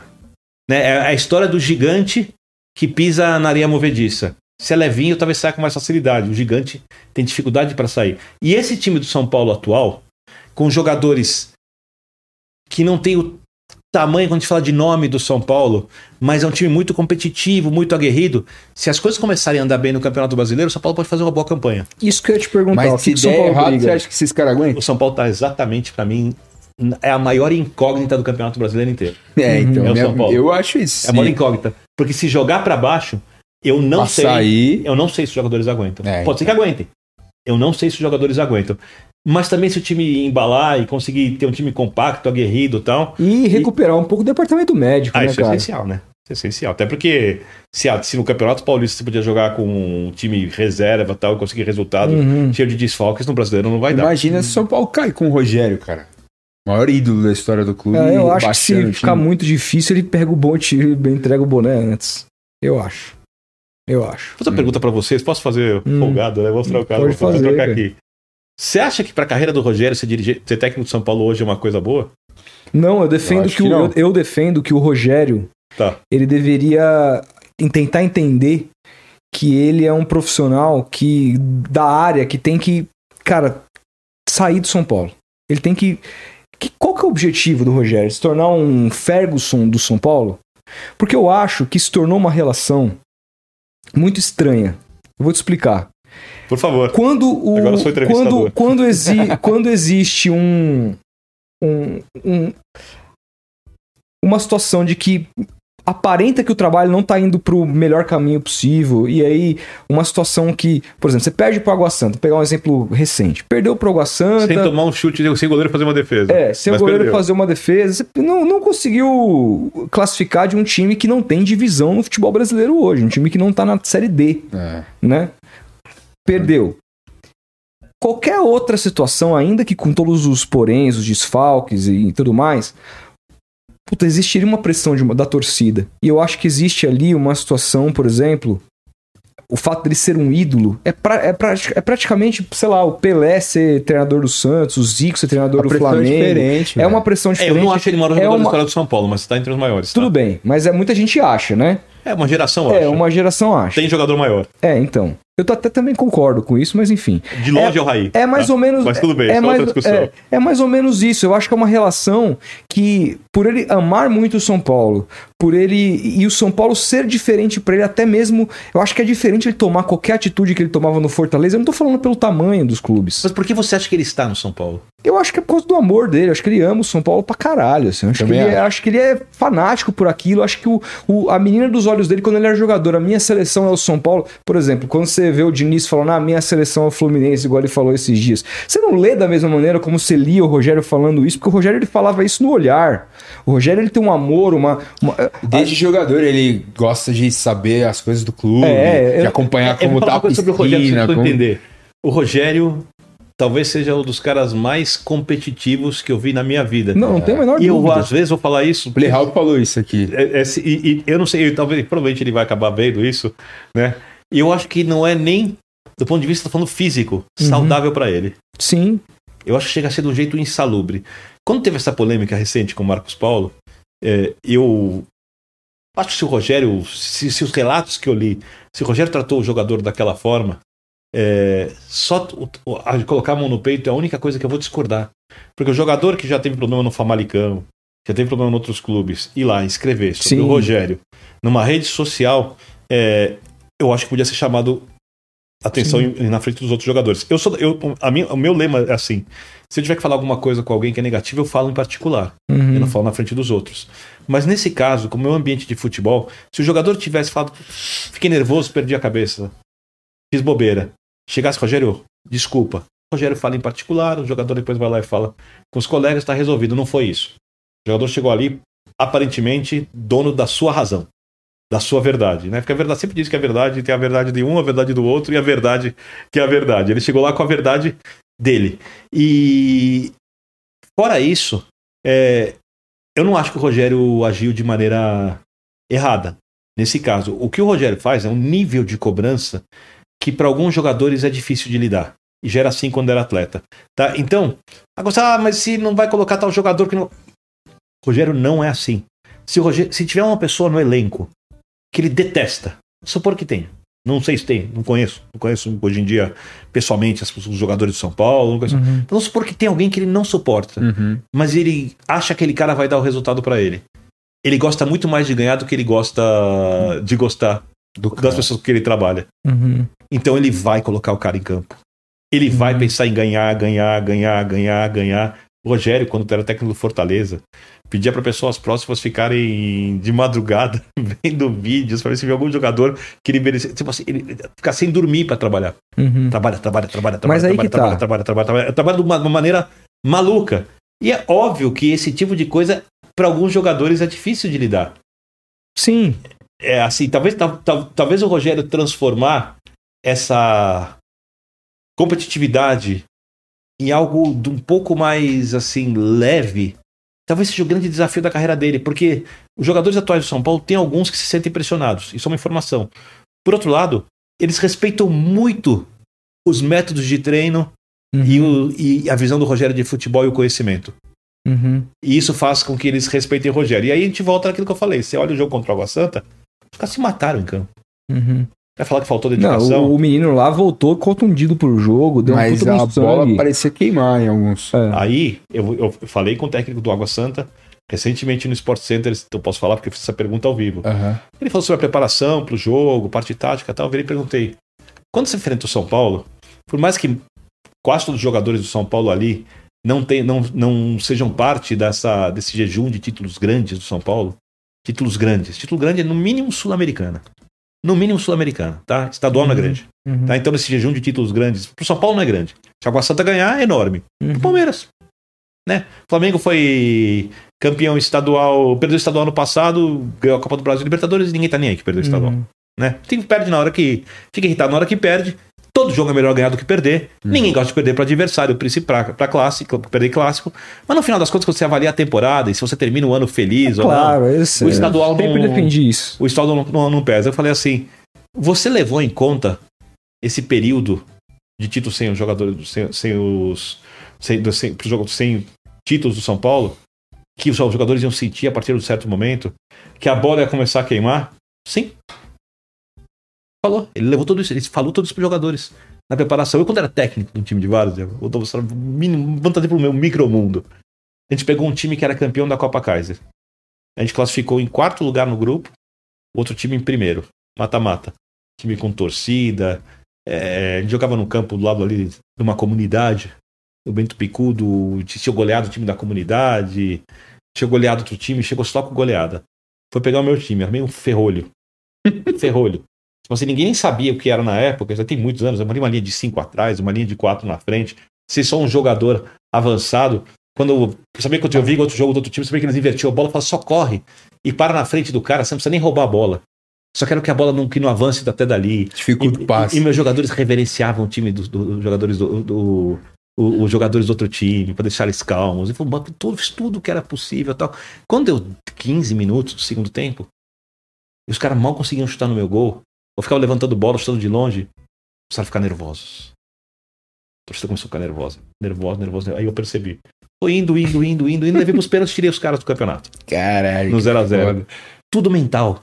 Né? É a história do gigante que pisa na areia movediça. Se é levinho, talvez saia com mais facilidade. O gigante tem dificuldade para sair. E esse time do São Paulo atual, com jogadores que não tem o tamanho quando a gente fala de nome do São Paulo, mas é um time muito competitivo, muito aguerrido. Se as coisas começarem a andar bem no Campeonato Brasileiro, o São Paulo pode fazer uma boa campanha. Isso que eu ia te perguntar. Mas se que o São der Paulo errado, briga? você acha que esses caras aguentam? O São Paulo tá exatamente, para mim, é a maior incógnita do Campeonato Brasileiro inteiro. É, então, É o minha- São Paulo. eu acho isso. É a maior incógnita. Porque se jogar para baixo, eu não sei. Eu não sei se os jogadores aguentam. É, Pode ser que aguentem. Eu não sei se os jogadores aguentam. Mas também se o time embalar e conseguir ter um time compacto, aguerrido e tal. E recuperar um pouco do departamento médico, Ah, né, isso é cara? essencial, né? Isso é essencial. Até porque se, se no Campeonato Paulista você podia jogar com um time reserva e tal e conseguir resultado Uhum. cheio de desfalques, no brasileiro não vai dar. Imagina se o São Paulo cai com o Rogério, cara. Maior ídolo da história do clube. É, eu acho que se o ficar muito difícil, ele pega o bom tiro e entrega o boné antes. Eu acho. Eu acho. Vou fazer uma pergunta pra vocês. Posso fazer Hum. folgado, né? Vou trocar, Pode vou fazer, trocar cara. aqui. Você acha que pra carreira do Rogério ser, dirige... ser técnico de São Paulo hoje é uma coisa boa? Não, eu defendo Eu que, que o, eu, eu defendo que o Rogério Tá. ele deveria tentar entender que ele é um profissional que da área que tem que, cara, sair do São Paulo. Ele tem que, que qual que é o objetivo do Rogério? Se tornar um Ferguson do São Paulo? Porque eu acho que se tornou uma relação muito estranha. Eu vou te explicar. Por favor. Quando o Agora sou quando quando, exi, *laughs* quando existe um, um, um- uma situação de que aparenta que o trabalho não tá indo pro melhor caminho possível e aí uma situação que, por exemplo, você perde pro Água Santa, vou pegar um exemplo recente. Perdeu pro Água Santa, Sem tomar um chute, sem o goleiro fazer uma defesa. é, sem o goleiro perdeu. fazer uma defesa, você não, não conseguiu classificar de um time que não tem divisão no futebol brasileiro hoje, um time que não tá na série D É. né? Perdeu. Qualquer outra situação, ainda que com todos os poréns, os desfalques e tudo mais, puta, existiria uma pressão de uma- da torcida. E eu acho que existe ali uma situação, por exemplo, o fato dele ser um ídolo é, pra- é, prati- é praticamente, sei lá, o Pelé ser treinador do Santos, o Zico ser treinador A do é Flamengo. diferente. É né? uma pressão É, diferente. eu não acho ele maior É jogador da uma- história do São Paulo, mas tá entre os maiores. tá? Tudo bem, mas é muita gente acha, né? É uma geração, É, acho. uma geração acha. Tem jogador maior. É, então. Eu até também concordo com isso, mas enfim. De longe é, o Raí. É mais tá? ou menos. Mas tudo bem, é é mais. É, é mais ou menos isso. Eu acho que é uma relação que, por ele amar muito o São Paulo, por ele. E o São Paulo ser diferente pra ele, até mesmo. Eu acho que é diferente ele tomar qualquer atitude que ele tomava no Fortaleza. Eu não tô falando pelo tamanho dos clubes. Mas por que você acha que ele está no São Paulo? Eu acho que é por causa do amor dele. Eu acho que ele ama o São Paulo pra caralho. Assim. Eu acho, que ele é, acho. acho que ele é fanático por aquilo. Eu acho que o, o- a menina dos olhos dele, quando ele era jogador, a minha seleção é o São Paulo. Por exemplo, quando você vê o Diniz falando, ah, a minha seleção é o Fluminense, igual ele falou esses dias. Você não lê da mesma maneira como você lia o Rogério falando isso, porque o Rogério ele falava isso no olhar. O Rogério ele tem um amor, uma. uma- Desde jogador, ele gosta de saber as coisas do clube, É, de eu- acompanhar É, como vou falar tá uma a coisa sobre o Rogério, piscina. como- entender. O Rogério talvez seja um dos caras mais competitivos que eu vi na minha vida. não, não tem a menor E eu, dúvida. às vezes, vou falar isso. O Plihal falou isso aqui. É- é- e, e eu não sei, eu- talvez, provavelmente ele vai acabar vendo isso, né? E eu acho que não é nem, do ponto de vista, falando físico, Uhum. saudável pra ele. Sim. Eu acho que chega a ser de um jeito insalubre. Quando teve essa polêmica recente com o Marcos Paulo, é, eu Acho que se o Rogério, se, se os relatos que eu li, se o Rogério tratou o jogador daquela forma, é, só a- colocar a mão no peito é a única coisa que eu vou discordar. Porque o jogador que já teve problema no Famalicão, já teve problema em outros clubes, ir lá escrever sobre Sim. o Rogério numa rede social, é, eu acho que podia ser chamado atenção Sim. na frente dos outros jogadores. Eu sou, eu, a minha, o meu lema é assim: se eu tiver que falar alguma coisa com alguém que é negativa, eu falo em particular. Eu Uhum. não falo na frente dos outros. Mas nesse caso, como é um ambiente de futebol, se o jogador tivesse falado, fiquei nervoso, perdi a cabeça, fiz bobeira, chegasse Rogério, desculpa. O Rogério fala em particular, o jogador depois vai lá e fala com os colegas, está resolvido. Não foi isso. O jogador chegou ali, aparentemente, dono da sua razão, da sua verdade, né? Porque a verdade sempre diz que a verdade tem a verdade de um, a verdade do outro e a verdade que é a verdade. Ele chegou lá com a verdade dele. E fora isso, é, eu não acho que o Rogério agiu de maneira errada. Nesse caso, o que o Rogério faz é um nível de cobrança que para alguns jogadores é difícil de lidar. E já era assim quando era atleta. Tá? Então, agora, ah, mas se não vai colocar tal jogador que não. Rogério não é assim. Se, o Rogério, se tiver uma pessoa no elenco que ele detesta, supor que tem. Não sei se tem, não conheço. Não conheço hoje em dia pessoalmente as- os jogadores de São Paulo. Não conheço. Uhum. Então, vamos supor que tem alguém que ele não suporta Uhum. mas ele acha que aquele cara vai dar o resultado pra ele. Ele gosta muito mais de ganhar do que ele gosta de gostar Do das cara. pessoas com que ele trabalha. Uhum. Então ele vai colocar o cara em campo. Ele vai Uhum. pensar em ganhar, ganhar, ganhar, ganhar, ganhar. O Rogério, quando era técnico do Fortaleza, pedia para pessoas próximas ficarem de madrugada *laughs* vendo vídeos para ver se via algum jogador que ele merecia. Tipo assim, ele ficar sem dormir para trabalhar. Uhum. Trabalha, trabalha, trabalha, trabalha. Mas aí trabalha, que tá. trabalha, trabalha, trabalha, trabalha, trabalha de uma, uma maneira maluca. E é óbvio que esse tipo de coisa, para alguns jogadores, é difícil de lidar. Sim. É assim, talvez, tal- tal- talvez o Rogério transformar essa competitividade em algo de um pouco mais assim leve, talvez seja o grande desafio da carreira dele, porque os jogadores atuais do São Paulo tem alguns que se sentem pressionados, isso é uma informação. Por outro lado, eles respeitam muito os métodos de treino Uhum. e, o- e a visão do Rogério de futebol e o conhecimento. Uhum. E isso faz com que eles respeitem o Rogério. E aí a gente volta naquilo que eu falei. Você olha o jogo contra o Água Santa, os caras se mataram em campo. Uhum. Vai falar que faltou Não, dedicação. o, o menino lá voltou contundido pro jogo, deu um Mas puta a bola sangue. parecia queimar em alguns. É. Aí eu, eu falei com o técnico do Água Santa recentemente no Sport Center, eu posso falar porque eu fiz essa pergunta ao vivo. Aham. Ele falou sobre a preparação pro jogo, parte tática e tal. Eu virei e perguntei: quando você enfrenta o São Paulo, por mais que quase todos os jogadores do São Paulo ali não, tem, não, não sejam parte dessa, desse jejum de títulos grandes do São Paulo, títulos grandes. Título grande é no mínimo sul-americana. No mínimo sul-americana, tá? Estadual não é Uhum. grande. Uhum. Tá? Então, esse jejum de títulos grandes, pro São Paulo não é grande. Se a Santa ganhar, é enorme. Uhum. Pro Palmeiras. Né? O Flamengo foi campeão estadual, perdeu o estadual no passado, ganhou a Copa do Brasil Libertadores, e ninguém tá nem aí que perdeu o estadual. Uhum. Né? Tem, perde na hora que. Fica irritado na hora que perde. Todo jogo é melhor ganhar do que perder. Uhum. Ninguém gosta de perder para adversário, para clássico, perder clássico. Mas no final das contas, quando você avalia a temporada e se você termina o ano feliz ou não, Claro, eu sei. O estadual Sempre não- defendi isso. o estadual não, não, não pesa. Eu falei assim: você levou em conta esse período de títulos sem os jogadores, sem, sem os. Sem, sem, sem títulos do São Paulo? Que os jogadores iam sentir a partir de um certo momento? Que a bola ia começar a queimar? Sim. Falou. Ele levou tudo isso, ele falou tudo isso pros jogadores. Na preparação. Eu, quando era técnico do time de vários, eu mostrando, mínimo- vamos trazer pro meu micromundo. A gente pegou um time que era campeão da Copa Kaiser. A gente classificou em quarto lugar no grupo, outro time em primeiro. Mata-mata. Time com torcida. É, a gente jogava no campo do lado ali de uma comunidade. O Bento Picudo tinha goleado o time da comunidade. Tinha goleado outro time, chegou só com goleada. Foi pegar o meu time, armei um ferrolho. *laughs* ferrolho. Tipo assim, ninguém nem sabia o que era na época, já tem muitos anos. Eu mandei uma linha de 5 atrás, uma linha de 4 na frente. Se só um jogador avançado. Quando eu sabia que eu vi outro jogo do outro time, sabia que eles invertiam a bola, eu falava, só corre e para na frente do cara, você não precisa nem roubar a bola. Só quero que a bola não, que não avance até dali. Dificulta E, o passe. e- e meus jogadores reverenciavam o time dos dos jogadores do, do- os jogadores do outro time, para deixar eles calmos. E falou, tudo, tudo que era possível tal. Quando deu 15 minutos do segundo tempo, e os caras mal conseguiam chutar no meu gol, eu ficava levantando bola, chutando de longe, começaram a ficar nervosos. A torcida começou a ficar nervosa. Nervosa, nervosa. Aí eu percebi. Foi indo, indo, indo, indo, indo, levei pros pênaltis, tirei os caras do campeonato. Caralho. No 0 a 0 foda. Tudo mental.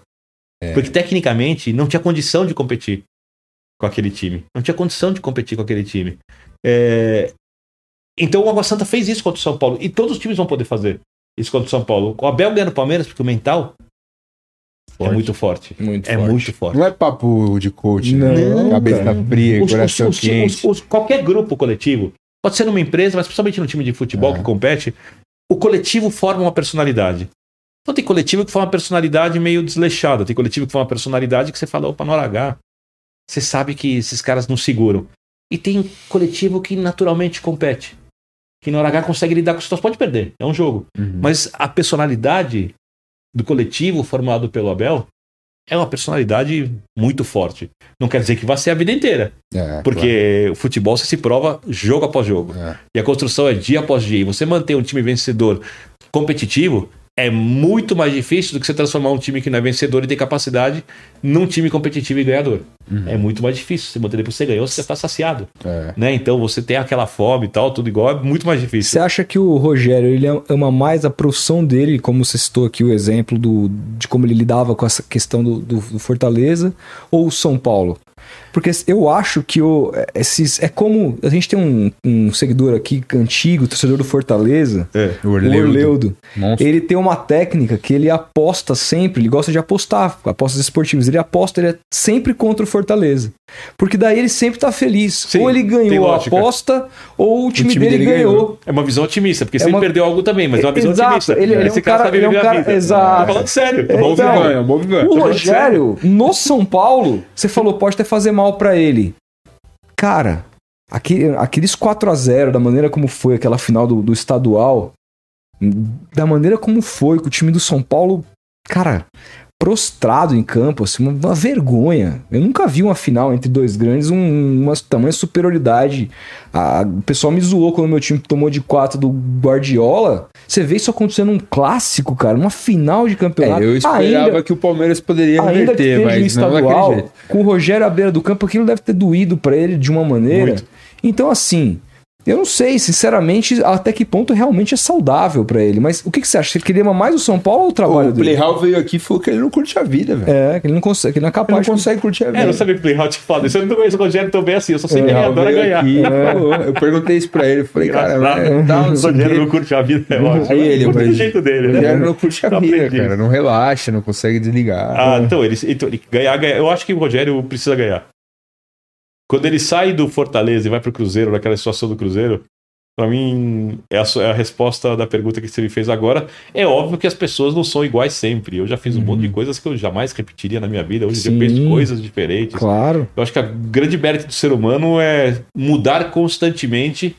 Porque tecnicamente não tinha condição de competir com aquele time. Não tinha condição de competir com aquele time. É, Então o Água Santa fez isso contra o São Paulo. E todos os times vão poder fazer isso contra o São Paulo. O Abel ganha no Palmeiras porque o mental é Forte. muito forte. Muito É forte. muito forte. Não é papo de coach, Não, né? Cabeça cara. fria, Os- coração os- quente. os- os- qualquer grupo coletivo, pode ser numa empresa, mas principalmente no time de futebol É. que compete, o coletivo forma uma personalidade. Então tem coletivo que forma uma personalidade meio desleixada, tem coletivo que forma uma personalidade que você fala, opa, na hora H, você sabe que esses caras não seguram. E tem coletivo que naturalmente compete. Que na hora H consegue lidar com situações. Pode perder, é um jogo. Uhum. Mas a personalidade do coletivo formado pelo Abel é uma personalidade muito forte. Não quer dizer que vai ser a vida inteira. É, Porque o futebol se prova jogo após jogo. claro. É. E a construção é dia após dia. E você manter um time vencedor competitivo é muito mais difícil do que você transformar um time que não é vencedor e tem capacidade num time competitivo e ganhador. Uhum. É muito mais difícil. Você manter depois que você ganhou, você está saciado. É. Né? Então você tem aquela fome e tal, tudo igual, é muito mais difícil. Você acha que o Rogério ele ama mais a profissão dele, como você citou aqui o exemplo do, de como ele lidava com essa questão do, do- do Fortaleza, ou o São Paulo? Porque eu acho que o, esses. É como. A gente tem um, um seguidor aqui antigo, torcedor do Fortaleza, É. O o Orleudo. Orleudo. Monstro. Ele tem uma técnica que ele aposta sempre, ele gosta de apostar, apostas esportivas. Ele aposta, ele é sempre contra o Fortaleza. Porque daí ele sempre tá feliz. Sim, ou ele ganhou a aposta, ou o time, time dele, dele ganhou. ganhou. É uma visão otimista, porque É se ele uma- perdeu algo também, mas é uma visão Exato, otimista. ele- ele é Esse um cara- sabe ele é um a cara- vida. exato. Tô falando sério. Tô É, falando então, é um bom Vivan. O falando Rogério, no São Paulo, você falou, pode até fazer mal pra ele. Cara, aquele- aqueles 4 a 0 da maneira como foi aquela final do, do estadual, da maneira como foi, com o time do São Paulo, cara, prostrado em campo, assim, uma, vergonha. Eu nunca vi uma final entre dois grandes, um, uma tamanha superioridade. A- o pessoal me zoou quando meu time tomou de 4 do Guardiola. Você vê isso acontecendo num clássico, cara, uma final de campeonato. É, eu esperava Ainda- que o Palmeiras poderia reverter, mas não estadual, jeito. com o Rogério à beira do campo, aquilo deve ter doído pra ele de uma maneira. Muito. Então, assim, eu não sei, sinceramente, até que ponto realmente é saudável pra ele. Mas o que, que você acha? Você queria mais o São Paulo ou o trabalho O dele? Playhall veio aqui e falou que ele não curte a vida, velho. É, que ele não consegue, que ele não é Ele não capaz de. consegue curtir a vida. É, eu não sabia que o Playhouse foda. Isso eu não conheço o Rogério tão bem assim. Eu só sei que ele adora ganhar. aqui e falou. Eu perguntei isso pra ele. Eu falei, cara, dá um o *laughs* Rogério não curte a vida, é ótimo. Aí ele, curte do jeito dele, O né? Rogério não curte a Eu vida, aprendi cara. Não relaxa, não consegue desligar. Ah, então ele, então ele ganhar, ganhar. Eu acho que o Rogério precisa ganhar. Quando ele sai do Fortaleza e vai pro Cruzeiro, naquela situação do Cruzeiro, pra mim é a, é a resposta da pergunta que você me fez agora. É óbvio que as pessoas não são iguais sempre. Eu já fiz um monte de coisas que eu jamais repetiria na minha vida. Hoje dia eu penso Sim. coisas diferentes. Claro. Eu acho que a grande mérito do ser humano é mudar constantemente,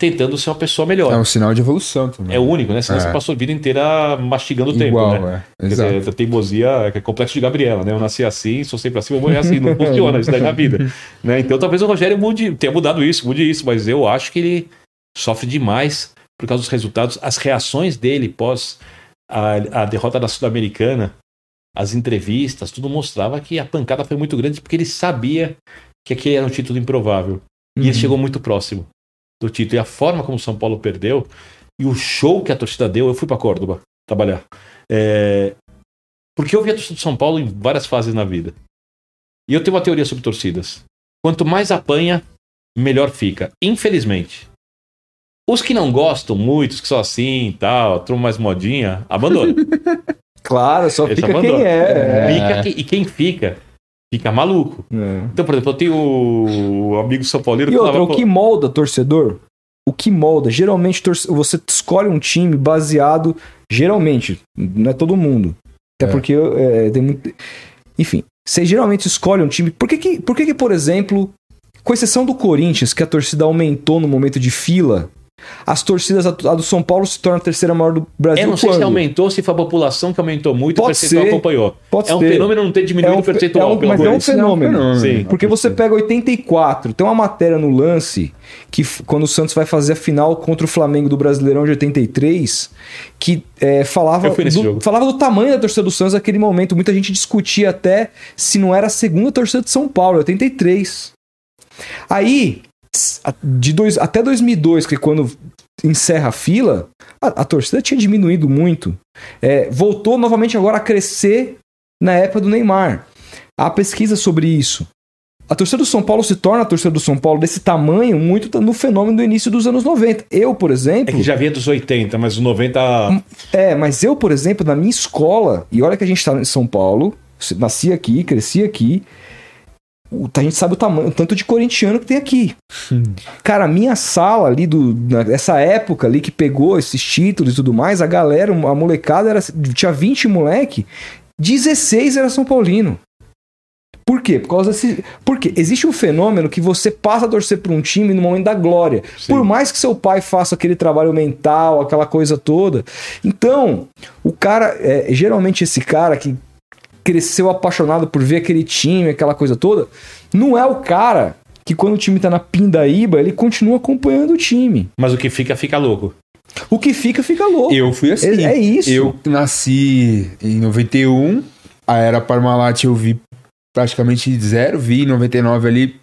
tentando ser uma pessoa melhor. É um sinal de evolução também. É único, né? Senão É. você passou a vida inteira mastigando o tempo, né? é. Quer Exato. dizer, a teimosia é complexo de Gabriela, né? Eu nasci assim, sou sempre assim, vou morrer assim. Não *laughs* funciona isso daí na vida. Né? Então talvez o Rogério mude, tenha mudado isso, mude isso, mas eu acho que ele sofre demais por causa dos resultados. As reações dele pós a, a derrota da Sul-Americana, as entrevistas, tudo mostrava que a pancada foi muito grande porque ele sabia que aquele era um título improvável. E ele Uhum. chegou muito próximo do título. E a forma como o São Paulo perdeu e o show que a torcida deu, eu fui para Córdoba trabalhar. É, Porque eu vi a torcida do São Paulo em várias fases na vida. E eu tenho uma teoria sobre torcidas. Quanto mais apanha, melhor fica. Infelizmente. Os que não gostam muito, os que são assim e tal, turma mais modinha, abandona. *laughs* Claro, só Esse fica quem é. Fica e quem fica, fica maluco. É. Então, por exemplo, eu tenho o amigo São Paulino E outra, falava, o que molda torcedor? O que molda? Geralmente torce- você escolhe um time baseado. Geralmente, não é todo mundo. Até É. porque é, tem muito. Enfim, você geralmente escolhe um time. Por que, que, por, que, que, por exemplo, com exceção do Corinthians, que a torcida aumentou no momento de fila, as torcidas, a do São Paulo se torna a terceira maior do Brasil? Eu não sei quando? se aumentou, se foi a população que aumentou muito, Pode o percentual ser. acompanhou. Pode é um ser. fenômeno não ter diminuído É um o percentual, é um- mas amor é um fenômeno. Sim. Porque você pega 84, tem uma matéria no lance que quando o Santos vai fazer a final contra o Flamengo do Brasileirão de 83, que é, falava, do, falava do tamanho da torcida do Santos naquele momento. Muita gente discutia até se não era a segunda torcida de São Paulo, 83. Aí, de dois, até 2002, que é quando encerra a fila, a, a torcida tinha diminuído muito. É, voltou novamente agora a crescer na época do Neymar. Há pesquisa sobre isso. A torcida do São Paulo se torna a torcida do São Paulo desse tamanho muito no fenômeno do início dos anos 90. Eu, por É exemplo. que já vinha dos 80, mas os 90. É, mas eu, por exemplo, na minha escola, e olha que a gente tá em São Paulo, nasci aqui, cresci aqui, a gente sabe o tamanho, o tanto de corintiano que tem aqui. Cara, a minha sala ali, do, nessa época ali que pegou esses títulos e tudo mais, a galera, a molecada, era, tinha 20 moleque, 16 era São Paulino. Por quê? Por causa desse. Porque existe um fenômeno que você passa a torcer para um time no momento da glória. Sim. Por mais que seu pai faça aquele trabalho mental, aquela coisa toda. Então, o cara, é, geralmente esse cara que cresceu apaixonado por ver aquele time, aquela coisa toda, não é o cara que quando o time tá na pindaíba, ele continua acompanhando o time. Mas o que fica, fica louco. O que fica, fica louco. Eu fui assim. É- é isso. Eu nasci em 91, a era Parmalat eu vi praticamente zero, vi em 99 ali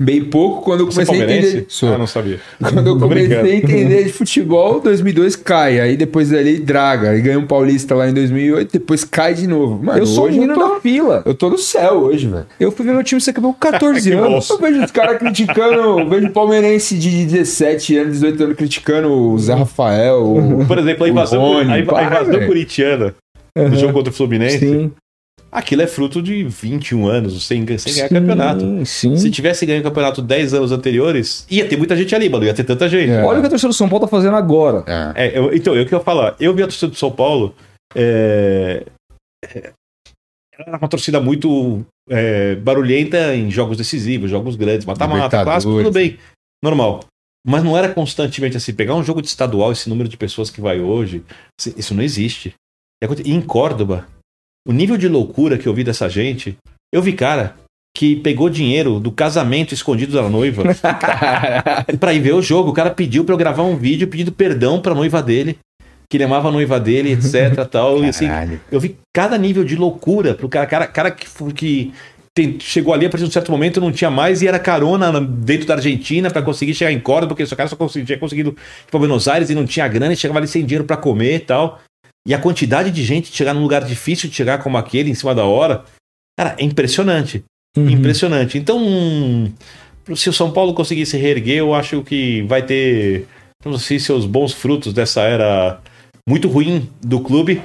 bem pouco quando eu é comecei a entender. Sou. Ah, não sabia. Quando eu *laughs* comecei a entender de futebol, 2002 cai. Aí depois dali draga. Aí ganha um paulista lá em 2008, depois cai de novo. Mano, eu sou o menino tô, da fila. eu tô no céu hoje, velho. Eu fui ver meu time ser campeão com *laughs* 14 Que anos. bom. Eu vejo os caras criticando, eu vejo palmeirense de 17 anos, 18 anos criticando o Zé Rafael, o Por exemplo, a invasão, Rony, a, inv- a para, invasão corintiana Aham. no jogo contra o Fluminense, Sim. Aquilo é fruto de 21 anos sem, sem ganhar Sim, campeonato. Sim. Se tivesse ganho o campeonato 10 anos anteriores, ia ter muita gente ali, mano. Ia ter tanta gente. É. Olha o que a torcida do São Paulo tá fazendo agora. É. É, eu- então, eu que eu falar, eu vi a torcida do São Paulo. É, é, era uma torcida muito é, barulhenta em jogos decisivos, jogos grandes, mata-mata, clássico, tudo bem, normal. Mas não era constantemente assim. Pegar um jogo de estadual, esse número de pessoas que vai hoje, isso- isso não existe. E em Córdoba, o nível de loucura que eu vi dessa gente, eu vi cara que pegou dinheiro do casamento escondido da noiva *laughs* pra ir ver o jogo. O cara pediu pra eu gravar um vídeo pedindo perdão pra noiva dele, que ele amava a noiva dele, etc, *laughs* tal, e assim, eu vi cada nível de loucura pro cara, cara, cara que, que tem- chegou ali a partir de um certo momento não tinha mais e era carona na- dentro da Argentina pra conseguir chegar em Córdoba, porque esse cara só conseguia, tinha conseguido ir pra Buenos Aires e não tinha grana e chegava ali sem dinheiro pra comer e tal. E a quantidade de gente chegar num lugar difícil de chegar como aquele em cima da hora, cara, é impressionante. Uhum. Impressionante. Então, se o São Paulo conseguir se reerguer, eu acho que vai ter, vamos dizer, seus bons frutos dessa era muito ruim do clube,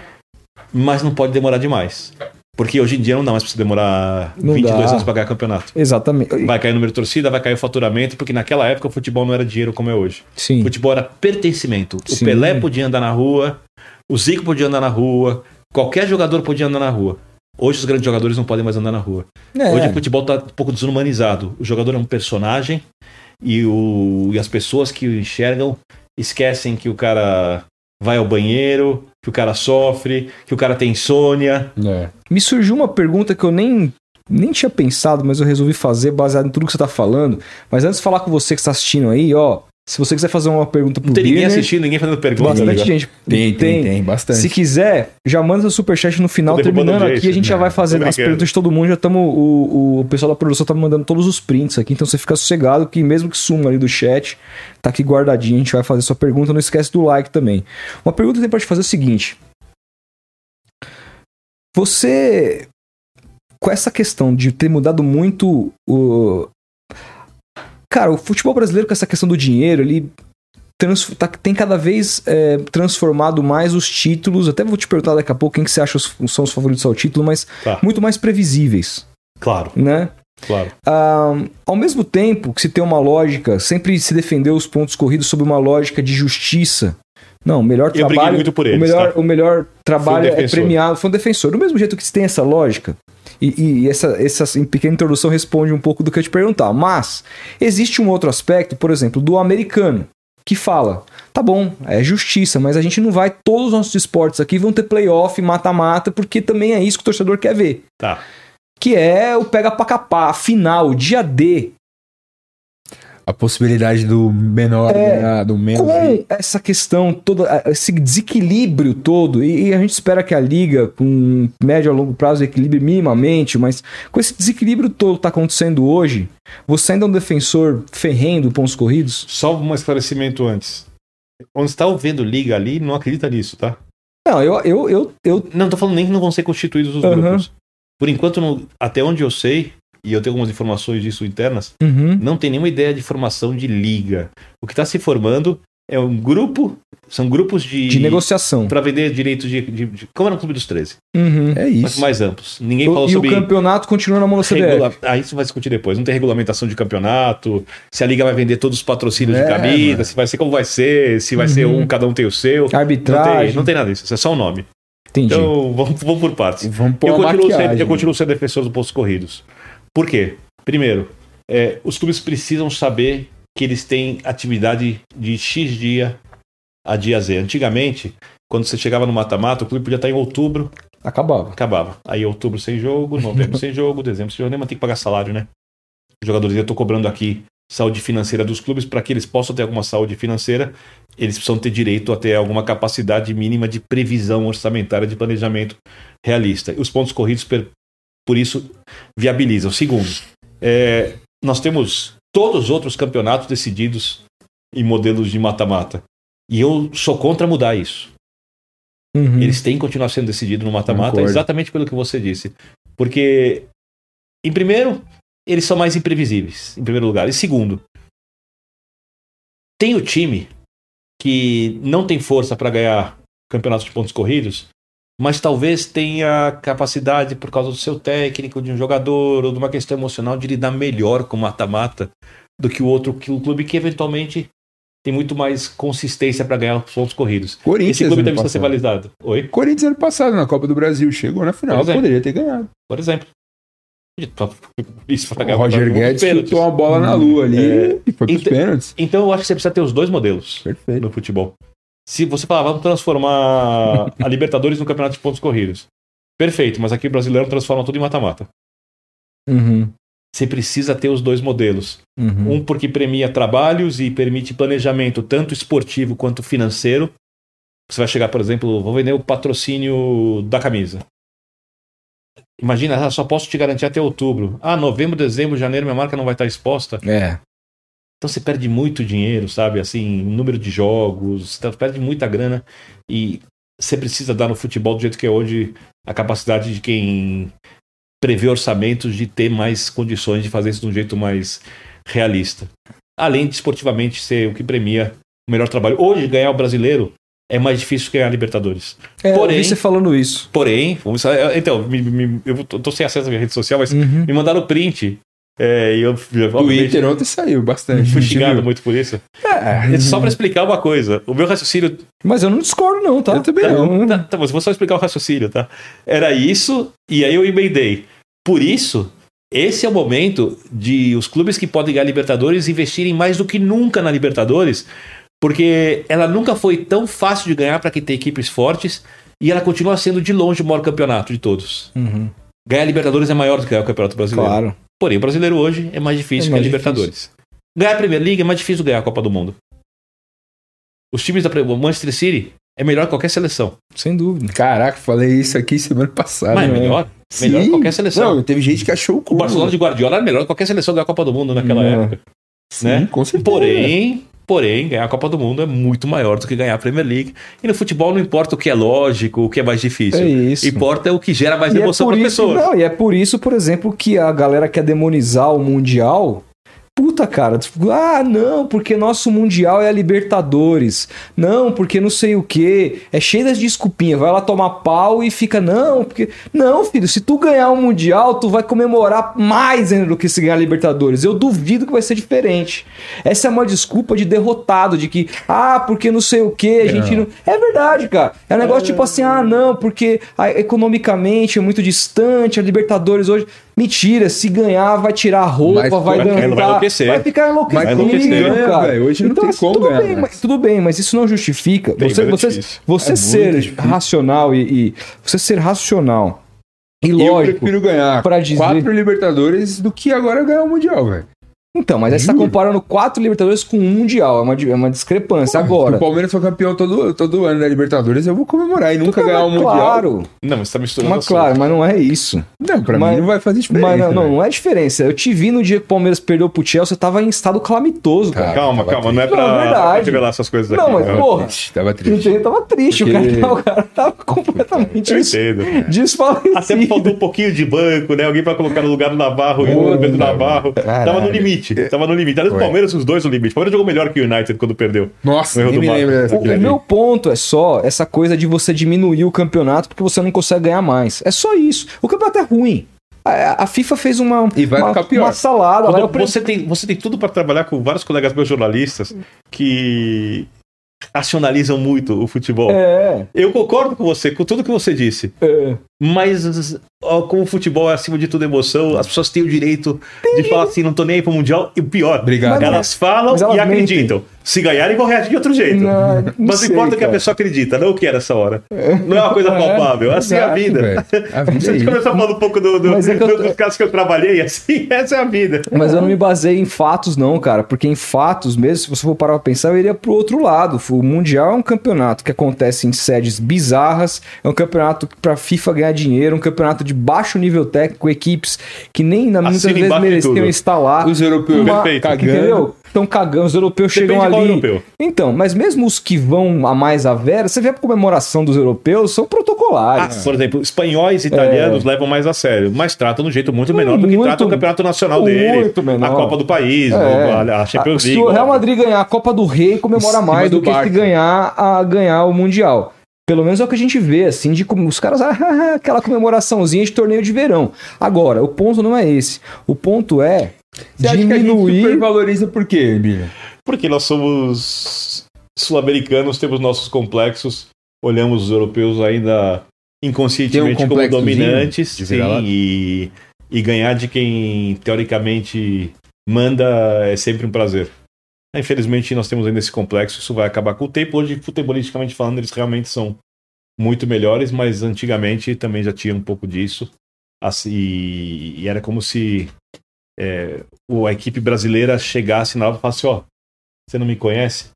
mas não pode demorar demais. Porque hoje em dia não dá mais pra você demorar Não 22 dá. anos pra ganhar campeonato. Exatamente. Vai cair o número de torcida, vai cair o faturamento, porque naquela época o futebol não era dinheiro como é hoje. Sim. O futebol era pertencimento. O Sim. Pelé podia andar na rua, o Zico podia andar na rua, qualquer jogador podia andar na rua. Hoje os grandes jogadores não podem mais andar na rua. É. Hoje o futebol tá um pouco desumanizado. O jogador é um personagem e, o, e as pessoas que o enxergam esquecem que o cara vai ao banheiro, que o cara sofre, que o cara tem insônia. É. Me surgiu uma pergunta que eu nem, nem tinha pensado, mas eu resolvi fazer baseado em tudo que você tá falando. Mas antes de falar com você que está assistindo aí, ó, se você quiser fazer uma pergunta pro Não tem ninguém Birner, assistindo, ninguém fazendo pergunta. bastante né? gente. Tem, tem, tem, bastante. Se quiser, já manda seu superchat no final. Terminando o aqui, a gente já Jason. vai fazer as perguntas de todo mundo. Já estamos. O, o pessoal da produção tá me mandando todos os prints aqui, então você fica sossegado que mesmo que suma ali do chat, tá aqui guardadinho. A gente vai fazer sua pergunta. Não esquece do like também. Uma pergunta que eu tenho pra te fazer é o seguinte: Você. Com essa questão de ter mudado muito o. Cara, o futebol brasileiro com essa questão do dinheiro, ele tá- tem cada vez é, transformado mais os títulos. Até vou te perguntar daqui a pouco quem que você acha os- são os favoritos ao título, mas Tá. muito mais previsíveis, Claro, né? claro. Ah, ao mesmo tempo que se tem uma lógica, sempre se defendeu os pontos corridos sob uma lógica de justiça. Não, o melhor Eu trabalho. muito por eles, o, melhor, tá? o melhor trabalho é defensor. premiado. Foi um defensor. Do mesmo jeito que se tem essa lógica, e, e essa, essa em pequena introdução responde um pouco do que eu te perguntar. Mas existe um outro aspecto, por exemplo, do americano, que fala: tá bom, é justiça, mas a gente não vai. Todos os nossos esportes aqui vão ter playoff, mata-mata, porque também é isso que o torcedor quer ver Tá. que é o pega pra capar, final, dia D. A possibilidade do menor, É, ganhar, do menos. Com essa questão toda, esse desequilíbrio todo, e, e a gente espera que a liga, com médio a longo prazo, equilibre minimamente, mas com esse desequilíbrio todo que tá acontecendo hoje, você ainda é um defensor ferrenho do pontos corridos? Só um esclarecimento antes. Onde está vendo liga ali, não acredita nisso, tá? Não, eu, eu, eu, eu Não tô falando nem que não vão ser constituídos os Aham. grupos. Por enquanto, não- até onde eu sei, e eu tenho algumas informações disso internas, Uhum. não tem nenhuma ideia de formação de liga. O que está se formando é um grupo, são grupos de. De negociação. Para vender direitos de, de, de- Como era no Clube dos 13, Uhum. É mas isso. mais amplos. Ninguém O- falou e sobre. o campeonato continua na mão da CBF. Regula... Ah, isso vai discutir depois. Não tem regulamentação de campeonato, se a liga vai vender todos os patrocínios É, de camisa, mano. se vai ser como vai ser, se vai ser Uhum. um, cada um tem o seu. Não Arbitragem. tem, não tem nada disso, isso é só um nome. Entendi. Então, vamos, vamos por partes. Vamos pôr Eu continuo, sendo, eu continuo sendo defensor dos pontos corridos. Por quê? Primeiro, é, os clubes precisam saber que eles têm atividade de X dia a dia Z. Antigamente, quando você chegava no mata-mata, o clube podia estar em outubro, Acabava. acabava. Aí outubro sem jogo, novembro *laughs* sem jogo, dezembro sem jogo, nem mas tem que pagar salário, né? Os jogadores, eu estou cobrando aqui saúde financeira dos clubes para que eles possam ter alguma saúde financeira, eles precisam ter direito a ter alguma capacidade mínima de previsão orçamentária de planejamento realista. Os pontos corridos, per- por isso, viabilizam. Segundo, é, nós temos todos os outros campeonatos decididos em modelos de mata-mata. E eu sou contra mudar isso. Uhum. Eles têm que continuar sendo decididos no mata-mata, exatamente pelo que você disse. Porque, em primeiro, eles são mais imprevisíveis, em primeiro lugar. E segundo, tem o time que não tem força para ganhar campeonatos de pontos corridos, mas talvez tenha capacidade, por causa do seu técnico, de um jogador, ou de uma questão emocional, de lidar melhor com o mata-mata do que o outro que o clube que eventualmente tem muito mais consistência para ganhar os pontos corridos. Corinthians Esse clube também ser passado. valorizado. Oi? Corinthians ano passado, na Copa do Brasil, chegou na final, exemplo. poderia ter ganhado. por exemplo. Isso O Roger Guedes chutou uma bola na lua ali É. e foi pros Então- pênaltis. Então eu acho que você precisa ter os dois modelos Perfeito. no futebol. Se você falar, vamos transformar a Libertadores no campeonato de pontos corridos. Perfeito, mas aqui o brasileiro transforma tudo em mata-mata. Uhum. Você precisa ter os dois modelos. Uhum. Um porque premia trabalhos e permite planejamento tanto esportivo quanto financeiro. Você vai chegar, por exemplo, vou vender o patrocínio da camisa. Imagina, ah, só posso te garantir até outubro. Ah, novembro, dezembro, janeiro, minha marca não vai estar exposta. É. Então você perde muito dinheiro, sabe? Assim, número de jogos, você perde muita grana e você precisa dar no futebol do jeito que é hoje a capacidade de quem prevê orçamentos de ter mais condições de fazer isso de um jeito mais realista. Além de esportivamente ser o que premia o melhor trabalho. Hoje, ganhar o brasileiro é mais difícil que ganhar a Libertadores. É, Porém- eu vi você falando isso. Porém, vamos, então, me- me- eu tô, sem acesso à minha rede social, mas Uhum. me mandaram o print. É, e eu, Inter ontem saiu bastante. *laughs* fui xingado muito por isso. É, Só pra explicar uma coisa. O meu raciocínio. Mas eu não discordo, não, tá? Eu também não. Tá, tá, mas vou só explicar o raciocínio, tá? Era isso, e aí eu emendei. Por isso, esse é o momento de os clubes que podem ganhar Libertadores investirem mais do que nunca na Libertadores, porque ela nunca foi tão fácil de ganhar para quem tem equipes fortes, e ela continua sendo de longe o maior campeonato de todos. Uhum. Ganhar Libertadores é maior do que ganhar o Campeonato Brasileiro. Claro. Porém, o brasileiro hoje é mais difícil É que mais a Libertadores. Ganhar a Premier League é mais difícil ganhar a Copa do Mundo. Os times da o Manchester City é melhor que qualquer seleção. Sem dúvida. Caraca, falei isso aqui semana passada. Mas é né? melhor. Melhor que qualquer seleção. Não, teve gente que achou o o cu. Barcelona de Guardiola era melhor que qualquer seleção ganhar a Copa do Mundo naquela Não. época. Sim, né? com certeza. Porém, porém, ganhar a Copa do Mundo é muito maior do que ganhar a Premier League. E no futebol não importa o que é lógico, o que é mais difícil. É isso. Importa o que gera mais E é emoção por para isso, pessoa. não, e é por isso, por exemplo, que a galera quer demonizar o Mundial. Puta, cara, tipo, ah, não, porque nosso Mundial é a Libertadores. Não, porque não sei o quê. É cheio das desculpinhas. Vai lá tomar pau e fica, não, porque. Não, filho, se tu ganhar o Mundial, tu vai comemorar mais ainda do que se ganhar a Libertadores. Eu duvido que vai ser diferente. Essa é uma desculpa de derrotado, de que, ah, porque não sei o quê, a gente não. É verdade, cara. É um negócio tipo assim, ah, não, porque economicamente é muito distante, a Libertadores hoje. Mentira, se ganhar, vai tirar a roupa, vai pô, dançar. vai enlouquecer. Vai ficar enlouquecido, Mas como que ganha, cara. Hoje não tem assim, como tudo ganhar, bem, né? mas, tudo bem, mas isso não justifica. Tem, você é você, você É ser racional e, e- Você ser racional. E eu lógico. prefiro ganhar dizer- quatro Libertadores do que agora ganhar o Mundial, velho. Então, mas aí você tá comparando quatro Libertadores com um Mundial. É uma, é uma discrepância. Se Agora. o Palmeiras for campeão todo, todo ano da Libertadores, eu vou comemorar e nunca ganhar um mas Mundial. Claro, Não, mas você tá misturando mas claro, mas não é isso. Não, pra Mas- mim não vai fazer diferença. Mas não, não, né? não é diferença. Eu te vi no dia que o Palmeiras perdeu pro Chelsea, você tava em estado calamitoso, cara. Cara, Calma, calma, não é pra, Não, é verdade. pra revelar essas coisas aqui. Não, mas, cara. porra, Tava Eu triste. entendi, tava triste, Porque- o, cara, o cara tava *laughs* completamente Eu des- entendo. desfalecido. Até faltou um pouquinho de banco, né? Alguém pra colocar no lugar do Navarro e o Pedro Navarro. caralho. Tava no limite. Tava no limite. Aliás, o. Palmeiras, os dois no limite. O Palmeiras jogou melhor que o United quando perdeu. Nossa, nem me lembro O, o meu ponto é só essa coisa de você diminuir o campeonato porque você não consegue ganhar mais. É só isso. O campeonato é ruim. A, a FIFA fez uma, E vai uma, ficar pior. uma salada. lá. Pre- você, tem, você tem tudo pra trabalhar com vários colegas meus jornalistas que racionalizam muito o futebol. É, Eu concordo com você, com tudo que você disse. é. Mas, como o futebol é acima de tudo emoção, as pessoas têm o direito de falar assim: não tô nem aí pro Mundial. E o pior, Obrigado. elas falam elas e mentem. acreditam. Se ganharem, vão reagir de outro jeito. Não, não Mas sei, importa que a pessoa acredita, não o que é nessa hora. Não é uma coisa palpável. Assim é a vida. velho. A *laughs* vida Se é a gente a falar um pouco do, do, é eu dos casos que eu trabalhei, assim, *laughs* essa é a vida. Mas eu não me baseei em fatos, não, cara. Porque em fatos, mesmo se você for parar pra pensar, eu iria pro outro lado. O Mundial é um campeonato que acontece em sedes bizarras, é um campeonato pra FIFA ganhar dinheiro, um campeonato de baixo nível técnico, equipes que nem na, muitas vezes mereciam estar lá. Os europeus Uma- Perfeito. cagando. Entendeu? Estão cagando, os europeus Depende chegam ali. europeu. Então, mas mesmo os que vão a mais a vera, você vê a comemoração dos europeus, são Ah, protocolares. por exemplo, espanhóis e italianos levam mais a sério, mas tratam de um jeito muito menor do que É. Muito- trata o campeonato nacional dele, muito menor. a Copa do País, É. a Champions se League. o Real. Madrid ganhar a Copa do Rei, comemora mais do, do que se ganhar, a, ganhar o Mundial. Pelo menos é o que a gente vê, assim, de como os caras, *laughs* ah, aquela comemoraçãozinha de torneio de verão. Agora, o ponto não é esse. O ponto é Você acha que a gente diminuir. supervaloriza por quê, Bilha? Porque nós somos sul-americanos, temos nossos complexos, olhamos os europeus ainda inconscientemente Tem um como dominantes sim, e, e ganhar de quem teoricamente manda é sempre um prazer. Infelizmente, nós temos ainda esse complexo, isso vai acabar com o tempo. Hoje, futebolisticamente falando, eles realmente são muito melhores, mas antigamente também já tinha um pouco disso. Assim, e era como se é, o- a equipe brasileira chegasse na hora e falasse: Ó, você não me conhece?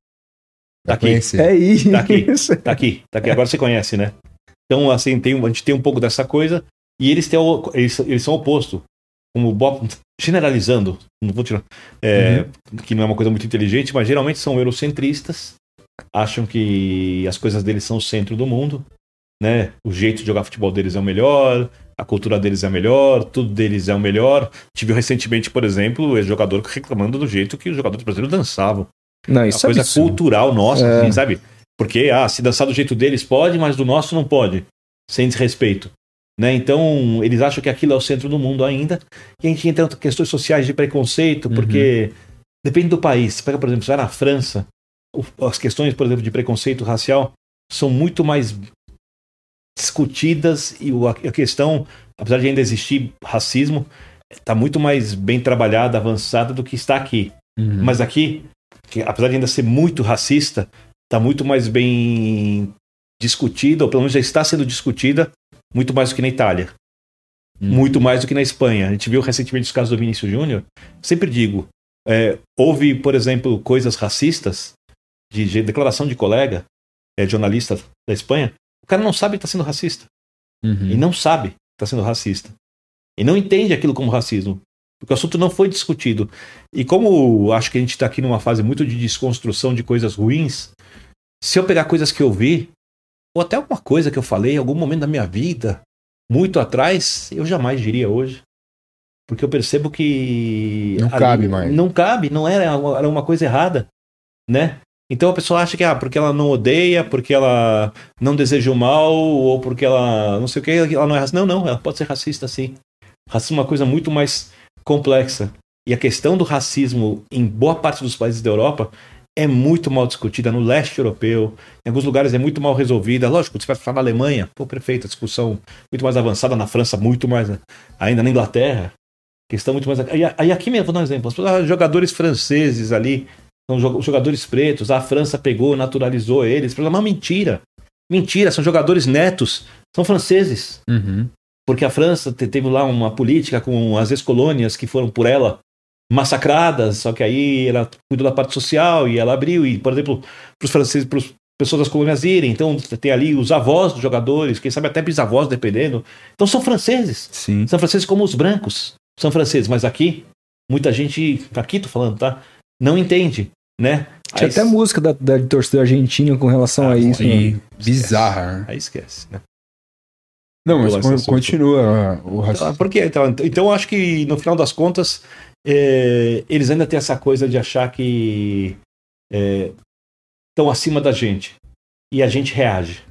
Tá aqui. É isso. Tá aqui. tá aqui, tá aqui. Agora você conhece, né? Então, assim, tem, a gente tem um pouco dessa coisa e eles, têm o, eles, eles são o oposto. Como Bob, generalizando, não vou tirar, é, que não é uma coisa muito inteligente, mas geralmente são eurocentristas, acham que as coisas deles são o centro do mundo, né? O jeito de jogar futebol deles é o melhor, a cultura deles é a melhor, tudo deles é o melhor. Tive recentemente, por exemplo, o jogador reclamando do jeito que os jogadores brasileiros dançavam. Não, Uma isso é coisa absurdo. cultural nossa, É. assim, sabe? Porque, ah, se dançar do jeito deles pode, mas do nosso não pode. Sem desrespeito. Né? Então, eles acham que aquilo é o centro do mundo ainda. E a gente entra em questões sociais de preconceito, porque depende do país. Você pega, por exemplo, você vai na França, as questões, por exemplo, de preconceito racial são muito mais discutidas e a questão, apesar de ainda existir racismo, está muito mais bem trabalhada, avançada do que está aqui. Uhum. Mas aqui, que, apesar de ainda ser muito racista, está muito mais bem discutida, ou pelo menos já está sendo discutida, muito mais do que na Itália. Hum. Muito mais do que na Espanha. A gente viu recentemente os casos do Vinícius Júnior. Sempre digo, é, houve, por exemplo, coisas racistas, de, de declaração de colega, é, jornalista da Espanha, o cara não sabe que está sendo racista. Uhum. E não sabe que está sendo racista. E não entende aquilo como racismo. Porque o assunto não foi discutido. E como acho que a gente está aqui numa fase muito de desconstrução de coisas ruins, se eu pegar coisas que eu vi, ou até alguma coisa que eu falei em algum momento da minha vida, muito atrás, eu jamais diria hoje. Porque eu percebo que. Não cabe mais. Não cabe, não era, era uma coisa errada. Né? Então a pessoa acha que ah, porque ela não odeia, porque ela não deseja o mal, ou porque ela não sei o que, ela não é racista. Não, não, ela pode ser racista sim. Racismo é uma coisa muito mais complexa. E a questão do racismo em boa parte dos países da Europa é muito mal discutida no leste europeu. Em alguns lugares é muito mal resolvida. Lógico, você vai falar na Alemanha, pô, perfeito, a discussão muito mais avançada. Na França, muito mais. Ainda na Inglaterra, questão muito mais. Aí aqui mesmo, vou dar um exemplo. Jogadores franceses ali, são jo- jogadores pretos, a França pegou, naturalizou eles. Falei, Mas mentira. Mentira, são jogadores netos, são franceses. Uhum. Porque a França te- teve lá uma política com as ex-colônias que foram por ela massacradas, só que aí ela cuidou da parte social e ela abriu, e, por exemplo, para os franceses, para as pessoas das colônias irem, então tem ali os avós dos jogadores, quem sabe até bisavós, dependendo. Então são franceses. Sim. São franceses como os brancos. São franceses, mas aqui, muita gente, aqui tô falando, tá? Não entende, né? Tinha Aí- até música da, da torcida argentina com relação Ah, a isso. né? E bizarra, né? Aí esquece, né? Não, mas Pula continua o Então, raciocínio. por quê? Então, então eu acho que no final das contas é, eles ainda têm essa coisa de achar que estão acima da gente e a gente reage.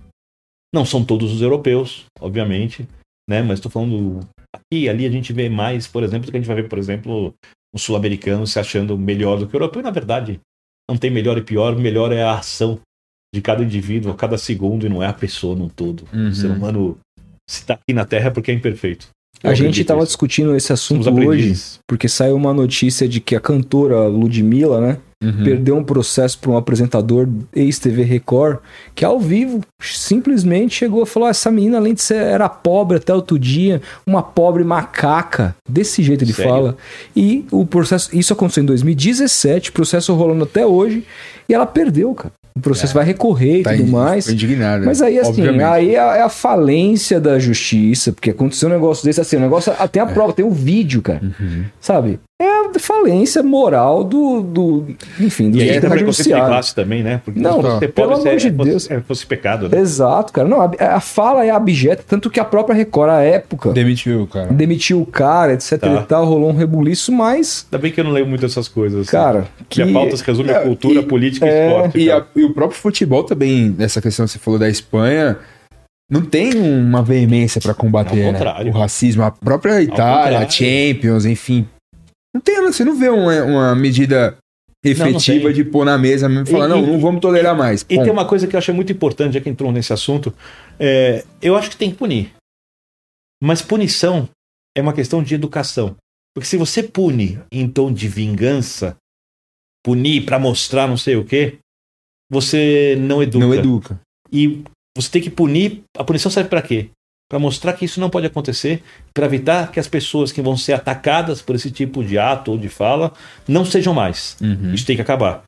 Não são todos os europeus, obviamente, né? Mas estou falando aqui e ali a gente vê mais, por exemplo, do que a gente vai ver, por exemplo, um sul-americano se achando melhor do que o europeu. E, na verdade, não tem melhor e pior, melhor é a ação de cada indivíduo, a cada segundo, e não é a pessoa no todo. Uhum. O ser humano, se está aqui na Terra, é porque é imperfeito. Eu A gente estava discutindo esse assunto hoje, porque saiu uma notícia de que a cantora Ludmilla, né, Uhum. perdeu um processo para um apresentador ex-TV Record, que ao vivo simplesmente chegou e falou: "Ah, essa menina, além de ser era pobre até outro dia, uma pobre macaca. Desse jeito ele Sério? fala. E o processo, isso aconteceu em 2017, o processo rolando até hoje, e ela perdeu, cara. O processo vai recorrer e Tá tudo mais. indignado. Mas aí, assim, obviamente. aí é a, é a falência da justiça, porque aconteceu um negócio desse, assim, o negócio, até a prova, tem o vídeo, cara, Uhum. sabe? É a falência moral do, do enfim, do E aí de judiciário. classe também, né? Porque Não, se você pelo amor de fosse- Deus. é, fosse pecado, né? Exato, cara. Não, a, a fala é abjeta, tanto que a própria Record, à época, Demitiu, cara. demitiu o cara, etc Tá. e tal, rolou um rebuliço, mas, Ainda bem que eu não leio muito essas coisas. assim. cara, que a pauta se resume a É, cultura, e- política e é, esporte. E, a- e o próprio futebol também, nessa questão que você falou da Espanha, não tem uma veemência pra combater né? o racismo. A própria Itália, a. Champions, enfim. Não tem, você não vê uma, uma medida efetiva tem. de pôr na mesa mesmo e falar, E- não, e- não vamos tolerar mais. E tem uma coisa que eu achei muito importante, já que entrou nesse assunto, é, eu acho que tem que punir. Mas punição é uma questão de educação. Porque se você pune em tom de vingança, punir pra mostrar não sei o quê, você não educa. Não educa. E você tem que punir. A punição serve para quê? Para mostrar que isso não pode acontecer, para evitar que as pessoas que vão ser atacadas por esse tipo de ato ou de fala não sejam mais. Uhum. Isso tem que acabar.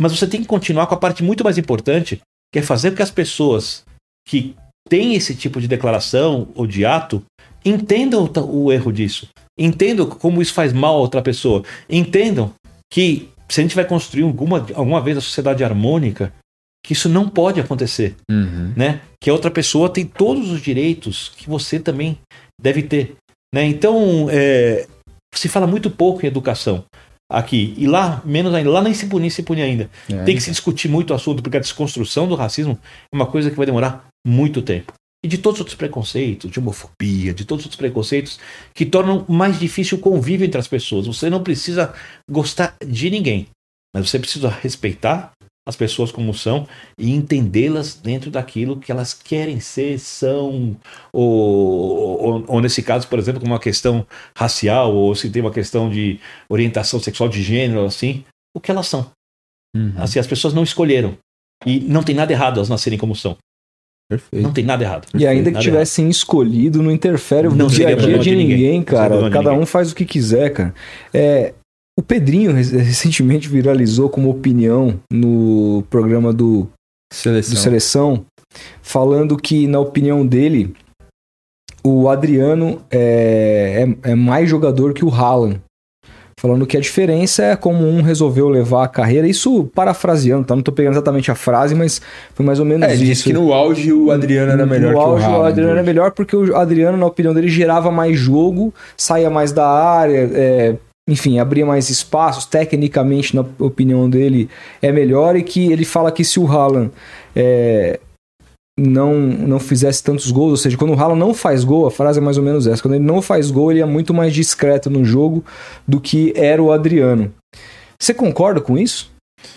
Mas você tem que continuar com a parte muito mais importante, que é fazer com que as pessoas que têm esse tipo de declaração ou de ato entendam o o erro disso. Entendam como isso faz mal a outra pessoa. Entendam que se a gente vai construir alguma, alguma vez a sociedade harmônica, que isso não pode acontecer Uhum. né? Que a outra pessoa tem todos os direitos que você também deve ter, né? Então, é, se fala muito pouco em educação aqui e lá menos ainda, lá nem se punir, se punir ainda. É. Tem que se discutir muito o assunto porque a desconstrução do racismo é uma coisa que vai demorar muito tempo. E de todos os outros preconceitos, de homofobia, de todos os outros preconceitos que tornam mais difícil o convívio entre as pessoas. Você não precisa gostar de ninguém, mas você precisa respeitar as pessoas como são e entendê-las dentro daquilo que elas querem ser, são, ou, ou, ou nesse caso, por exemplo, como uma questão racial, ou se tem uma questão de orientação sexual de gênero, assim, o que elas são. Uhum. Assim, as pessoas não escolheram. E não tem nada errado elas nascerem como são. Perfeito. Não tem nada errado. E ainda que tivessem escolhido, não interfere no Não dia a dia de ninguém. ninguém, cara. Cada ninguém. um faz o que quiser, cara. É, o Pedrinho rec- recentemente viralizou como opinião no programa do, Seleção. do Seleção, falando que, na opinião dele, o Adriano é, é, é mais jogador que o Haaland. Falando que a diferença é como um resolveu levar a carreira. Isso parafraseando, tá? Não tô pegando exatamente a frase, mas foi mais ou menos É, isso. disse que no auge o Adriano era melhor no que o auge, Haaland. o Adriano era melhor porque o Adriano, na opinião dele, gerava mais jogo, saía mais da área, é, enfim, abria mais espaços. Tecnicamente, na opinião dele, é melhor. E que ele fala que se o Haaland é, não, não fizesse tantos gols, ou seja, quando o Haaland não faz gol, a frase é mais ou menos essa: quando ele não faz gol, ele é muito mais discreto no jogo do que era o Adriano. Você concorda com isso?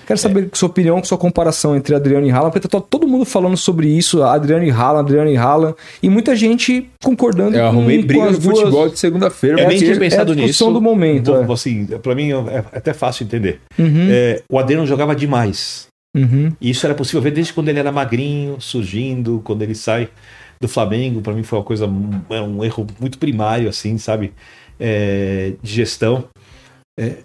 Quero saber sua opinião, sua comparação entre Adriano e Haaland, porque tá todo mundo falando sobre isso, Adriano e Haaland, Adriano e Haaland, e muita gente concordando Eu com, arrumei com briga as no duas- futebol de segunda-feira. Eu É nem a- tinha é pensado a discussão nisso. do momento, Vou- é. Assim, para mim é até fácil entender. Uhum, É, o Adriano jogava demais. uhum. E isso era possível ver desde quando ele era magrinho, surgindo, quando ele sai do Flamengo. Para mim foi uma coisa, é um erro muito primário, assim, sabe? É, de gestão. É,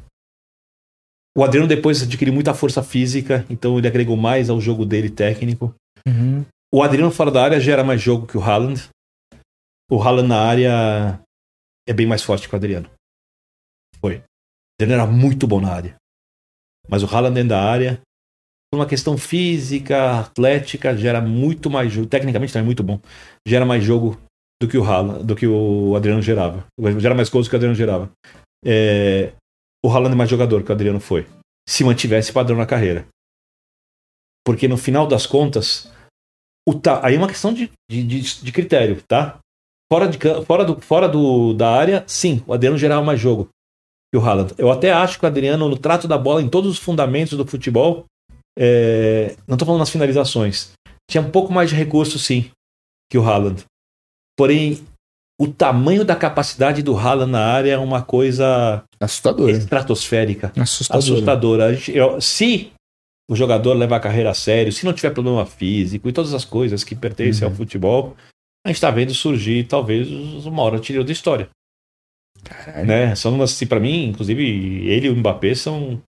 o Adriano depois adquiriu muita força física, então ele agregou mais ao jogo dele técnico. Uhum. O Adriano fora da área gera mais jogo que o Haaland. O Haaland na área é bem mais forte que o Adriano. Foi. O Adriano era muito bom na área. Mas o Haaland dentro da área, por uma questão física, atlética, gera muito mais jogo. Tecnicamente também é muito bom. Gera mais jogo do que o Haaland, do que o Adriano gerava. Gera mais gols do que o Adriano gerava. É, o Haaland é mais jogador que o Adriano foi. Se mantivesse padrão na carreira. Porque no final das contas, o ta... aí é uma questão de, de, de, de critério, tá? Fora, de, fora, do, fora do, da área, sim, o Adriano gerava mais jogo que o Haaland. Eu até acho que o Adriano, no trato da bola, em todos os fundamentos do futebol, é... não estou falando nas finalizações, tinha um pouco mais de recurso, sim, que o Haaland. Porém, o tamanho da capacidade do Haaland na área é uma coisa Assustadora. estratosférica, Assustador. assustadora. A gente- eu- se o jogador levar a carreira a sério, se não tiver problema físico e todas as coisas que pertencem Uhum. ao futebol, a gente está vendo surgir talvez uma hora trilha da história. Né? São assim, para mim, inclusive, ele e o Mbappé são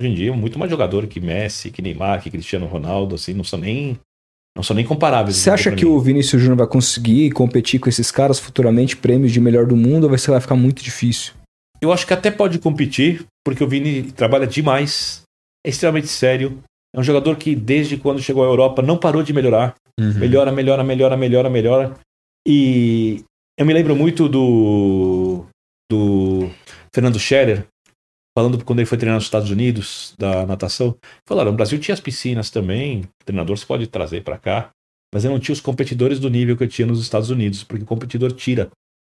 hoje em dia muito mais jogador que Messi, que Neymar, que Cristiano Ronaldo, assim, não são nem não são nem comparáveis. Você acha pra que mim. o Vinícius Júnior vai conseguir competir com esses caras futuramente, prêmios de melhor do mundo, ou vai, ser- vai ficar muito difícil? Eu acho que até pode competir, porque o Vini trabalha demais, é extremamente sério. É um jogador que, desde quando chegou à Europa, não parou de melhorar. Uhum. Melhora, melhora, melhora, melhora, melhora. E eu me lembro muito do, do Fernando Scherer, falando quando ele foi treinar nos Estados Unidos, da natação. Falaram, no Brasil tinha as piscinas também, o treinador você pode trazer para cá, mas eu não tinha os competidores do nível que eu tinha nos Estados Unidos, porque o competidor tira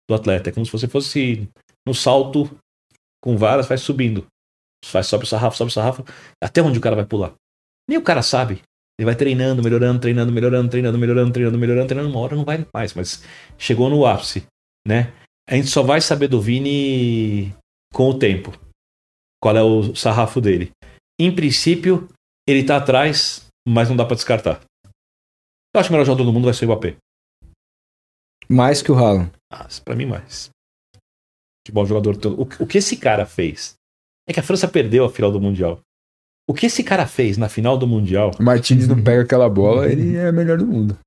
do atleta. É como se você fosse no salto com varas, vai subindo. Faz, sobe o sarrafo, sobe o sarrafo, até onde o cara vai pular. Nem o cara sabe. Ele vai treinando, melhorando, treinando, melhorando, treinando, melhorando, treinando, melhorando, treinando. Uma hora não vai mais, mas chegou no ápice, né? A gente só vai saber do Vini com o tempo. Qual é o sarrafo dele. Em princípio, ele tá atrás, mas não dá pra descartar. Eu acho que o melhor jogador do mundo vai ser o Mbappé. Mais que o Haaland. Ah, pra mim, mais. Futebol jogador todo. O, o que esse cara fez? É que a França perdeu a final do Mundial. O que esse cara fez na final do Mundial? O Martins não pega aquela bola, ele é o melhor do mundo.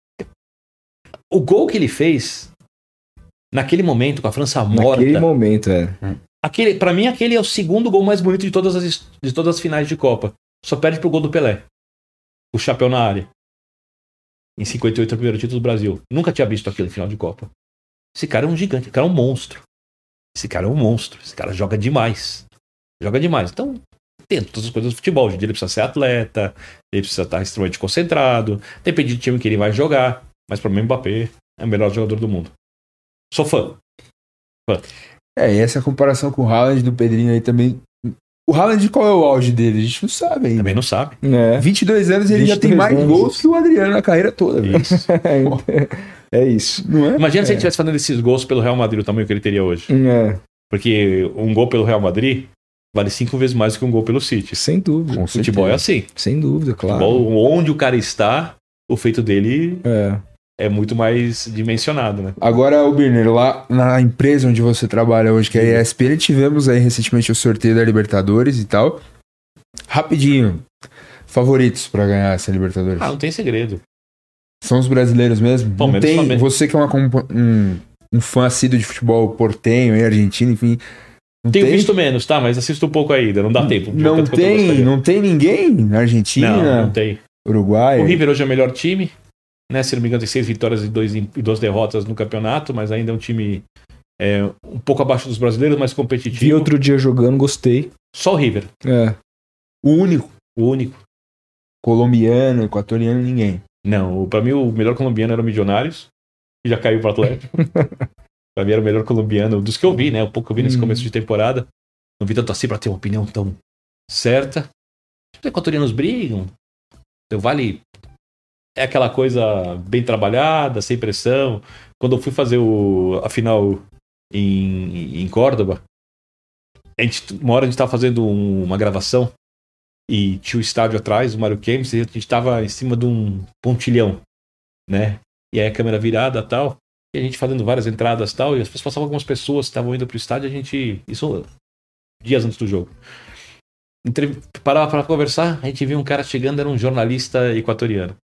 O gol que ele fez naquele momento com a França morta. Naquele momento, é. Aquele, para mim, aquele é o segundo gol mais bonito de todas as, de todas as finais de Copa. Só perde pro gol do Pelé. O chapéu na área. Em 58, o primeiro título do Brasil. Nunca tinha visto aquilo em final de Copa. Esse cara é um gigante, esse cara é um monstro. Esse cara é um monstro. Esse cara joga demais. Joga demais. Então, tem todas as coisas do futebol. Hoje em dia ele precisa ser atleta, ele precisa estar extremamente concentrado. Depende do time que ele vai jogar. Mas pra mim, o Mbappé é o melhor jogador do mundo. Sou fã. É, e essa comparação com o Haaland do Pedrinho aí também. O Haaland, qual é o auge dele? A gente não sabe ainda. Também não sabe. É. 22 anos ele já tem 22 mais anos. gols que o Adriano na carreira toda, velho. Isso. *laughs* é isso. Não é? Imagina se ele estivesse fazendo esses gols pelo Real Madrid, o tamanho que ele teria hoje. É, Porque um gol pelo Real Madrid vale cinco vezes mais do que um gol pelo City. sem dúvida. Com Futebol é certeza. assim. Sem dúvida, claro. Futebol, onde o cara está, o feito dele É. é muito mais dimensionado, né? Agora, o Birner, lá na empresa onde você trabalha hoje, que é a ESPN, tivemos aí recentemente o sorteio da Libertadores e tal. Rapidinho. Favoritos pra ganhar essa Libertadores? Ah, não tem segredo. São os brasileiros mesmo? não Palmeiras, tem, Flamengo. você que é uma um, um fã assíduo de futebol portenho e argentino, enfim. Não Tenho tem, visto menos, tá? Mas assisto um pouco ainda. Não dá tempo. não quanto eu tem, não tem ninguém na Argentina, Não, não tem. Uruguai. O River hoje é o melhor time. Né? Se não me engano, tem seis vitórias e, dois, e duas derrotas no campeonato, mas ainda é um time é, um pouco abaixo dos brasileiros, mais competitivo. Vi outro dia jogando, gostei. Só o River, É. O único o único. colombiano, equatoriano, ninguém. Não, pra mim o melhor colombiano era o Milionários, que já caiu pro Atlético. *laughs* pra mim era o melhor colombiano dos que eu vi, né? O pouco que eu vi nesse Hum. começo de temporada. Não vi tanto assim pra ter uma opinião tão certa. Os equatorianos brigam. Então vale. É aquela coisa bem trabalhada, sem pressão. Quando eu fui fazer o, a final em, em Córdoba, a gente, uma hora a gente tava fazendo um- uma gravação e tinha o estádio atrás, o Mário Kempis, e a gente tava em cima de um pontilhão, né? E aí a câmera virada tal, e a gente fazendo várias entradas tal, e as pessoas passavam algumas pessoas que estavam indo pro estádio, a gente. Isso dias antes do jogo. Entre... Parava para conversar, a gente viu um cara chegando, era um jornalista equatoriano.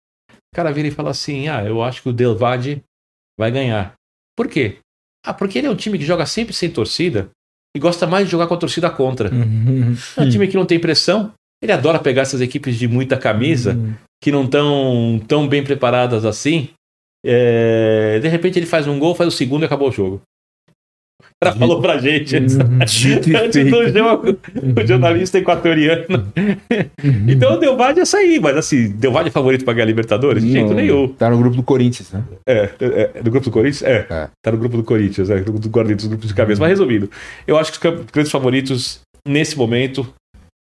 O cara vira e fala assim: Ah, eu acho que o Delvade vai ganhar. Por quê? Ah, porque ele é um time que joga sempre sem torcida e gosta mais de jogar com a torcida contra. Uhum. *laughs* É um time que não tem pressão. Ele adora pegar essas equipes de muita camisa, Uhum. que não estão tão bem preparadas assim. É, De repente ele faz um gol, faz o segundo e acabou o jogo. Cara falou pra gente Uhum. *laughs* Antes do feito. jogo, o jornalista equatoriano. Então o Delvade é sair, mas assim, Delvade é favorito pra ganhar Libertadores? De jeito nenhum. Tá no grupo do Corinthians, né? É, é, é do grupo do Corinthians? É, É. tá no grupo do Corinthians, é, do grupo do grupos de cabeça. Mas resumindo, eu acho que os grandes favoritos nesse momento,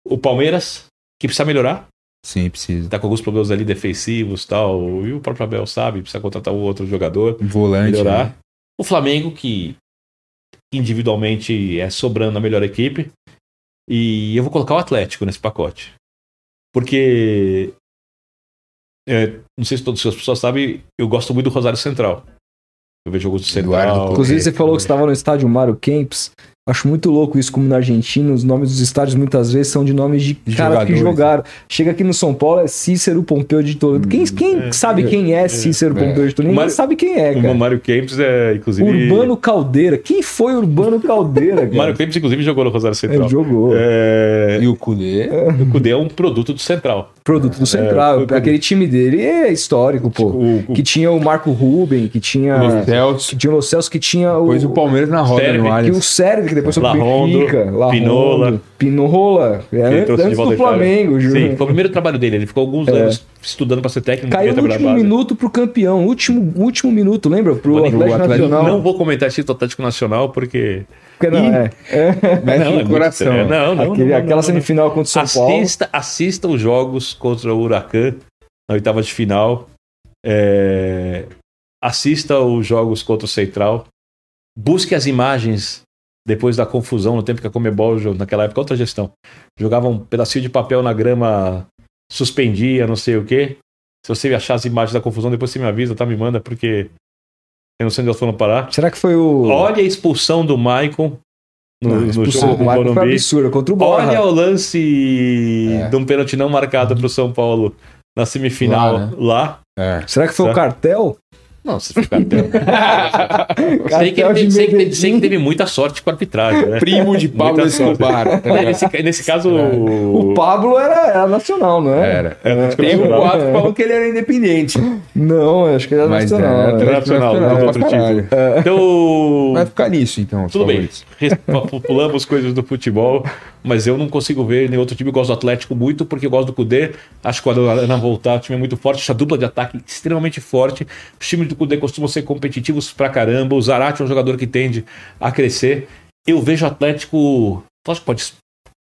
o Palmeiras, que precisa melhorar, Sim, precisa. tá com alguns problemas ali defensivos e tal, e o próprio Abel sabe, precisa contratar um outro jogador, Volante. melhorar. né? O Flamengo, que individualmente é sobrando a melhor equipe, e eu vou colocar o Atlético nesse pacote. Porque, é, não sei se todas as pessoas sabem, eu gosto muito do Rosário Central. Eu vejo jogos do Eduardo Central. Inclusive, É, você falou que estava no estádio Mário Kempis. Acho muito louco isso, como na Argentina, os nomes dos estádios muitas vezes são de nomes de De caras que jogaram. Chega aqui no São Paulo, é Cícero Pompeu de Toledo. Quem, quem é, sabe quem é Cícero é. Pompeu de Toledo? Ninguém Mário- sabe quem é, O cara. Mário Kempis é, inclusive. Urbano Caldeira. Quem foi Urbano Caldeira, *laughs* O cara? Mário Kempis, inclusive, jogou no Rosário Central. É, jogou. É, E o Kudê. O Cudê é um produto do Central. Produto do Central. É, Aquele time dele é histórico, pô. O, o Que tinha o Marco Ruben, que tinha. O Celso. Que tinha o Celso, que tinha o. Depois o Palmeiras na roda no Que o Allianz. Depois foi pro Larrondo, Benfica. Larrondo, Pinola. Pinola. É, antes, trouxe de antes volta do. Flamengo, juro. Sim, foi o primeiro trabalho dele. Ele ficou alguns anos estudando para ser técnico. Caiu no último minuto pro campeão. Último, último minuto, lembra? Pro Atlético Atlético- Nacional. Não vou comentar esse título Atlético Nacional porque. Porque não, é. Mexe Não, é no muito coração. Não, não, Aquele- não, não, aquela não, semifinal contra o São Paulo. Assista, assista os jogos contra o Huracan na oitava de final. É, assista os jogos contra o Central. Busque as imagens depois da confusão no tempo que a Comebol, naquela época, outra gestão, jogava um pedacinho de papel na grama, suspendia, não sei o quê. Se você achar as imagens da confusão, depois você me avisa, tá? Me manda, porque eu não sei onde elas foram parar. Será que foi o. Olha a expulsão do Maicon no, Não, no jogo do Marco foi Morumbi. absurda contra o Borra. Olha o lance É. de um pênalti não marcado pro São Paulo na semifinal Lá, lá. né? É. Será que foi o Tá. cartel? Não, se for *laughs* sei, que ele teve, sei, que teve, sei que teve muita sorte com a arbitragem, né? Primo de Pablo. Escobar. tá nesse, nesse caso. O Pablo era, era nacional, não é? Era. É, Tem um quadro que falou que ele era independente. Não, acho que era Mas nacional. era é. Atlético Nacional, Nacional, né? Outro caralho. Então. Vai ficar nisso, então. Tudo bem. *laughs* Pulamos coisas do futebol, mas eu não consigo ver nenhum outro time. Eu gosto do Atlético muito, porque eu gosto do Cudê. Acho que quando a Ana voltar, o time é muito forte. Acho a dupla de ataque extremamente forte. Os times do Cudê costumam ser competitivos pra caramba. O Zarate é um jogador que tende a crescer. Eu vejo o Atlético. Acho que pode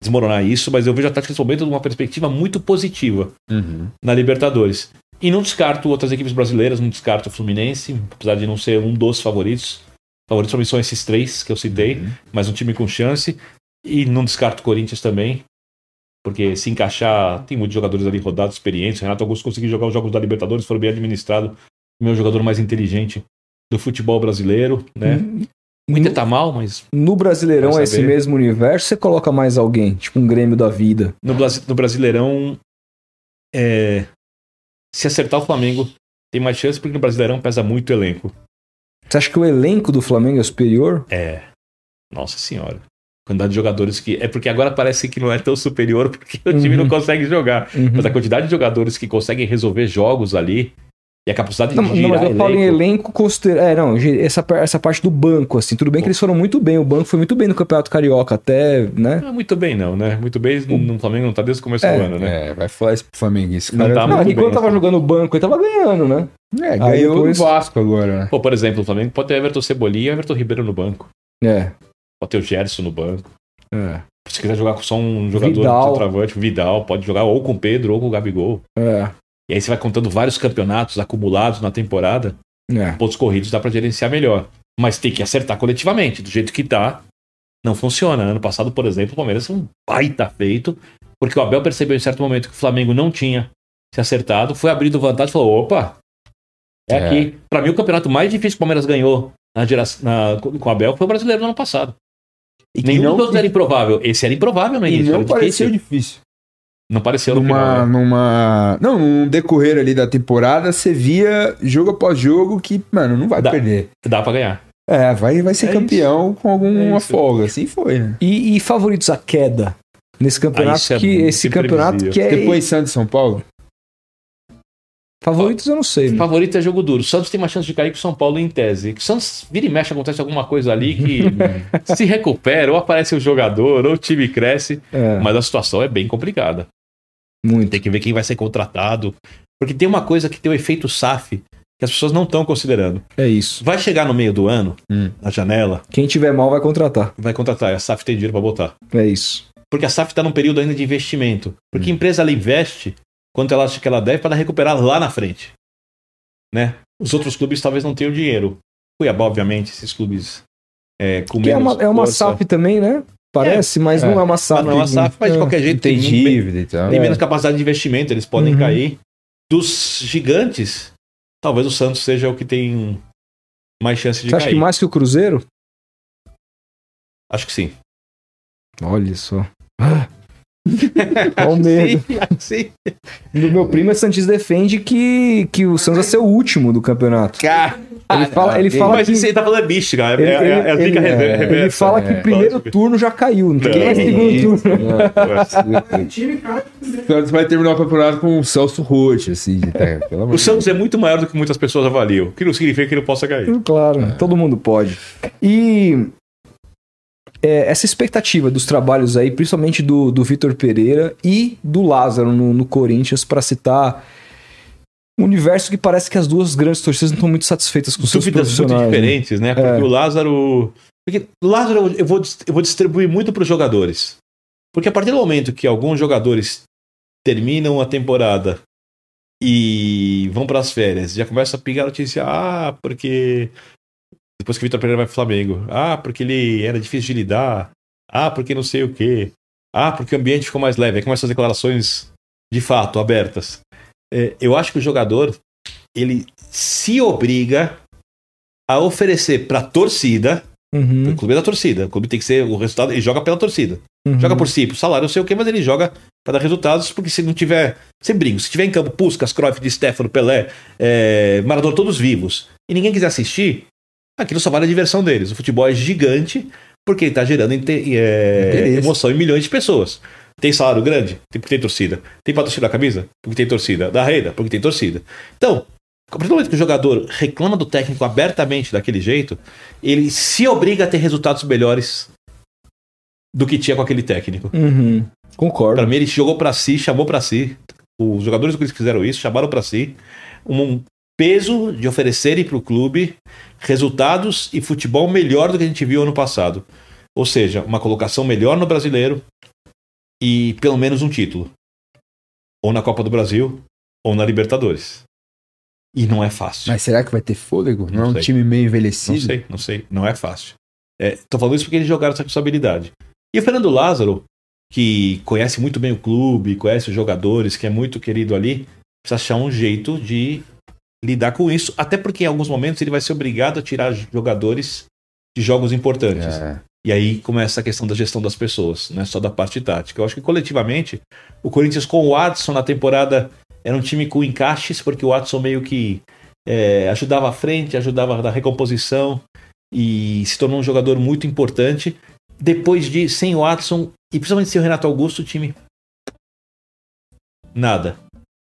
desmoronar isso, mas eu vejo o Atlético nesse momento numa perspectiva muito positiva Uhum. na Libertadores. E não descarto outras equipes brasileiras, não descarto o Fluminense, apesar de não ser um dos favoritos. Favoritos mim são esses três que eu citei, mas um time com chance. E não descarto o Corinthians também, porque se encaixar, tem muitos jogadores ali rodados, experientes. Renato Augusto conseguiu jogar os jogos da Libertadores, foram bem administrados. O meu jogador mais inteligente do futebol brasileiro, né? O Inter tá mal, mas No Brasileirão, Vai esse mesmo universo, você coloca mais alguém, tipo um Grêmio da vida. no, no Brasileirão, é, se acertar o Flamengo, tem mais chance, porque no Brasileirão pesa muito o elenco. Você acha que o elenco do Flamengo é superior? É. Nossa senhora. Quantidade de jogadores que. É porque agora parece que não é tão superior *laughs* porque o time Uhum. não consegue jogar. Uhum. Mas a quantidade de jogadores que conseguem resolver jogos ali e a capacidade Não, de não, girar mas eu falo em elenco, considera... É, não, essa, essa parte do banco, assim, tudo bem que eles foram muito bem, o banco foi muito bem no Campeonato Carioca, até, né? Não é muito bem, não, né? Muito bem no Flamengo não tá desde o começo É, do ano, né? É, vai falar isso pro Flamenguista. Não Cara, tá não, muito aqui bem, quando tava assim. jogando o banco, ele tava ganhando, né? É, ganhou o Vasco agora, né? Pô, por exemplo, o Flamengo pode ter Everton Cebolinha e Everton Ribeiro no banco. É. Pode ter o Gerson no banco. É. Se quiser jogar com só um jogador Vidal. o Vidal, pode jogar ou com o Pedro ou com o Gabigol. É. E aí você vai contando vários campeonatos acumulados na temporada. É. pontos corridos dá pra gerenciar melhor. Mas tem que acertar coletivamente. Do jeito que tá, não funciona. Ano passado, por exemplo, o Palmeiras foi um baita feito, porque o Abel percebeu em certo momento que o Flamengo não tinha se acertado, foi abrindo vantagem e falou: opa, é, É. aqui. Pra mim, o campeonato mais difícil que o Palmeiras ganhou na gera- na- com o Abel foi o brasileiro no ano passado. E que Nenhum não, dos outros era improvável. Esse era improvável no e não pareceu difícil. Não pareceu no Numa, final. né? numa. Não, num decorrer ali da temporada, você via jogo após jogo que, mano, não vai Dá. perder. Dá pra ganhar. É, vai, vai ser É campeão com alguma É isso. folga. Assim foi, né? E, e favoritos a queda nesse campeonato, Ah, isso é que muito esse campeonato que é. Depois Santos e São Paulo. Favoritos eu não sei. Favorito é jogo duro. O Santos tem mais chance de cair que o São Paulo em tese. O Santos vira e mexe, acontece alguma coisa ali que *laughs* se recupera, ou aparece o jogador, ou o time cresce. É, Mas a situação é bem complicada. muito. Tem que ver quem vai ser contratado. Porque tem uma coisa que tem o efeito SAF que as pessoas não estão considerando. É isso. Vai chegar no meio do ano, Hum. na janela, Quem tiver mal vai contratar. vai contratar. A SAF tem dinheiro para botar. É isso. Porque a SAF está num período ainda de investimento. Porque Hum. a empresa ela investe quanto ela acha que ela deve para recuperar lá na frente. Né? Os outros clubes talvez não tenham dinheiro. Cuiabá, obviamente, esses clubes é, com Que é menos uma, é uma. SAF também, né? Parece, mas É. não é uma SAF. Não é uma SAF, mas de É. qualquer jeito Tem dívida e tal. tem É. menos capacidade de investimento, eles podem Uhum. cair. Dos gigantes, talvez o Santos seja o que tem mais chance de Você acha cair. que mais que o Cruzeiro? Acho que sim. Olha só. *laughs* Olha o medo. Sim, sim. O meu primo é Santos defende que, que o Santos vai ser o último do campeonato. Ele fala, ele fala Mas que. isso aí tá falando é mística, é, Ele, é, é, é ele- zica ele- reversa. fala que é, o primeiro lógico. turno já caiu, não tem mais segundo turno. O Santos vai terminar o campeonato com o Celso Roth, assim, de terra, pelo amor O Santos é muito maior do que muitas pessoas avaliam, o que não significa que ele possa cair. Claro, todo mundo pode. E é, essa expectativa dos trabalhos aí, principalmente do, do Vitor Pereira e do Lázaro no, no Corinthians, para citar um universo que parece que as duas grandes torcidas não estão muito satisfeitas com seus Dúvidas muito profissionais. né? diferentes, né? Porque É. o Lázaro. Porque Lázaro eu vou, eu vou distribuir muito para os jogadores. Porque a partir do momento que alguns jogadores terminam a temporada e vão para as férias, já começa a pingar a notícia, ah, porque depois que o Vitor Pereira vai pro Flamengo, ah, porque ele era difícil de lidar, ah, porque não sei o quê, ah, porque o ambiente ficou mais leve, aí começam as declarações de fato abertas. É, eu acho que o jogador ele se obriga a oferecer para a torcida, Uhum, o clube é da torcida, o clube tem que ser o resultado, ele joga pela torcida. uhum. Joga por si, por salário, não sei o que, mas ele joga para dar resultados, porque se não tiver. Sem brinco, se tiver em campo Puskas, Cruyff, Di Stefano, Pelé, é, Maradona, todos vivos, e ninguém quiser assistir, aquilo só vale a diversão deles. O futebol é gigante porque ele está gerando é, emoção em milhões de pessoas. Tem salário grande? Tem- Porque tem torcida. Tem patrocínio da camisa? Porque tem torcida. Da renda? Porque tem torcida. Então, a partir do momento que o jogador reclama do técnico abertamente daquele jeito, ele se obriga a ter resultados melhores do que tinha com aquele técnico. Uhum, Concordo. Para mim, ele jogou para si, chamou para si. Os jogadores do Corinthians fizeram isso, chamaram para si um peso de oferecerem para o clube resultados e futebol melhor do que a gente viu ano passado. Ou seja, uma colocação melhor no brasileiro e pelo menos um título. Ou na Copa do Brasil, ou na Libertadores. E não é fácil. Mas será que vai ter fôlego? Não, Não é um sei. time meio envelhecido? Não sei, não sei. Não é fácil. É, tô falando isso porque eles jogaram essa responsabilidade. E o Fernando Lázaro, que conhece muito bem o clube, conhece os jogadores, que é muito querido ali, precisa achar um jeito de lidar com isso. Até porque em alguns momentos ele vai ser obrigado a tirar jogadores de jogos importantes. É. E aí começa a questão da gestão das pessoas, não é só da parte tática. Eu acho que coletivamente, o Corinthians com o Watson na temporada era um time com encaixes, porque o Watson meio que é, ajudava à frente, ajudava na recomposição e se tornou um jogador muito importante. Depois de, sem o Watson, e principalmente sem o Renato Augusto, o time. Nada.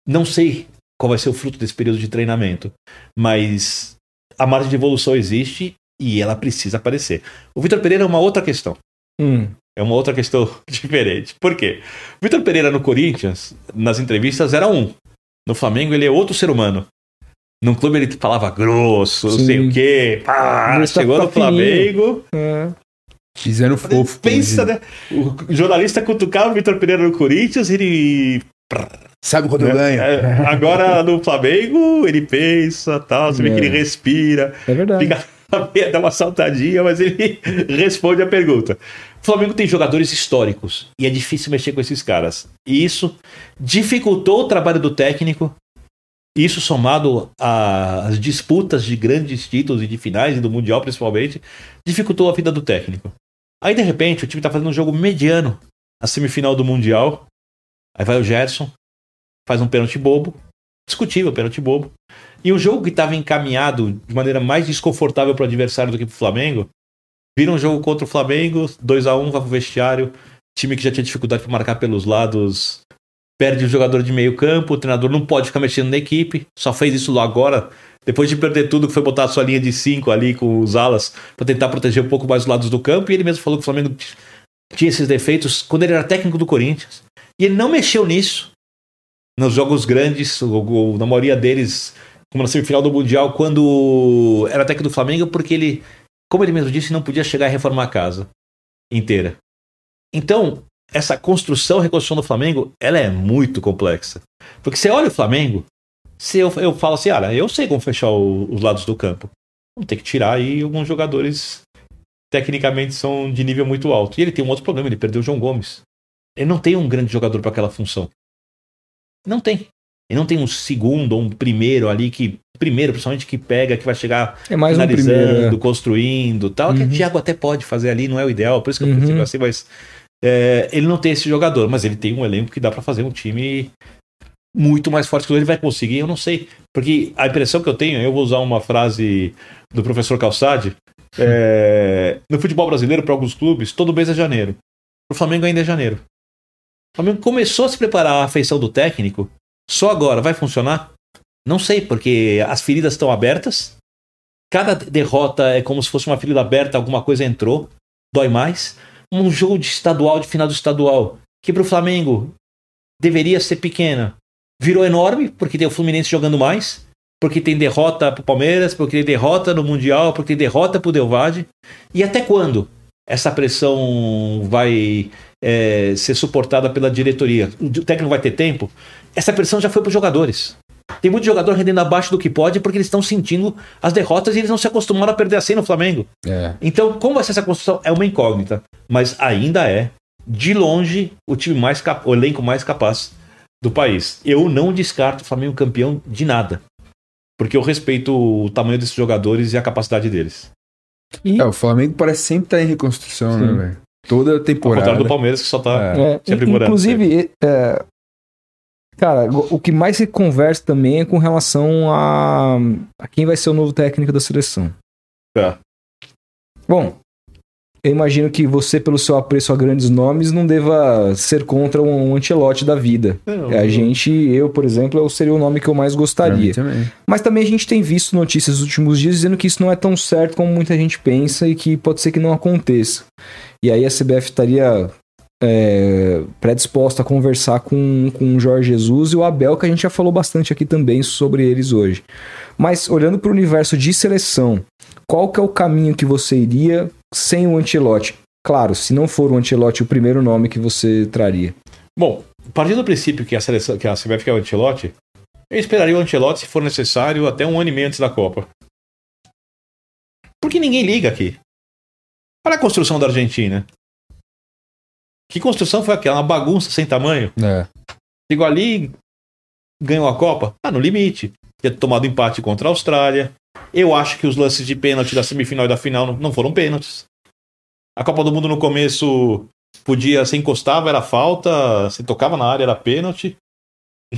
Não sei qual vai ser o fruto desse período de treinamento, mas a margem de evolução existe e ela precisa aparecer. O Vitor Pereira é uma outra questão. Hum, É uma outra questão *laughs* diferente. Por quê? O Vitor Pereira no Corinthians, nas entrevistas, era um. No Flamengo, ele é outro ser humano. Num clube ele falava grosso, não Sim. sei o quê. Pá, Ele está- chegou tá no Flamengo. é. Dizendo fofo. Pensa, né? O jornalista cutucava o Vitor Pereira no Corinthians e ele. Sabe quando eu ganho? É, agora no Flamengo, ele pensa, tal, você vê É. que ele respira. É verdade. Fica dá uma saltadinha, mas ele *laughs* responde a pergunta. O Flamengo tem jogadores históricos e é difícil mexer com esses caras. E isso dificultou o trabalho do técnico. Isso somado às disputas de grandes títulos e de finais e do Mundial principalmente, dificultou a vida do técnico. Aí, de repente, o time tá fazendo um jogo mediano, a semifinal do Mundial. Aí vai o Gerson, faz um pênalti bobo, discutível pênalti bobo. E o jogo que estava encaminhado de maneira mais desconfortável para o adversário do que para o Flamengo, vira um jogo contra o Flamengo, 2 a 1 vai pro vestiário, time que já tinha dificuldade para marcar pelos lados, perde o jogador de meio campo, o treinador não pode ficar mexendo na equipe, só fez isso lá agora, depois de perder tudo, que foi botar a sua linha de 5 ali com os alas para tentar proteger um pouco mais os lados do campo, e ele mesmo falou que o Flamengo tinha esses defeitos quando ele era técnico do Corinthians. E ele não mexeu nisso nos jogos grandes, na maioria deles, como na semifinal do Mundial, quando era técnico do Flamengo, porque ele, como ele mesmo disse, não podia chegar e reformar a casa inteira. Então, essa construção, reconstrução do Flamengo, ela é muito complexa. Porque você olha o Flamengo, se eu, eu falo assim, olha, eu sei como fechar o, os lados do campo. Vamos ter que tirar aí alguns jogadores tecnicamente são de nível muito alto. E ele tem um outro problema, ele perdeu o João Gomes. Ele não tem um grande jogador para aquela função. Não tem. Ele não tem um segundo ou um primeiro ali que. Primeiro, principalmente, que pega, que vai chegar é mais finalizando, um primeiro, é. construindo tal. Uhum. Que o Thiago até pode fazer ali, não é o ideal, por isso que eu uhum. assim, mas. É, ele não tem esse jogador, mas ele tem um elenco que dá para fazer um time muito mais forte que ele vai conseguir, eu não sei. Porque a impressão que eu tenho, eu vou usar uma frase do professor Calçade, *laughs* é, no futebol brasileiro, para alguns clubes, todo mês é janeiro. Para o Flamengo ainda é janeiro. O Flamengo começou a se preparar a feição do técnico, só agora vai funcionar? Não sei, porque as feridas estão abertas. Cada derrota é como se fosse uma ferida aberta, alguma coisa entrou, dói mais. Um jogo de estadual, de final do estadual, que para o Flamengo deveria ser pequena, virou enorme, porque tem o Fluminense jogando mais, porque tem derrota para o Palmeiras, porque tem derrota no Mundial, porque tem derrota para o Delvade. E até quando essa pressão vai é, ser suportada pela diretoria? O técnico vai ter tempo? Essa pressão já foi para os jogadores. Tem muito jogador rendendo abaixo do que pode porque eles estão sentindo as derrotas e eles não se acostumaram a perder assim no Flamengo. É. Então, como vai ser essa construção? É uma incógnita. Mas ainda é, de longe, o time mais o elenco mais capaz do país. Eu não descarto o Flamengo campeão de nada. Porque eu respeito o tamanho desses jogadores e a capacidade deles. E... É, o Flamengo parece sempre estar tá em reconstrução, né, Sim. né, velho? Toda temporada. Ao contrário do Palmeiras, que só tá é. se aprimorando. Inclusive, é, cara, o que mais se conversa também é com relação a, a quem vai ser o novo técnico da seleção. Tá. Bom, eu imagino que você, pelo seu apreço a grandes nomes, não deva ser contra um Antelote da vida. Não, a gente, eu, por exemplo, seria o nome que eu mais gostaria. Também. Mas também a gente tem visto notícias nos últimos dias dizendo que isso não é tão certo como muita gente pensa e que pode ser que não aconteça. E aí a CBF estaria é, predisposta a conversar com, com o Jorge Jesus e o Abel, que a gente já falou bastante aqui também sobre eles hoje. Mas olhando para o universo de seleção, qual que é o caminho que você iria sem o Antelote? Claro, se não for o Antelote o primeiro nome que você traria. Bom, partindo do princípio que a seleção, que a CBF quer o Antelote, eu esperaria o Antelote, se for necessário, até um ano e meio antes da Copa. Porque ninguém liga aqui. Olha a construção da Argentina. Que construção foi aquela? Uma bagunça sem tamanho? É. Chegou ali, ganhou a Copa? Ah, no limite. Tinha tomado empate contra a Austrália, eu acho que os lances de pênalti da semifinal e da final não foram pênaltis. A Copa do Mundo no começo podia, se encostava, era falta, se tocava na área, era pênalti.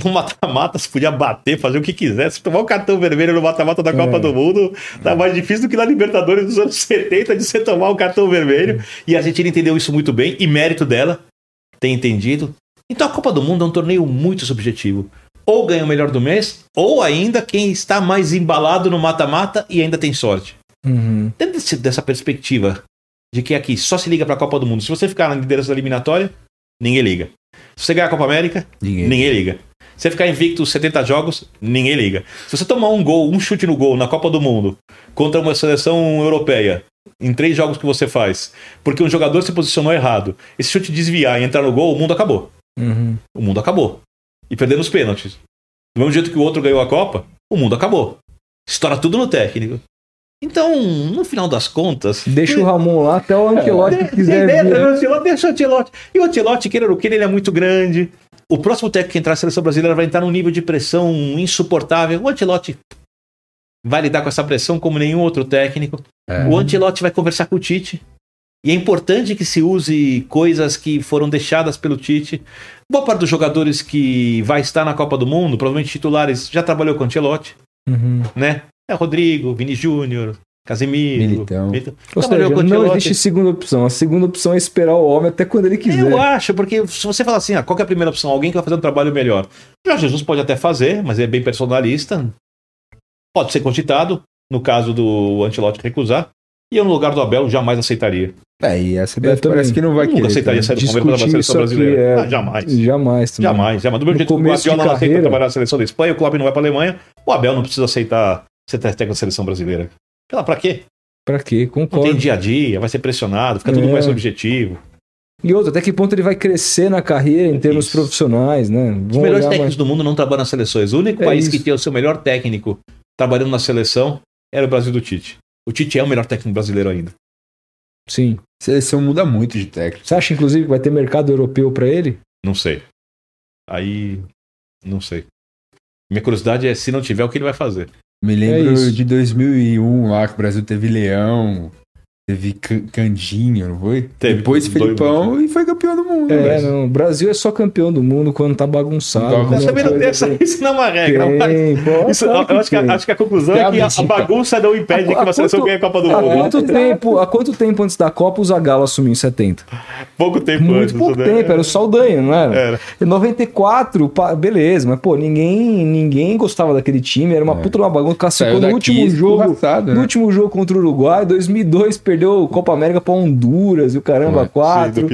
No mata-mata, você podia bater, fazer o que quisesse. Tomar o cartão vermelho no mata-mata da Copa é. do Mundo tá mais difícil do que na Libertadores dos anos 70 de você tomar o cartão vermelho. E a Argentina entendeu isso muito bem, e mérito dela tem entendido. Então a Copa do Mundo é um torneio muito subjetivo ou ganha o melhor do mês, ou ainda quem está mais embalado no mata-mata e ainda tem sorte. Uhum. Dentro desse, dessa perspectiva de que aqui só se liga para a Copa do Mundo. Se você ficar na liderança da eliminatória, ninguém liga. Se você ganhar a Copa América, ninguém, ninguém liga. Se você ficar invicto 70 jogos, ninguém liga. Se você tomar um gol, um chute no gol na Copa do Mundo contra uma seleção europeia, em três jogos que você faz, porque um jogador se posicionou errado, esse chute desviar e entrar no gol, o mundo acabou. Uhum. O mundo acabou e perdendo os pênaltis. Do mesmo jeito que o outro ganhou a Copa, o mundo acabou. Estoura tudo no técnico. Então, no final das contas. Deixa o Ramon lá até o Antelote é, quiser. Deixa, vir. Ancelotti, deixa o Antelote. E o Antelote, querer o que, ele é muito grande. O próximo técnico que entrar na seleção brasileira vai entrar num nível de pressão insuportável. O Antelote vai lidar com essa pressão como nenhum outro técnico. É. O Antelote vai conversar com o Tite. E é importante que se use coisas que foram deixadas pelo Tite. Boa parte dos jogadores que vai estar na Copa do Mundo, provavelmente titulares, já trabalhou com o Ancelotti, Uhum. né? É Rodrigo, Vini Júnior, Casemiro. Militão. Ou Trabalhou seja, não existe segunda opção. A segunda opção é esperar o homem até quando ele quiser. Eu acho, porque se você falar assim, ah, qual que é a primeira opção? Alguém que vai fazer um trabalho melhor. Jorge Jesus pode até fazer, mas é bem personalista. Pode ser cogitado, no caso do Ancelotti recusar. E eu, no lugar do Abel, jamais aceitaria. É, e a Eu CBF também. parece que não vai Nunca querer. aceitaria também. sair do Palmeiras para a Discutir isso seleção brasileira. é... Ah, jamais. Jamais. também. Jamais, jamais. Do mesmo No jeito que o Guardiola não aceita trabalhar na seleção da Espanha, o Klopp não vai para a Alemanha, o Abel não precisa aceitar ser técnico da seleção brasileira. Sei lá, pra quê? Pra quê? Não Concordo. tem dia a dia, vai ser pressionado, fica tudo É. mais objetivo. E outro, até que ponto ele vai crescer na carreira em termos Isso. profissionais, né? Os Vamos melhores técnicos mais- do mundo não trabalham nas seleções. O único É país isso. que tinha o seu melhor técnico trabalhando na seleção era o Brasil do Tite. O Tite é o melhor técnico brasileiro ainda. Sim. Seleção muda muito de técnico. Você acha, inclusive, que vai ter mercado europeu pra ele? Não sei. Aí. Não sei. Minha curiosidade é se não tiver, o que ele vai fazer. Me É lembro isso. de 2001 lá, que o Brasil teve Leão, teve Can- Candinho, não foi? Teve. Depois Dois- Felipão e foi campeão do mundo. É, velho. não. O Brasil é só campeão do mundo quando tá bagunçado. Não tá quando Mas é também não tem essa, isso não é uma regra. mas- Tem, pô, Isso, claro eu acho que, a, acho que a conclusão é que a, a bagunça não impede Há- que há seleção quanto- ganhe a Copa do Há Mundo. quanto, tempo, há quanto tempo antes da Copa o Zagallo assumiu em 70? Pouco tempo Muito antes. pouco né? tempo, era o Saldanha, não era? Era. Em 94, pá, beleza, mas pô, ninguém, ninguém gostava daquele time, era uma É. puta uma bagunça, classificou no último jogo. escorraçado, No né? último jogo contra o Uruguai, 2002 perdeu Copa América pra Honduras e o caramba, É, Sim, quatro.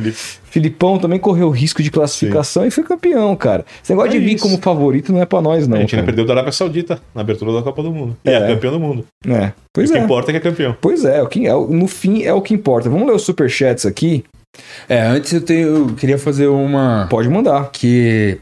Filipão também correu risco de classificação e foi campeão, cara. Esse negócio É de vir isso. como favorito não é pra nós, não. a gente ainda cara. perdeu da Arábia Saudita na abertura da Copa do Mundo. E é, É. campeão do mundo. É, pois o que é. importa é que é campeão. Pois é, o que é, no fim é o que importa. Vamos ler os superchats aqui? É, antes eu, tenho, eu queria fazer uma Pode mandar. que.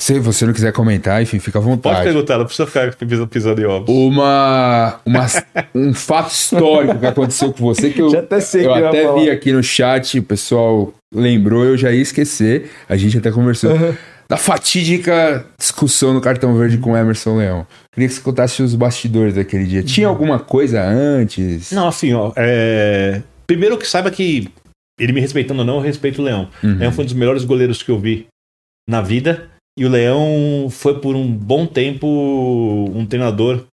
Se você não quiser comentar, enfim, fica à Pode vontade. perguntar, não precisa ficar pisando, em ovos. Uma, uma, um fato histórico que aconteceu com você que eu, Já até sei eu até falar. vi aqui no chat, o pessoal lembrou, eu já ia esquecer. A gente até conversou. Uhum. Da fatídica discussão no cartão verde com o Emerson Leão. Queria que você contasse os bastidores daquele dia. Tinha alguma coisa antes? Não, assim, ó. é, Primeiro que saiba que ele me respeitando ou não, eu respeito o Leão. Uhum. Leão foi um dos melhores goleiros que eu vi na vida. E o Leão foi por um bom tempo um treinador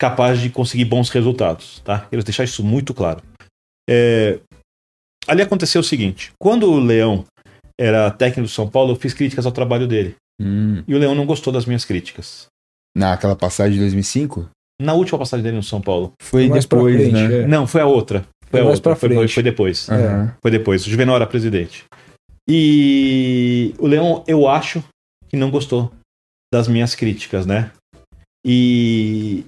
capaz de conseguir bons resultados, tá? Quero deixar isso muito claro. É, Ali aconteceu o seguinte: quando o Leão era técnico do São Paulo, eu fiz críticas ao trabalho dele. Hum. E o Leão não gostou das minhas críticas. Naquela passagem de 2005? Na última passagem dele no São Paulo. Foi pra depois, frente, né? é. Não, foi a outra. Foi Foi a outra. Foi, foi, foi depois. Aham. Foi depois. O Juvenal era presidente. E o Leão, eu acho que não gostou das minhas críticas, né? E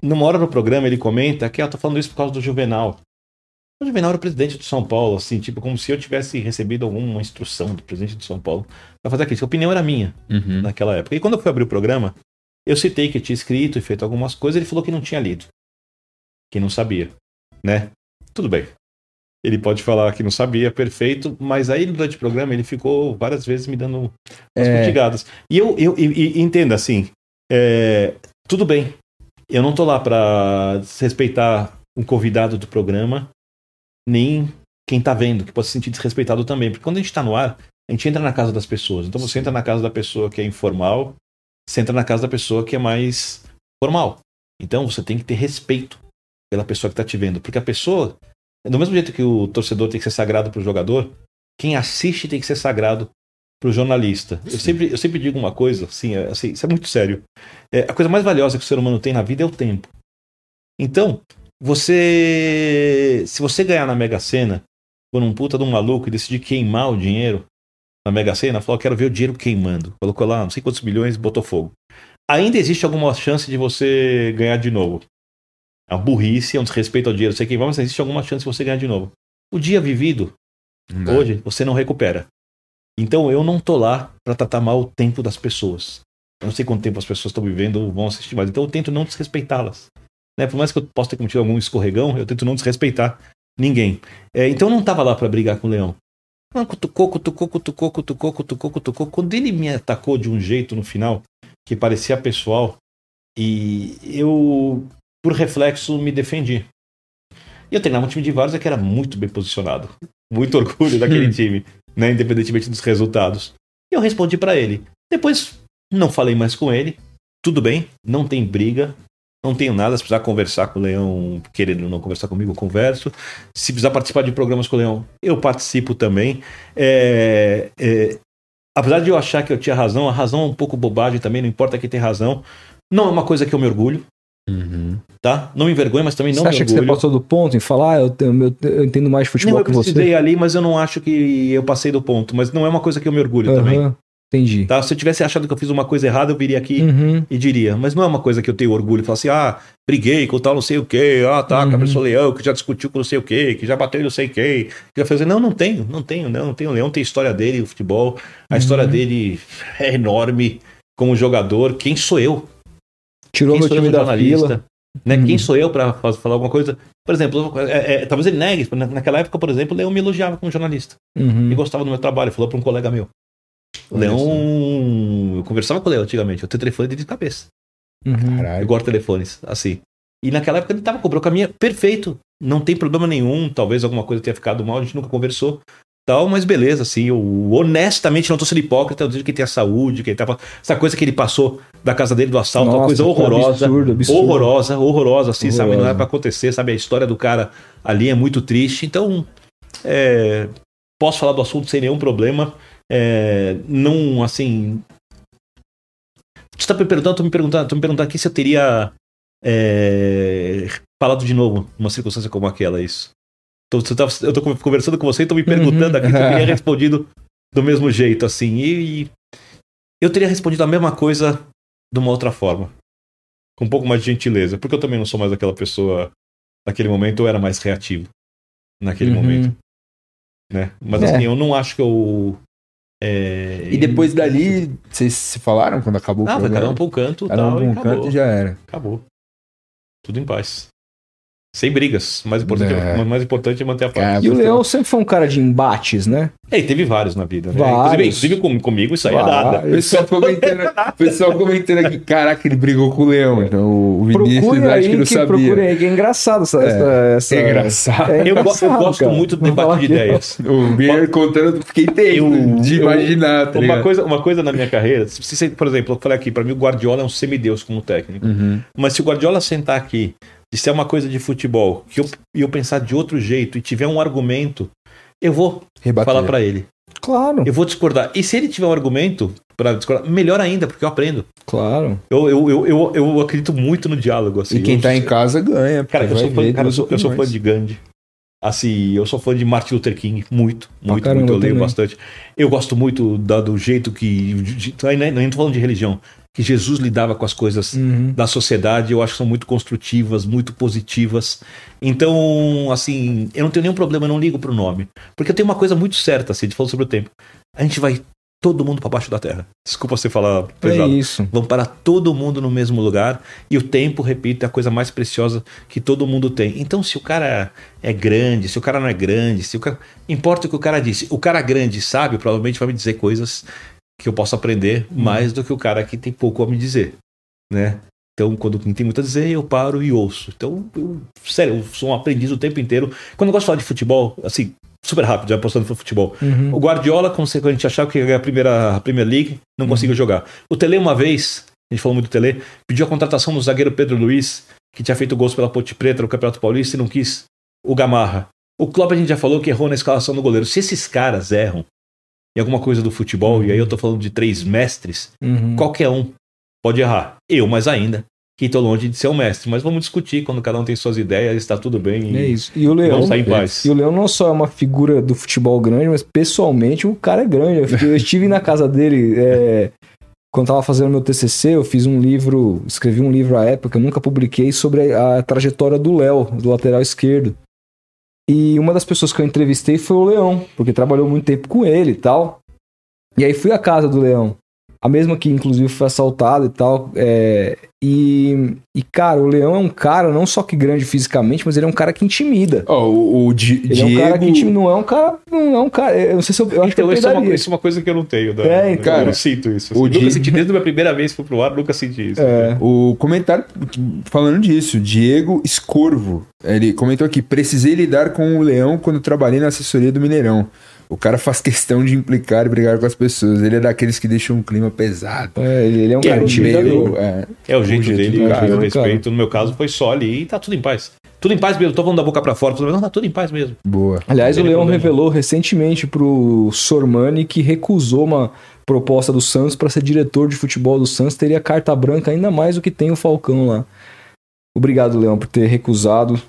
numa hora do programa ele comenta que eu tô falando isso por causa do Juvenal. O Juvenal era presidente do São Paulo, assim, tipo, como se eu tivesse recebido alguma instrução do presidente do São Paulo pra fazer a crítica. A opinião era minha Uhum. naquela época. E quando eu fui abrir o programa, eu citei que tinha escrito e feito algumas coisas, ele falou que não tinha lido. Que não sabia, né? Tudo bem. Ele pode falar que não sabia, perfeito, mas aí durante o programa ele ficou várias vezes me dando umas É. E eu, eu e- e- entenda assim, é, tudo bem. Eu não tô lá pra desrespeitar um convidado do programa, nem quem tá vendo, que pode se sentir desrespeitado também. Porque quando a gente tá no ar, a gente entra na casa das pessoas. Então você entra na casa da pessoa que é informal, você entra na casa da pessoa que é mais formal. Então você tem que ter respeito pela pessoa que tá te vendo. Porque a pessoa, do mesmo jeito que o torcedor tem que ser sagrado pro jogador, quem assiste tem que ser sagrado pro jornalista. Eu sempre, eu sempre digo uma coisa, assim, assim, isso é muito sério. É, a coisa mais valiosa que o ser humano tem na vida é o tempo. Então, você. Se você ganhar na Mega Sena por um puta de um maluco e decidir queimar o dinheiro na Mega Sena, falou, quero ver o dinheiro queimando. Colocou lá não sei quantos milhões e botou fogo. Ainda existe alguma chance de você ganhar de novo. É uma burrice, é um desrespeito ao dinheiro, sei queimar, mas existe alguma chance de você ganhar de novo. O dia vivido, Não hoje, você não recupera. Então eu não tô lá pra tratar mal o tempo das pessoas. Eu não sei quanto tempo as pessoas estão vivendo ou vão assistir mais. Então eu tento não desrespeitá-las. Né? Por mais que eu possa ter cometido algum escorregão, eu tento não desrespeitar ninguém. É, então eu não tava lá pra brigar com o leão. Não, cutucou, cutucou, cutucou, cutucou, cutucou, cutucou. Quando ele me atacou de um jeito no final, que parecia pessoal, e eu, por reflexo, me defendi. E eu treinava um time de várzea que era muito bem posicionado. Muito orgulho *laughs* daquele time, né? Independentemente dos resultados. E eu respondi pra ele. Depois não falei mais com ele. Tudo bem, não tem briga. Não tenho nada. Se precisar conversar com o Leão, querendo não conversar comigo, eu converso. Se precisar participar de programas com o Leão, eu participo também. É, é, apesar de eu achar que eu tinha razão, a razão é um pouco bobagem também, não importa quem tem razão. Não é uma coisa que eu me orgulho, tá? Não me envergonho, mas também não você acha que orgulho. você passou do ponto em falar, ah, eu, tenho- eu, eu entendo mais futebol não, eu que você? precisei ali, mas eu não acho que eu passei do ponto. Mas não é uma coisa que eu me orgulho também. Aham, Entendi. Tá? Se eu tivesse achado que eu fiz uma coisa errada, eu viria aqui Uhum. e diria. Mas não é uma coisa que eu tenho orgulho. Falar assim, ah, briguei com tal não sei o quê. Ah, tá, com a Uhum. pessoa leão, que já discutiu com não sei o quê, que já bateu não sei quem. Que já fez... Não, não tenho, não tenho, não, não tenho. O Leão tem história dele, o futebol. A história Uhum. dele é enorme como jogador. Quem sou eu? Tirou Quem meu eu time da fila. Né? Uhum. Quem sou eu para falar alguma coisa? Por exemplo, é, é, talvez ele negue. na- Naquela época, por exemplo, o Leão me elogiava como jornalista. Uhum. Ele gostava do meu trabalho, falou para um colega meu. Olha Leão. Eu conversava com o Leão antigamente, eu tenho telefone de cabeça. Uhum. Eu Caralho. guardo telefones, assim. E naquela época ele tava com o caminho perfeito. Não tem problema nenhum. Talvez alguma coisa tenha ficado mal, a gente nunca conversou. Tal, mas beleza, assim, eu honestamente não tô sendo hipócrita, eu digo que tem a saúde, que ele tava. Essa coisa que ele passou da casa dele do assalto, uma Nossa, coisa horrorosa. absurdo, absurdo. Horrorosa, horrorosa, assim, sabe? Não Horrorosa. é pra acontecer, sabe? A história do cara ali é muito triste. Então, é, posso falar do assunto sem nenhum problema. É, não, assim. Você tá me perguntando, tô me perguntando, tô me perguntando aqui se eu teria é, falado de novo numa circunstância como aquela, é isso. Tô, eu tô conversando com você e tô me perguntando Uhum. aqui eu teria *laughs* respondido do mesmo jeito, assim. E, e eu teria respondido a mesma coisa de uma outra forma. Com um pouco mais de gentileza. Porque eu também não sou mais aquela pessoa. Naquele momento eu era mais reativo. Naquele Uhum. momento. Né? Mas É. assim, eu não acho que eu. é, E depois dali, vocês se falaram quando acabou o Ah, vai cada um programa? um canto Cada um tal, pra e um canto e já era. Acabou. Tudo em paz. Sem brigas. O mais importante é, É. o mais importante é manter a paz. Cara, E o Leão sempre foi um cara de embates, né? É, e teve vários na vida, né? Vários. Inclusive, inclusive com- comigo isso aí é Vários. O pessoal comentando, *laughs* o pessoal comentando aqui, caraca, ele brigou com o Leão. Então o Vinícius Procure acho aí que não que, sabia. procure aí, que é engraçado essa... essa, essa- É engraçado. É Eu, go- eu engraçado, gosto cara. muito do debate de ideias. O Bier contando, eu fiquei tenso Eu- de eu- imaginar, tá Uma coisa, uma coisa na minha carreira, se, se- por exemplo, eu falei aqui, pra mim o Guardiola é um semideus como técnico. Uhum. Mas se o Guardiola sentar aqui, disser uma coisa de futebol, que eu, e eu pensar de outro jeito e tiver um argumento, eu vou Rebater. falar pra ele. Claro, Eu vou discordar. E se ele tiver um argumento pra discordar, melhor ainda, porque eu aprendo. claro. Eu, eu, eu, eu, eu acredito muito no diálogo, assim. E quem eu, tá em casa ganha. Cara, eu sou, fã, cara, eu, sou, eu sou fã de Gandhi. Assim, eu sou fã de Martin Luther King, muito, muito, caramba, muito. Eu leio também. bastante. Eu gosto muito da- do jeito que. De, de, nem, nem tô falando de religião. Que Jesus lidava com as coisas Uhum. da sociedade, eu acho que são muito construtivas, muito positivas. Então, assim, eu não tenho nenhum problema, eu não ligo pro nome. Porque eu tenho uma coisa muito certa, assim, a gente falou sobre o tempo. A gente vai todo mundo pra baixo da terra. Desculpa você falar É pesado. isso. Vão parar todo mundo no mesmo lugar. E o tempo, repito, é a coisa mais preciosa que todo mundo tem. Então, se o cara é grande, se o cara não é grande, se o cara. Importa o que o cara disse. O cara grande sabe, provavelmente vai me dizer coisas que eu posso aprender mais do que o cara que tem pouco a me dizer. Né? Então, quando quem tem muito a dizer, eu paro e ouço. Então, eu, sério, eu sou um aprendiz o tempo inteiro. Quando eu gosto de falar de futebol, assim, super rápido, já apostando no futebol. Uhum. O Guardiola, quando a gente achava que ia ganhar a primeira a Premier League, não conseguiu jogar. O Tele, uma vez, a gente falou muito do Tele, pediu a contratação do zagueiro Pedro Luiz, que tinha feito gols pela Ponte Preta no Campeonato Paulista e não quis o Gamarra. O Klopp a gente já falou que errou na escalação do goleiro. Se esses caras erram em alguma coisa do futebol, e aí eu tô falando de três mestres, Uhum. qualquer um pode errar. Eu, mais ainda, que tô longe de ser um mestre. Mas vamos discutir quando cada um tem suas ideias, está tudo bem. É E isso. E o Leão. vamos em paz. E o Leão não só é uma figura do futebol grande, mas pessoalmente o cara é grande. Eu estive na casa dele é, quando tava fazendo meu TCC. Eu fiz um livro, escrevi um livro à época, eu nunca publiquei, sobre a, a trajetória do Léo, do lateral esquerdo. E uma das pessoas que eu entrevistei foi o Leão, porque trabalhou muito tempo com ele e tal. E aí fui à casa do Leão. A mesma que, inclusive, foi assaltada e tal. É, e, e, cara, o Leão é um cara não só que grande fisicamente, mas ele é um cara que intimida. Ó, o, o Di- Ele Diego... é um cara que intimida. Não é um cara. Não é um cara. Eu não sei se eu, eu acho que eu Então, isso é, uma, isso é uma coisa que eu não tenho. né? É, então. eu Cara, não sinto isso. o Assim. Nunca Di- senti, desde a minha primeira vez que fui pro ar, nunca senti isso. É. O comentário falando disso, Diego Escorvo, ele comentou aqui: precisei lidar com o Leão quando trabalhei na assessoria do Mineirão. O cara faz questão de implicar e brigar com as pessoas. Ele é daqueles que deixam um clima pesado. É, ele, ele é um Que é cara o intimidador. Meio, é, É o jeito, jeito dele, cara, eu respeito. No meu caso, foi só ali e tá tudo em paz. Tudo em paz mesmo, tô falando da boca pra fora. Não, tá tudo em paz mesmo. boa. Aliás, o Leão problema. revelou recentemente pro Sormani que recusou uma proposta do Santos para ser diretor de futebol do Santos. Teria carta branca ainda mais do que tem o Falcão lá. Obrigado, Leão, por ter recusado.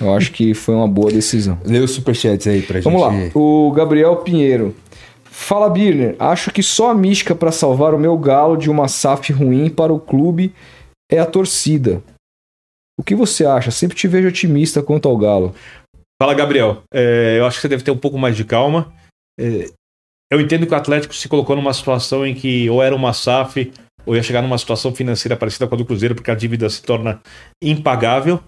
Eu acho que foi uma boa decisão. Lê os superchats aí pra Vamos lá. gente. O Gabriel Pinheiro. Fala, Birner. Acho que só a mística para salvar o meu galo de uma SAF ruim para o clube é a torcida. O que você acha? Sempre te vejo otimista quanto ao galo. Fala, Gabriel. É, eu acho que você deve ter um pouco mais de calma. É, eu entendo que o Atlético se colocou numa situação em que ou era uma SAF ou ia chegar numa situação financeira parecida com a do Cruzeiro, porque a dívida se torna impagável.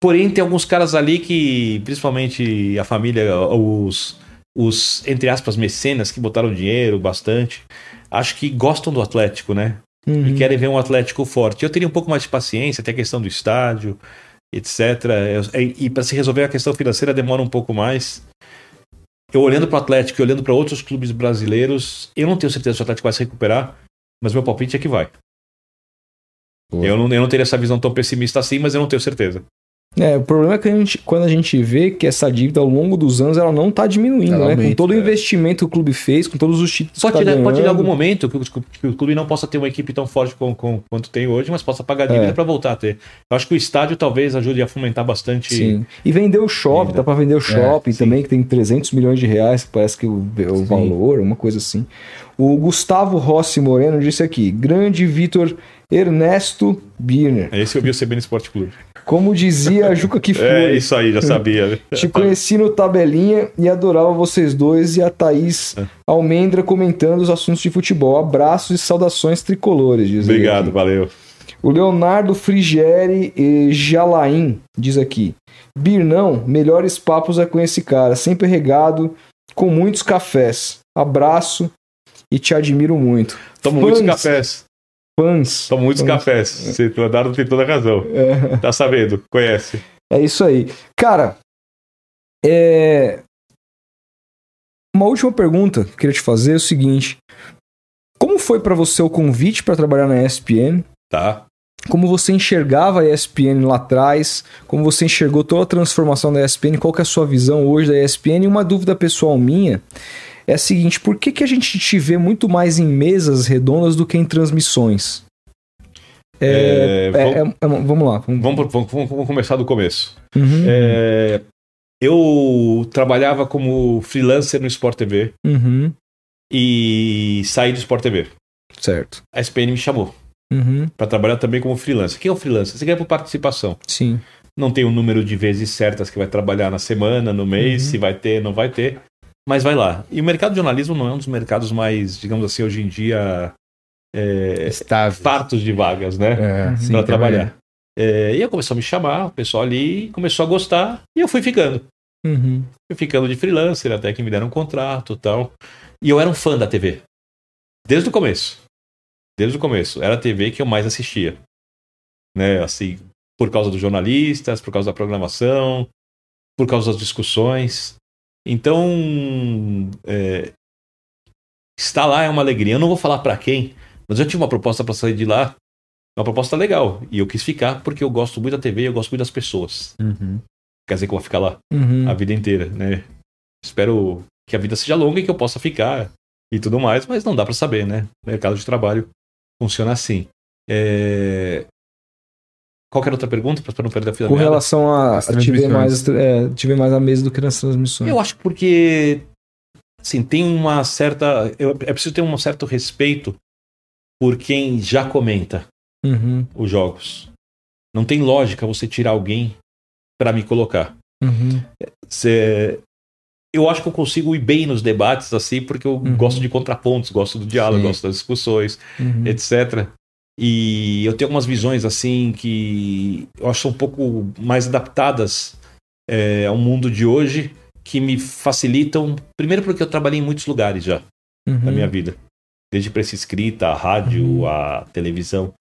Porém, tem alguns caras ali que, principalmente a família, os, os entre aspas, mecenas que botaram dinheiro bastante, acho que gostam do Atlético, né? Uhum. e querem ver um Atlético forte. Eu teria um pouco mais de paciência, tem a questão do estádio, etc. E, e para se resolver a questão financeira demora um pouco mais. Eu olhando para o Atlético e olhando para outros clubes brasileiros, eu não tenho certeza se o Atlético vai se recuperar, mas meu palpite é que vai. Eu não, eu não teria essa visão tão pessimista assim, mas eu não tenho certeza. É, o problema é que a gente, quando a gente vê que essa dívida ao longo dos anos ela não tá diminuindo, Ela né? com todo o é. investimento que o clube fez, com todos os títulos Pode, que tá pode ganhando. algum momento que o, que o clube não possa ter uma equipe tão forte com, com- quanto tem hoje, mas possa pagar a dívida É. para voltar a ter. Eu acho que o estádio talvez ajude a fomentar bastante. Sim. E vender o shopping, tá pra vender o shopping sim. também, que tem 300 milhões de reais, que parece que o, o valor, uma coisa assim. O Gustavo Rossi Moreno disse aqui: grande Vitor Ernesto Birner. Esse eu vi o CBN Esporte Clube. Como dizia a Juca que *laughs* É isso aí, já sabia. Te conheci no Tabelinha e adorava vocês dois e a Thaís É. Almendra comentando os assuntos de futebol. Abraços e saudações tricolores, diz Obrigado, valeu. O Leonardo Frigieri e Jalaim diz aqui: Birnão, melhores papos é com esse cara, sempre regado, com muitos cafés. Abraço e te admiro muito. Tomo muitos Fãs. cafés. Fãs. Tomo muitos Fãs. cafés. Você, o Eduardo tem toda a razão. É. Tá sabendo, conhece. É isso aí. Cara, é... uma última pergunta que eu queria te fazer é o seguinte: Como foi pra você o convite para trabalhar na ESPN? Tá. Como você enxergava a ESPN lá atrás? Como você enxergou toda a transformação da ESPN? Qual é a sua visão hoje da ESPN? E uma dúvida pessoal minha é a seguinte: por que, que a gente te vê muito mais em mesas redondas do que em transmissões? É, É, vamos, é- é- vamos lá. Vamos, vamos, vamos- vamos começar do começo. Uhum, É, eu trabalhava como freelancer no Sport TV uhum, e saí do Sport TV. certo. A SPN me chamou Uhum, para trabalhar também como freelancer. Quem é o freelancer? Você ganha por participação. sim. Não tem o número de vezes certas que vai trabalhar na semana, no mês, Uhum. se vai ter, não vai ter. Mas vai lá. E o mercado de jornalismo não é um dos mercados mais, digamos assim, hoje em dia, é, Estável. fartos de vagas, né? É, Uhum. sim, para trabalhar. É, e aí começou a me chamar, o pessoal ali começou a gostar e eu fui ficando. Uhum, Fui ficando de freelancer até que me deram um contrato e tal. E eu era um fã da TV. Desde o começo. Desde o começo. Era a TV que eu mais assistia. Né, assim, por causa dos jornalistas, por causa da programação, por causa das discussões. Então, é, estar lá é uma alegria. Eu não vou falar para quem, mas eu tive uma proposta para sair de lá, uma proposta legal. E eu quis ficar porque eu gosto muito da TV e eu gosto muito das pessoas. Uhum. Quer dizer que eu vou ficar lá uhum. a vida inteira, né? Espero que a vida seja longa e que eu possa ficar e tudo mais, mas não dá pra saber, né? O mercado de trabalho funciona assim. É... Qualquer outra pergunta para não perder a fila Com relação a, a te ver mais, é, mais a mesa do que nas transmissões. Eu acho que porque assim, tem uma certa. eu- é preciso ter um certo respeito por quem já comenta Uhum, os jogos. Não tem lógica você tirar alguém para me colocar. uhum, Cê- eu acho que eu consigo ir bem nos debates, assim, porque eu Uhum. gosto de contrapontos, gosto do diálogo, Sim. gosto das discussões, Uhum. etc. E eu tenho algumas visões, assim, que eu acho um pouco mais adaptadas é, ao mundo de hoje, que me facilitam. Primeiro, porque eu trabalhei em muitos lugares já Uhum. na minha vida. Desde prensa escrita, a rádio, Uhum. a televisão.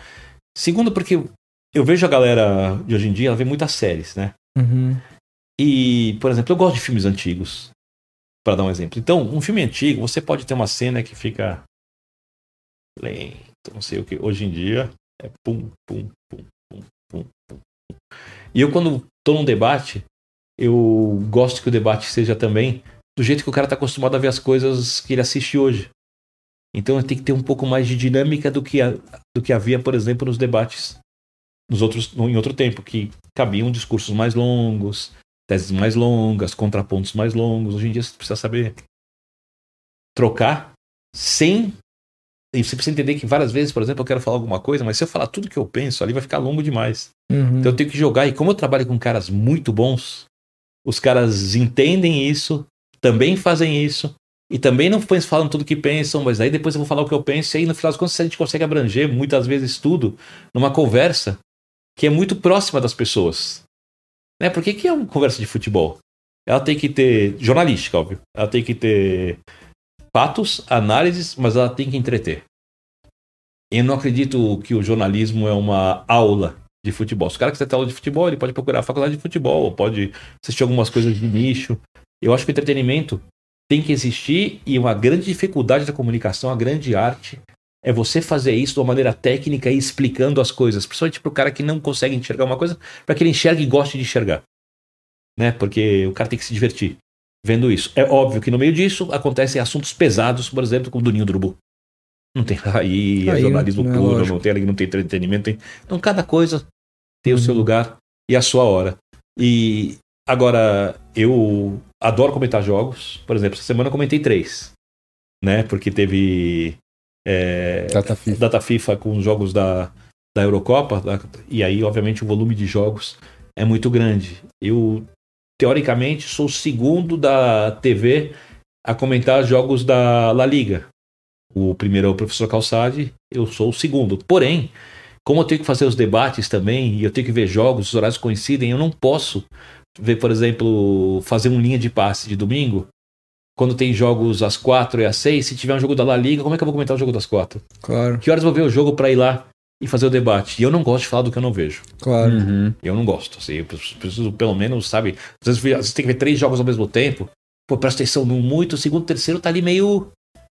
Segundo, porque eu vejo a galera de hoje em dia, ela vê muitas séries, né? Uhum. E, por exemplo, eu gosto de filmes antigos. Pra dar um exemplo. Então, um filme antigo, você pode ter uma cena que fica lento, não sei o que. Hoje em dia é pum, pum, pum, pum, pum, pum. E eu, quando tô num debate, eu gosto que o debate seja também do jeito que o cara tá acostumado a ver as coisas que ele assiste hoje. Então tem que ter um pouco mais de dinâmica do que, a- do que havia, por exemplo, nos debates nos outros, em outro tempo, que cabiam discursos mais longos, teses mais longas, contrapontos mais longos. Hoje em dia você precisa saber trocar sem. E você precisa entender que várias vezes, por exemplo, eu quero falar alguma coisa, mas se eu falar tudo que eu penso, ali vai ficar longo demais. Uhum. Então eu tenho que jogar. E como eu trabalho com caras muito bons, os caras entendem isso, também fazem isso, e também não falam tudo que pensam, mas aí depois eu vou falar o que eu penso, e aí no final das contas a gente consegue abranger muitas vezes tudo numa conversa que é muito próxima das pessoas. Né? Por que, que é uma conversa de futebol? Ela tem que ter. jornalística, óbvio. Ela tem que ter fatos, análises, mas ela tem que entreter. Eu não acredito que o jornalismo é uma aula de futebol. Se o cara quiser ter aula de futebol, ele pode procurar a faculdade de futebol, ou pode assistir algumas coisas de nicho. Eu acho que o entretenimento tem que existir e uma grande dificuldade da comunicação, a grande arte, é você fazer isso de uma maneira técnica e explicando as coisas, principalmente para o cara que não consegue enxergar uma coisa, para que ele enxergue e goste de enxergar. Né? Porque o cara tem que se divertir vendo isso. É óbvio que no meio disso acontecem assuntos pesados, por exemplo, como o do Ninho do Urubu. Não tem aí, é Aí, jornalismo né, puro, lógico. não tem não tem entretenimento. Tem... Então cada coisa tem o seu Uhum. lugar e a sua hora. E agora, eu adoro comentar jogos. Por exemplo, essa semana eu comentei três. Né? Porque teve é, Data FIFA. data FIFA com os jogos da, da Eurocopa, da- e aí, obviamente, o volume de jogos é muito grande. Eu, teoricamente, sou o segundo da TV a comentar jogos da La Liga. O primeiro é o professor Calçade, eu sou o segundo. Porém, como eu tenho que fazer os debates também, e eu tenho que ver jogos, os horários coincidem, eu não posso ver, por exemplo, fazer um linha de passe de domingo. Quando tem jogos às quatro e às seis, se tiver um jogo da La Liga, como é que eu vou comentar o jogo das quatro? Claro, Que horas eu vou ver o jogo pra ir lá e fazer o debate? E eu não gosto de falar do que eu não vejo. claro. Uhum. Eu não gosto. Assim, eu preciso, pelo menos, sabe? Às vezes você tem que ver três jogos ao mesmo tempo. Pô, presta atenção no muito, o segundo, o terceiro tá ali meio.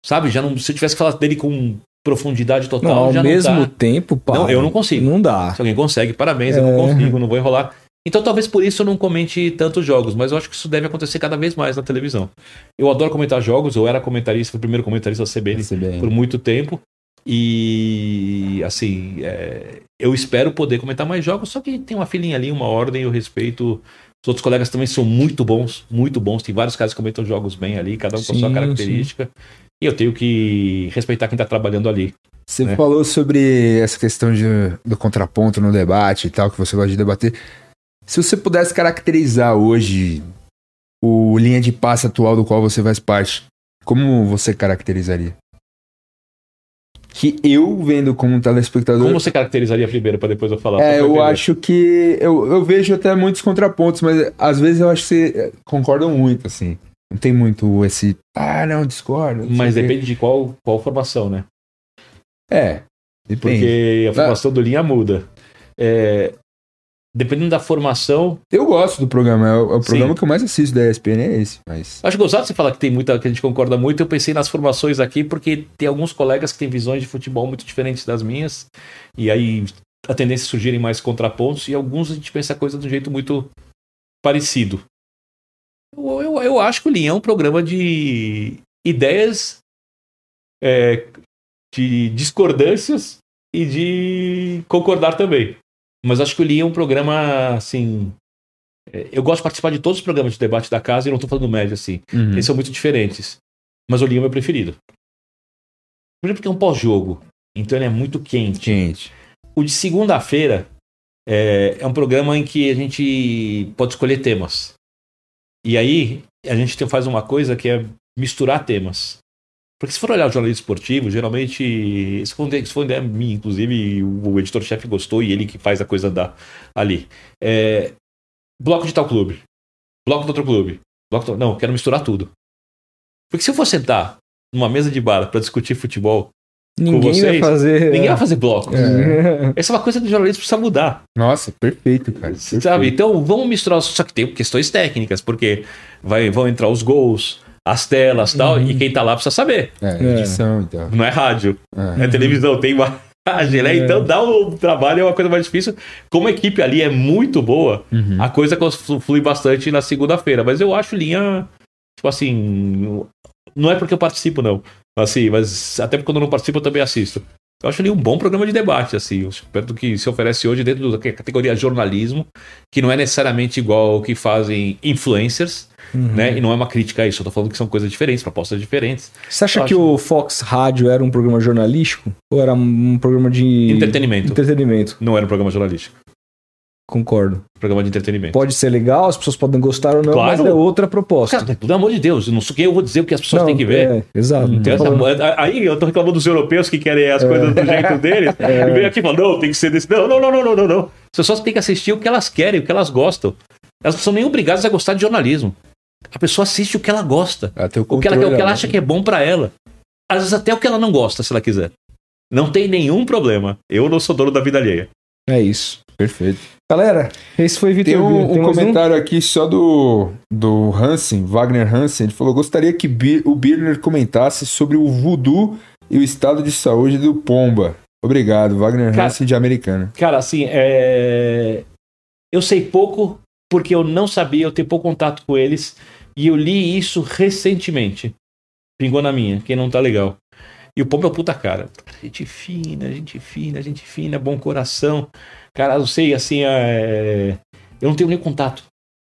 Sabe? Já não, se eu tivesse que falar dele com profundidade total, Não, ao já mesmo não tá. tempo, pá, Não, eu não consigo. Não dá. Se alguém consegue, parabéns, eu não É. consigo, não vou enrolar. Então talvez por isso eu não comente tantos jogos, mas eu acho que isso deve acontecer cada vez mais na televisão. Eu adoro comentar jogos, eu era comentarista, fui o primeiro comentarista da CBN CBN. por muito tempo. E assim, é, eu espero poder comentar mais jogos, só que tem uma filinha ali, uma ordem, eu respeito. Os outros colegas também são muito bons, muito bons. Tem vários caras que comentam jogos bem ali, cada um com a sua Sim, característica. E eu tenho que respeitar quem tá trabalhando ali. Você né? falou sobre essa questão de, do contraponto no debate e tal, que você gosta de debater. Se você pudesse caracterizar hoje o linha de passe atual do qual você faz parte, como você caracterizaria? Que eu, vendo como telespectador. Como você caracterizaria primeiro, para depois eu falar? É, eu acho que. Eu, eu vejo até muitos contrapontos, mas às vezes eu acho que você eh, concordam muito, assim. Não tem muito esse. Ah, não, discordo. não Mas o quê." depende de qual, qual formação, né? É, depende. Porque a formação do linha muda. É, dependendo da formação. Eu gosto do programa, é o, é o programa que eu mais assisto da ESPN, é esse. Mas. Acho gostado de você falar que tem muita, que a gente concorda muito. Eu pensei nas formações aqui, porque tem alguns colegas que têm visões de futebol muito diferentes das minhas. E aí a tendência é surgirem mais contrapontos, e alguns a gente pensa a coisa de um jeito muito parecido. Eu, eu, eu acho que o Linha é um programa de ideias, é, de discordâncias e de concordar também. Mas acho que o Linha é um programa, assim. é, Eu gosto de participar de todos os programas de debate da casa e não estou falando médio assim. Uhum. Eles são muito diferentes. Mas o Linha é o meu preferido. Primeiro porque é um pós-jogo. Então ele é muito quente. Gente. O de segunda-feira é, é um programa em que a gente pode escolher temas. E aí a gente tem- faz uma coisa que é misturar temas. Porque se for olhar o jornalismo esportivo, geralmente. Isso foi, uma ideia- minha, inclusive o editor-chefe gostou e ele que faz a coisa da, ali. É, bloco de tal clube. Bloco do outro clube. Bloco do- não, quero misturar tudo. Porque se eu for sentar numa mesa de bar para discutir futebol, Ninguém vai fazer. ninguém vai fazer bloco. É. Essa é uma coisa que o jornalismo precisa mudar. Nossa, perfeito, cara. Perfeito. Sabe? Então vamos misturar. Só que tem questões técnicas, porque vai, vão entrar os gols, as telas e tal, e quem tá lá precisa saber. É, É. edição, então. Não é rádio, É. é televisão, tem imagem, né? É. Então dá o trabalho, é uma coisa mais difícil. Como a equipe ali é muito boa, Uhum. a coisa flui bastante na segunda-feira. Mas eu acho linha, tipo assim, não é porque eu participo, não. Assim, mas até porque quando eu não participo eu também assisto. Eu acho ali um bom programa de debate, assim, perto do que se oferece hoje dentro da categoria jornalismo, que não é necessariamente igual ao que fazem influencers, Uhum. né? E não é uma crítica a isso, eu tô falando que são coisas diferentes, propostas diferentes. Você acha Eu que acho- o Fox Rádio era um programa jornalístico? Ou era um programa de. Entretenimento. Entretenimento. Não era um programa jornalístico, Concordo. programa de entretenimento. Pode ser legal, as pessoas podem gostar ou não, Claro. mas é outra proposta. Cara, pelo amor de Deus, eu não sei o que eu vou dizer o que as pessoas Não, têm que ver. É, exato. Tem essa- aí eu tô reclamando dos europeus que querem as coisas do jeito *laughs* deles. É. E vem aqui e fala, não, tem que ser desse. Não, não, não, não, não, não, não. As pessoas têm que assistir o que elas querem, o que elas gostam. Elas não são nem obrigadas a gostar de jornalismo. A pessoa assiste o que ela gosta. Até o, O que ela, o que ela acha que é bom pra ela. Às vezes até o que ela não gosta, se ela quiser. Não tem nenhum problema. Eu não sou dono da vida alheia. É isso. Perfeito. Galera, esse foi Vitor Tem um, Birner. um comentário aqui só do, do Hansen, Wagner Hansen. Ele falou: gostaria que o Birner comentasse sobre o voodoo e o estado de saúde do Pomba. Obrigado, Wagner Cara- Hansen de Americana. Cara, assim, é... eu sei pouco porque eu não sabia, eu tenho pouco contato com eles e eu li isso recentemente. Pingou na minha, quem não tá legal. E o Pombo é um puta cara. Gente fina, gente fina, gente fina, bom coração. Cara, eu sei, assim, é... eu não tenho nem contato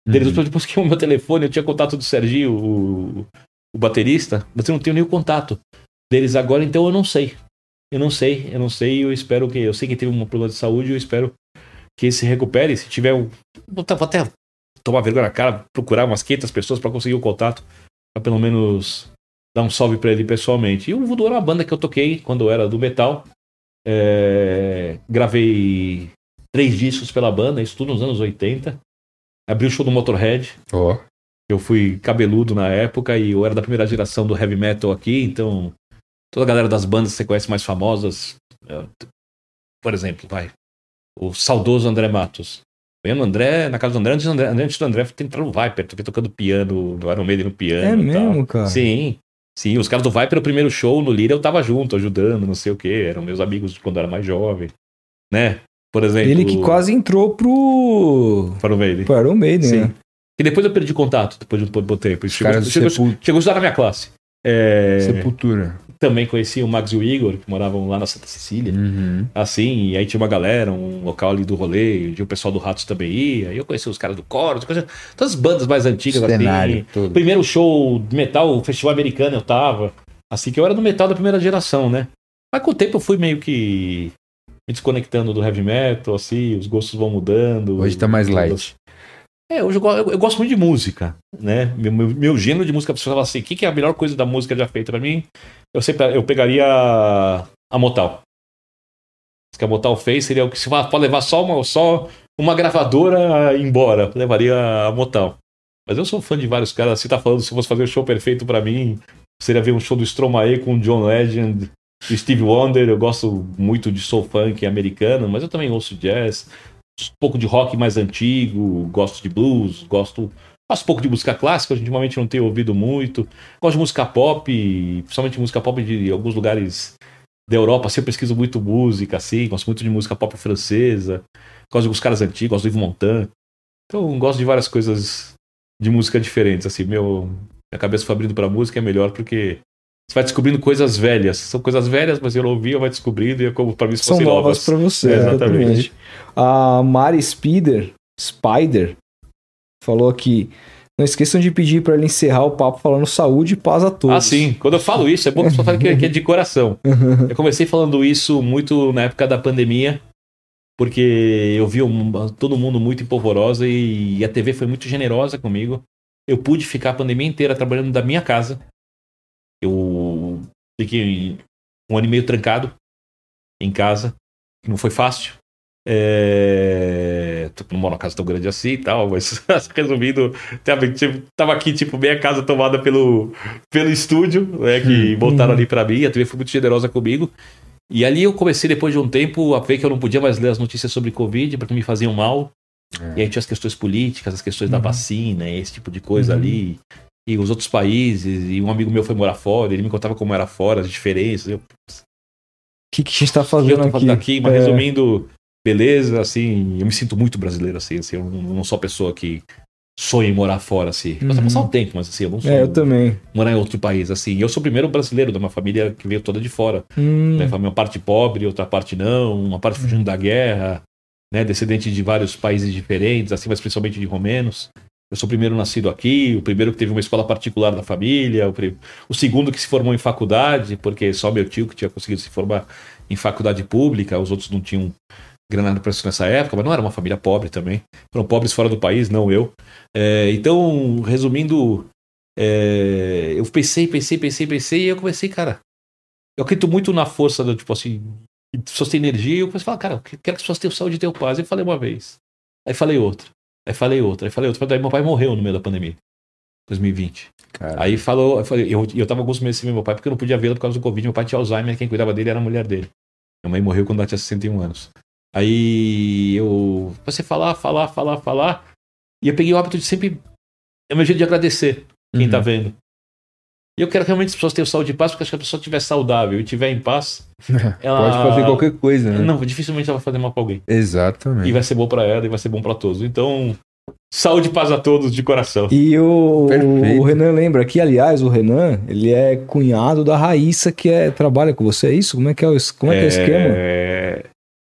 deles. Uhum. Depois que o meu telefone, eu tinha contato do Serginho, o, o baterista, mas eu não tenho nem o contato deles agora, então eu não sei. Eu não sei, eu não sei, eu espero que. Eu sei que teve um problema de saúde, eu espero que ele se recupere. Se tiver um. Vou até- tomar vergonha na cara, procurar umas 500 pessoas para conseguir o contato, pra pelo menos dar um salve pra ele pessoalmente. E o Voodoo era uma banda que eu toquei quando eu era do metal. É, gravei três discos pela banda, isso tudo nos anos 80. Abri o show do Motorhead. Ó, Eu fui cabeludo na época e eu era da primeira geração do heavy metal aqui, então toda a galera das bandas que você conhece mais famosas, t- por exemplo, vai, o saudoso André Matos. Eu no André, na casa do André, antes do André, antes do André tem entrar no Viper, tô aqui tocando piano, no Iron Maiden no piano. É e tal. mesmo, cara? Sim. Sim, os caras do Viper, o primeiro show no Lira, eu tava junto, ajudando, não sei o que, eram meus amigos quando eu era mais jovem, né? Por exemplo. Ele que quase entrou pro. Para o Maiden. pro Iron Maiden, Sim. né? E depois eu perdi contato, depois de um bom tempo. Chegou, chegou, Sepul- chegou a estudar na minha classe. É, Sepultura. Também conheci o Max e o Igor, que moravam lá na Santa Cecília. Uhum. Assim, e aí tinha uma galera, um local ali do rolê, onde o pessoal do Ratos também ia. E eu conheci os caras do Coros, conheci todas as bandas mais antigas Cenário assim. todo. Primeiro show de metal, o festival americano eu tava. Assim que eu era do metal da primeira geração, né? Mas com o tempo eu fui meio que me desconectando do heavy metal, assim, os gostos vão mudando. Hoje tá mais light. É, hoje eu, eu- eu gosto muito de música, né? Meu, meu, meu gênero de música, a pessoa fala assim, o que, que é a melhor coisa da música já feita pra mim? Eu sempre eu pegaria a Motal. O que a Motal fez seria o que se pode levar só uma, só uma gravadora embora. Levaria a Motal. Mas eu sou fã de vários caras. Você tá falando, se fosse fazer o show perfeito pra mim, seria ver um show do Stromae com John Legend Steve Wonder. Eu gosto muito de soul funk americano, mas eu também ouço jazz um pouco de rock mais antigo, gosto de blues, gosto. Faço pouco de música clássica, ultimamente não tenho ouvido muito. Gosto de música pop, principalmente música pop de alguns lugares da Europa. Assim, eu pesquiso muito música, assim, gosto muito de música pop francesa. Gosto dos caras antigos, gosto do Yves Montand. Então, gosto de várias coisas de música diferentes, assim. Meu, minha cabeça foi abrindo pra música é melhor porque você vai descobrindo coisas velhas. São coisas velhas, mas eu não ouvia, vai descobrindo e é como pra mim se São novas novas. pra você, É, exatamente. exatamente. A Mari Spider, Spider falou aqui. Não esqueçam de pedir pra ele encerrar o papo falando saúde e paz a todos. Ah, sim. Quando eu falo isso, é bom que você fale que é de coração. Eu comecei falando isso muito na época da pandemia, porque eu vi um- todo mundo muito empolvorosa e a TV foi muito generosa comigo. eu pude ficar a pandemia inteira trabalhando da minha casa. Eu fiquei um ano e meio trancado em casa, que não foi fácil. É... Não moro numa casa tão grande assim e tal, mas *laughs* resumindo, tava, tipo, tava aqui, tipo, meia casa tomada pelo, pelo estúdio, né, que botaram ali pra mim, a TV foi muito generosa comigo. E ali eu comecei, depois de um tempo, a ver que eu não podia mais ler as notícias sobre Covid, porque me faziam mal. É. E aí tinha as questões políticas, as questões da vacina, esse tipo de coisa ali. E os outros países, e um amigo meu foi morar fora, ele me contava como era fora, as diferenças. Eu, O que, que a gente tá eu fazendo tô aqui? aqui, mas É. resumindo, beleza, assim, eu me sinto muito brasileiro, assim, assim eu não, sou a pessoa que sonha em morar fora, assim. Uhum. uhum. passar um tempo, mas assim, eu não sou É, eu também. morar em outro país, assim. Eu sou o primeiro brasileiro de uma família que veio toda de fora. Hum, Né? Uma parte pobre, outra parte não, uma parte fugindo da guerra, né? Descendente de vários países diferentes, assim, mas principalmente de romenos. Eu sou o primeiro nascido aqui, o primeiro que teve uma escola particular da família, o, o segundo que se formou em faculdade, porque só meu tio que tinha conseguido se formar em faculdade pública, os outros não tinham grana para isso nessa época, mas não era uma família pobre também. Foram pobres fora do país, não eu. É, então, resumindo, é, eu pensei, pensei, pensei, pensei, e eu comecei, cara, eu acredito muito na força do, tipo assim, pessoas têm energia, e eu comecei a falar, cara, eu quero que as pessoas tenham saúde e tenham paz. Eu falei uma vez, aí falei outra, aí falei outra, aí falei outra. Daí meu pai morreu no meio da pandemia, 2020. Cara, Aí falou, eu, falei, eu, eu tava alguns meses sem ver meu pai porque eu não podia vê-lo por causa do Covid. Meu pai tinha Alzheimer, quem cuidava dele era a mulher dele. Minha mãe morreu quando ela tinha 61 anos. Aí eu comecei a falar, falar, falar, falar. E eu peguei o hábito de sempre. É o meu jeito de agradecer quem Uhum. tá vendo. E eu quero que realmente as pessoas tenham saúde e paz, porque acho que a pessoa estiver saudável e estiver em paz, *laughs* ela. pode fazer qualquer coisa, né? Não, dificilmente ela vai fazer mal pra alguém. Exatamente. E vai ser bom pra ela e vai ser bom pra todos. Então, saúde e paz a todos de coração. E o, o Renan lembra aqui, aliás, o Renan, ele é cunhado da Raíssa, que é, trabalha com você, é isso? Como é que é o, como é que é o esquema?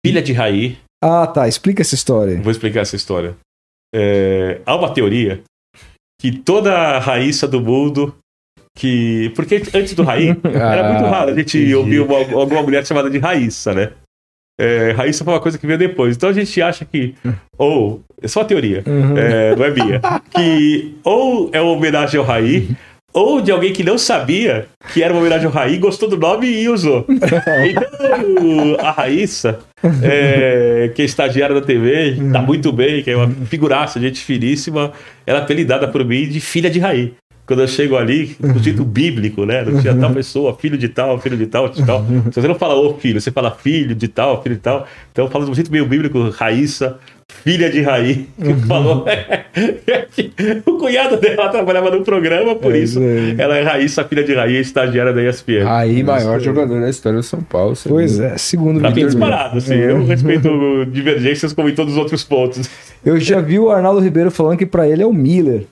Filha de Raí, Ah, tá, explica essa história. Vou explicar essa história. É, há uma teoria que toda a Raíssa do mundo. Que. Porque antes do Raí, *laughs* era muito raro a gente entendi. ouvir uma- alguma mulher chamada de Raíssa, né? É, Raíssa foi uma coisa que veio depois. Então a gente acha que. Ou. É só uma teoria, Uhum. é, não é minha. Que ou é uma homenagem ao Raí, *laughs* ou de alguém que não sabia que era uma homenagem ao Raí, gostou do nome e usou. *laughs* Então, a Raíssa, é, que é estagiária da TV, tá muito bem, que é uma figuraça, gente finíssima, ela é apelidada por mim de filha de Raí. Quando eu chego ali, o título bíblico, né? Não tinha tal pessoa, filho de tal, filho de tal, de tal. Se você não fala ô filho, você fala filho de tal, filho de tal. Então fala de um jeito meio bíblico, Raíssa, filha de Raí, que falou. *laughs* o cunhado dela trabalhava no programa, por É isso isso ela é Raíssa, filha de Raí, estagiária da ESPN. Aí, maior jogador da história do São Paulo. Pois é, segundo Tá bem disparado, assim. É. Eu respeito divergências como em todos os outros pontos. Eu já vi o Arnaldo Ribeiro falando que pra ele é o Miller.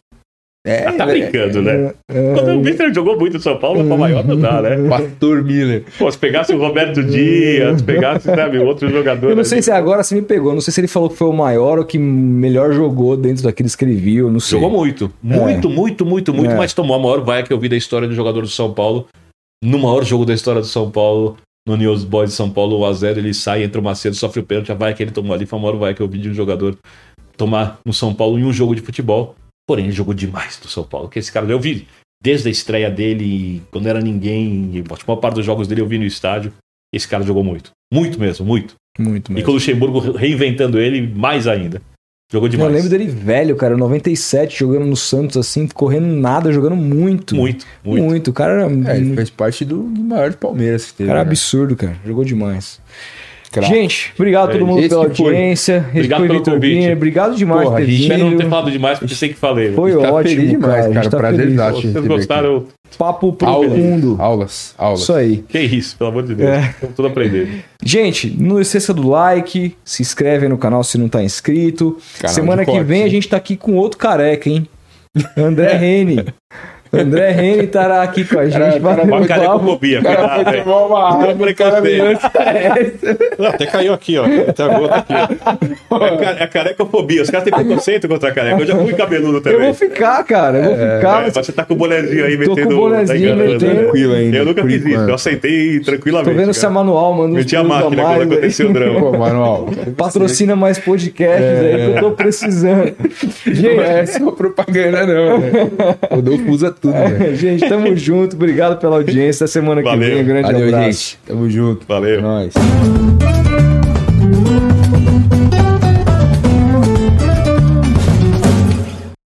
É, Ah, tá brincando, né? É, é, Quando o Mister jogou muito no São Paulo, pra maior não dá, né? Pastor Miller. Pô, se pegasse o Roberto Dias, se pegasse, sabe, outro jogador. Eu não sei se agora você me pegou, não sei se ele falou que foi o maior ou que melhor jogou dentro daqueles que ele viu, não sei. Jogou muito. Muito, muito, muito, muito, É. mas tomou a maior vaia que eu vi da história do jogador do São Paulo. No maior jogo da história do São Paulo, no News Boys de São Paulo, 1x0, ele sai, entra o Macedo, sofre o pênalti, a vaia que ele tomou ali foi a maior vaia que eu vi de um jogador tomar no São Paulo em um jogo de futebol. Porém, ele jogou demais do São Paulo. Que esse cara, eu vi desde a estreia dele, quando era ninguém, e a maior parte dos jogos dele eu vi no estádio. Esse cara jogou muito. Muito mesmo, muito. Muito E mesmo. com o Luxemburgo reinventando ele, mais ainda. Jogou Eu demais. lembro dele velho, cara, 97, jogando no Santos, assim, correndo nada, jogando muito. Muito, Muito. muito. O cara era, É, ele fez parte do, do maior de Palmeiras que teve. cara né? absurdo, cara. Jogou demais. Gente, obrigado a É, todo mundo esse pela foi. audiência. Obrigado foi pelo Vitor convite. Biner. Obrigado demais Porra, por a ter Espero não ter falado demais, porque sei que falei. Foi A gente tá ótimo, feliz demais, cara. A tá Prazer feliz. exato. Vocês gostaram? Papo Aulas, profundo. aulas, aulas. Isso aí. Que isso, pelo amor de Deus. É. Estamos tudo aprendendo. Gente, não esqueça do like, se inscreve no canal se não tá inscrito. Canal Semana que cortes, vem a hein? gente tá aqui com outro careca, hein? *laughs* André Rene. André Reni estará aqui com a gente. Cara, cara, Uma cara cuidado, foi hein? tomar uma água, o cara preconceito. virou essa. Não, até caiu aqui, ó. Até a gota aqui, ó. É, ca- é carecofobia. Os caras têm preconceito contra a careca. Eu já fui cabeludo Eu também. vou ficar, cara. Eu vou ficar. É, mas você tá com o bonezinho aí Tô com o metendo. bonezinho tá enganando, metendo. né? Tranquilo ainda. Eu nunca fiz isso. Eu sentei tranquilamente. Tô vendo se a cara. manual manda uns Meti a máquina mais quando aconteceu o drama. Pô, manual. Patrocina mais podcasts aí que eu tô precisando. Não é só propaganda, não. Né? O Rodolfo usa tudo, né? Gente, tamo *laughs* junto. Obrigado pela audiência. Até semana que Valeu. vem. Um grande Valeu, abraço. gente. Tamo junto. Valeu. É nóis.